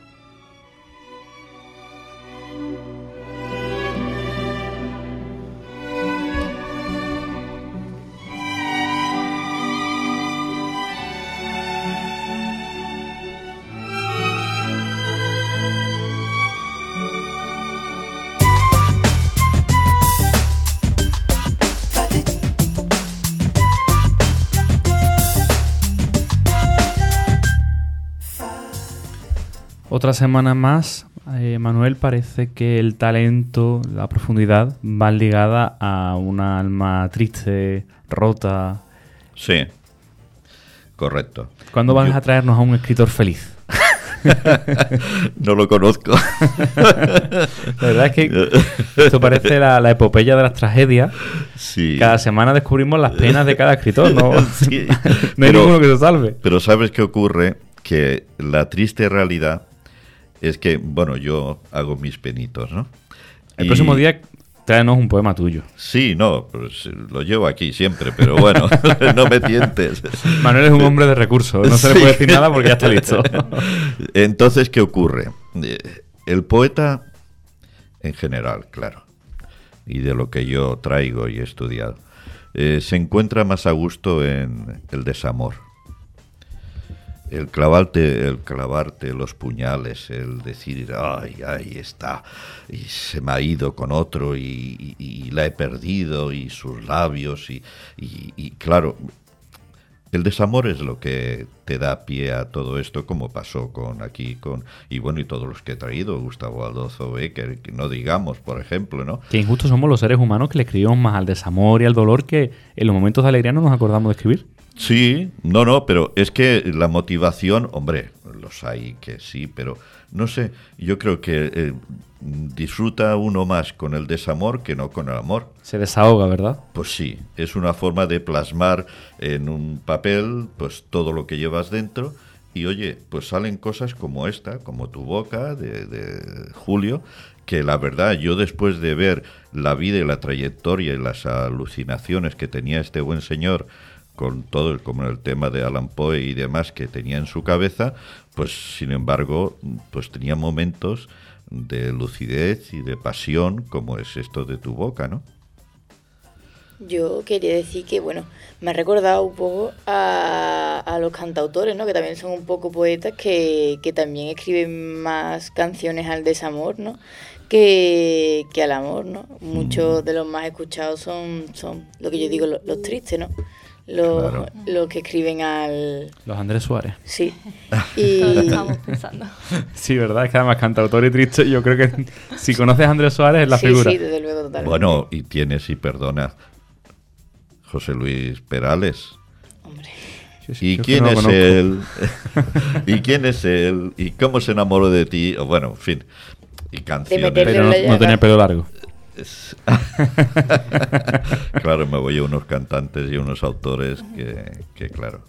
Otra semana más, eh, Manuel, parece que el talento, la profundidad, va ligada a una alma triste, rota. Sí, correcto. ¿Cuándo vas Yo- a traernos a un escritor feliz? *laughs* no lo conozco. La verdad es que esto parece la, la epopeya de las tragedias. Sí. Cada semana descubrimos las penas de cada escritor, ¿no? *laughs* Sí. *laughs* no hay Pero- ninguno que se salve. Pero ¿sabes qué ocurre? Que la triste realidad es que, bueno, yo hago mis penitos, ¿no? El Y- próximo día, tráenos un poema tuyo. Sí, no, pues lo llevo aquí siempre, pero bueno, *laughs* no me tientes. Manuel es un hombre de recursos, no se le puede decir nada porque ya está listo. *laughs* Entonces, ¿qué ocurre? Eh, El poeta, en general, claro, y de lo que yo traigo y he estudiado, eh, se encuentra más a gusto en el desamor. El clavarte, el clavarte los puñales, el decir, ay, ahí está, y se me ha ido con otro y, la he perdido, y sus labios, y, y- y claro, el desamor es lo que te da pie a todo esto, como pasó con aquí, con y bueno, y todos los que he traído, Gustavo Aldozo Becker, que no digamos, por ejemplo, ¿no? Que injustos somos los seres humanos que le escribimos más al desamor y al dolor que en los momentos de alegría no nos acordamos de escribir. Sí, no, no, pero es que la motivación, hombre, los hay que sí, pero no sé, yo creo que eh, disfruta uno más con el desamor que no con el amor. Se desahoga, ¿verdad? Pues sí, es una forma de plasmar en un papel pues todo lo que llevas dentro y oye, pues salen cosas como esta, como tu boca de, de Julio, que la verdad yo después de ver la vida y la trayectoria y las alucinaciones que tenía este buen señor con todo el, como el tema de Alan Poe y demás que tenía en su cabeza, pues sin embargo, pues tenía momentos de lucidez y de pasión como es esto de tu boca, ¿no? Yo quería decir que, bueno, me ha recordado un poco a, a los cantautores, ¿no? Que también son un poco poetas, que, que también escriben más canciones al desamor, ¿no? Que, que al amor, ¿no? Muchos de los más escuchados son, son lo que yo digo, los, los tristes, ¿no? Los, Claro. los que escriben al... Los Andrés Suárez. Sí. *laughs* Y, estamos pensando. Sí, ¿verdad? Es que además cantautor y triste, yo creo que si conoces a Andrés Suárez es la sí, figura. sí, desde luego, totalmente. Bueno, y tienes, y perdona, José Luis Perales. Hombre. ¿Y yo quién no es lo conozco. él? *laughs* ¿Y quién es él? ¿Y cómo se enamoró de ti? O bueno, en fin. Y canciones. Pero no, no tenía pelo largo. *laughs* Claro, me voy a unos cantantes y unos autores que, que claro.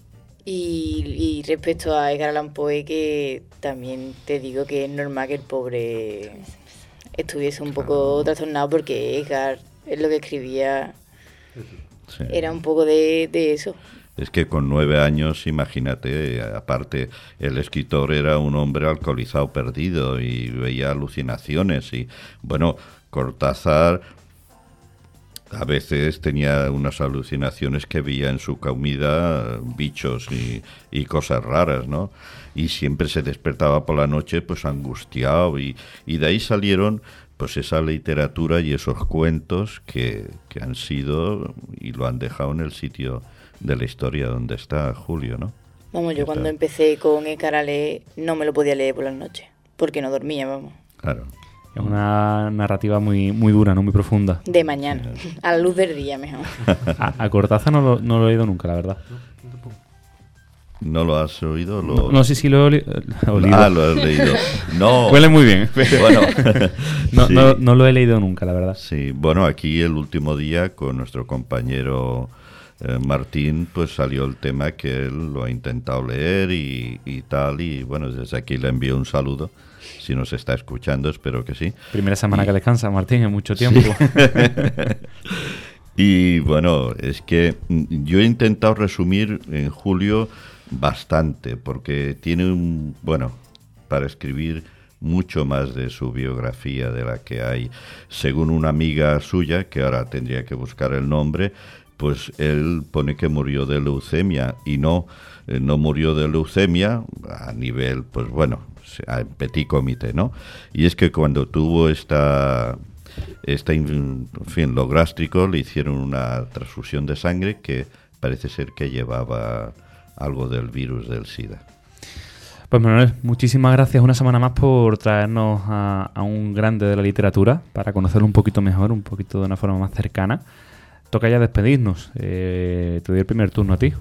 Y, y respecto a Edgar Allan Poe, que también te digo que es normal que el pobre estuviese un poco trastornado porque Edgar es lo que escribía Sí. era un poco de, de eso. Es que con nueve años, imagínate, aparte, el escritor era un hombre alcoholizado perdido y veía alucinaciones y, bueno, Cortázar a veces tenía unas alucinaciones que veía en su comida bichos y, y cosas raras, ¿no? Y siempre se despertaba por la noche pues angustiado y, y de ahí salieron pues esa literatura y esos cuentos que, que han sido y lo han dejado en el sitio de la historia donde está Julio, ¿no? Vamos, yo ¿Qué cuando empecé con leer no me lo podía leer por las noches, porque no dormía, vamos. Claro. Es una narrativa muy, muy dura, no muy profunda. De mañana, a la luz del día mejor. *laughs* A, a Cortázar no lo, no lo he leído nunca, la verdad. ¿No lo has oído? Lo... No, no sé si lo he oli- olido. Ah, lo has leído. No. *laughs* Huele muy bien. Bueno, *laughs* no, sí. no, no lo he leído nunca, la verdad. Sí, bueno, aquí el último día con nuestro compañero eh, Martín, pues salió el tema que él lo ha intentado leer y, y tal, y bueno, desde aquí le envío un saludo. Si nos está escuchando, espero que sí. Primera semana Y- que descansa, Martín, en mucho tiempo. *laughs* y bueno, es que mm, yo he intentado resumir en Julio bastante, porque tiene un, bueno, para escribir mucho más de su biografía de la que hay, según una amiga suya, que ahora tendría que buscar el nombre, pues él pone que murió de leucemia y no, eh, no murió de leucemia a nivel, pues bueno, a petit comité, ¿no? Y es que cuando tuvo esta esta, en fin, lo gástrico, le hicieron una transfusión de sangre que parece ser que llevaba algo del virus del SIDA. Pues Manuel, muchísimas gracias una semana más por traernos a un grande de la literatura para conocerlo un poquito mejor, un poquito de una forma más cercana. Toca ya despedirnos. Eh, te doy el primer turno a ti.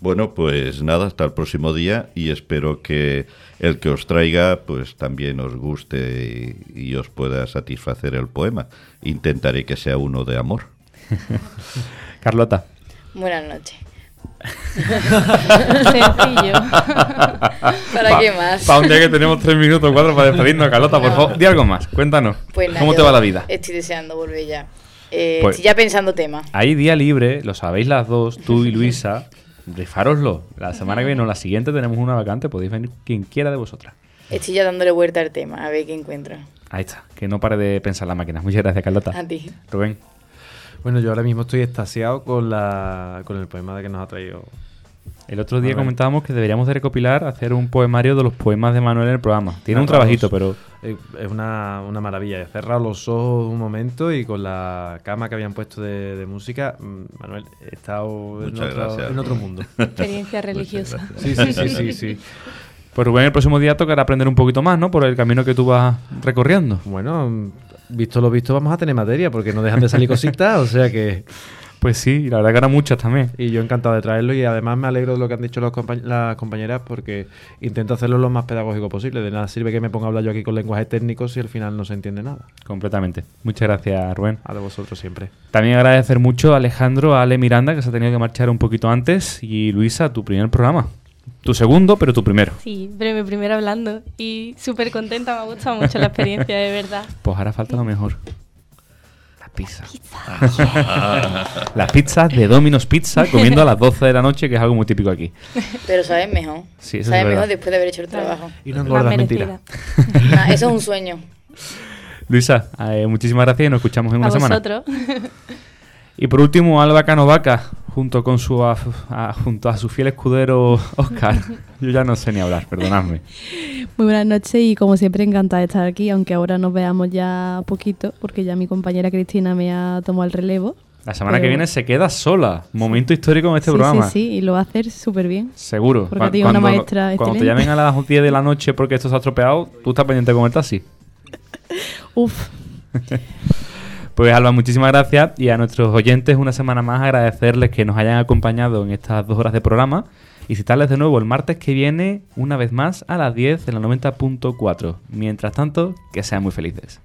Bueno, pues nada, hasta el próximo día y espero que el que os traiga pues también os guste y, y os pueda satisfacer el poema. Intentaré que sea uno de amor. *laughs* Carlota. Buenas noches. *laughs* Sencillo. ¿Para qué más? Para un día que tenemos tres minutos o cuatro para despedirnos, Carlota, por No. favor, di algo más. Cuéntanos. Pues nada, ¿Cómo te va la vida? Estoy deseando volver ya. Eh, Pues- Estoy ya pensando temas. Hay día libre, lo sabéis las dos, tú y *laughs* Luisa. Rifároslo. La semana que viene o la siguiente tenemos una vacante, podéis venir quien quiera de vosotras. Estoy ya dándole vuelta al tema, a ver qué encuentro. Ahí está, que no pare de pensar la máquina. Muchas gracias, Carlota. A ti. Rubén. Bueno, yo ahora mismo estoy extasiado con, la, con el poema de que nos ha traído. El otro día comentábamos que deberíamos de recopilar, hacer un poemario de los poemas de Manuel en el programa. Tiene un trabajito, pero Eh, Es una, una maravilla. He cerrado los ojos un momento y con la cama que habían puesto de, de música, mm, Manuel, he estado en otro, gracias. en otro mundo. *laughs* Experiencia religiosa. Sí, sí, sí, sí, sí. pues Rubén el próximo día tocará aprender un poquito más, ¿no? Por el camino que tú vas recorriendo. Bueno, visto lo visto, vamos a tener materia porque no dejan de salir cositas, o sea que... Pues sí, y la verdad que eran muchas también. Y yo encantado de traerlo y además me alegro de lo que han dicho los compa- las compañeras porque intento hacerlo lo más pedagógico posible. De nada sirve que me ponga a hablar yo aquí con lenguajes técnicos si al final no se entiende nada. Completamente. Muchas gracias, Rubén. A vosotros siempre. También agradecer mucho a Alejandro, a Ale Miranda, que se ha tenido que marchar un poquito antes, y Luisa, tu primer programa. Tu segundo, pero tu primero. Sí, pero mi primero hablando. Y súper contenta, me ha gustado mucho la experiencia, de verdad. Pues ahora falta lo mejor. Las pizzas. *laughs* Las pizzas de Domino's Pizza comiendo a las 12 de la noche, que es algo muy típico aquí. Pero sabes mejor. Sí, eso es sabes mejor después de haber hecho el trabajo. Y no Más engordas mentira. merecida. Ah, eso es un sueño. *laughs* Luisa, eh, muchísimas gracias y nos escuchamos en una semana. Y por último, Alba Canovaca, junto con su a- a- junto a su fiel escudero *laughs* Oscar. Yo ya no sé ni hablar, perdonadme. Muy buenas noches y como siempre encantada de estar aquí, aunque ahora nos veamos ya poquito, porque ya mi compañera Cristina me ha tomado el relevo. La semana que Pero- viene se queda sola. Momento histórico en este sí, programa. sí, sí, y lo va a hacer súper bien. Seguro. Porque tiene una maestra Cuando te llamen a las 10 de la noche porque esto se ha estropeado, tú estás pendiente con el taxi. *laughs* Uf, *laughs* Pues Alba, muchísimas gracias y a nuestros oyentes una semana más agradecerles que nos hayan acompañado en estas dos horas de programa y citarles de nuevo el martes que viene una vez más a las 10 en la 90.4. Mientras tanto, que sean muy felices.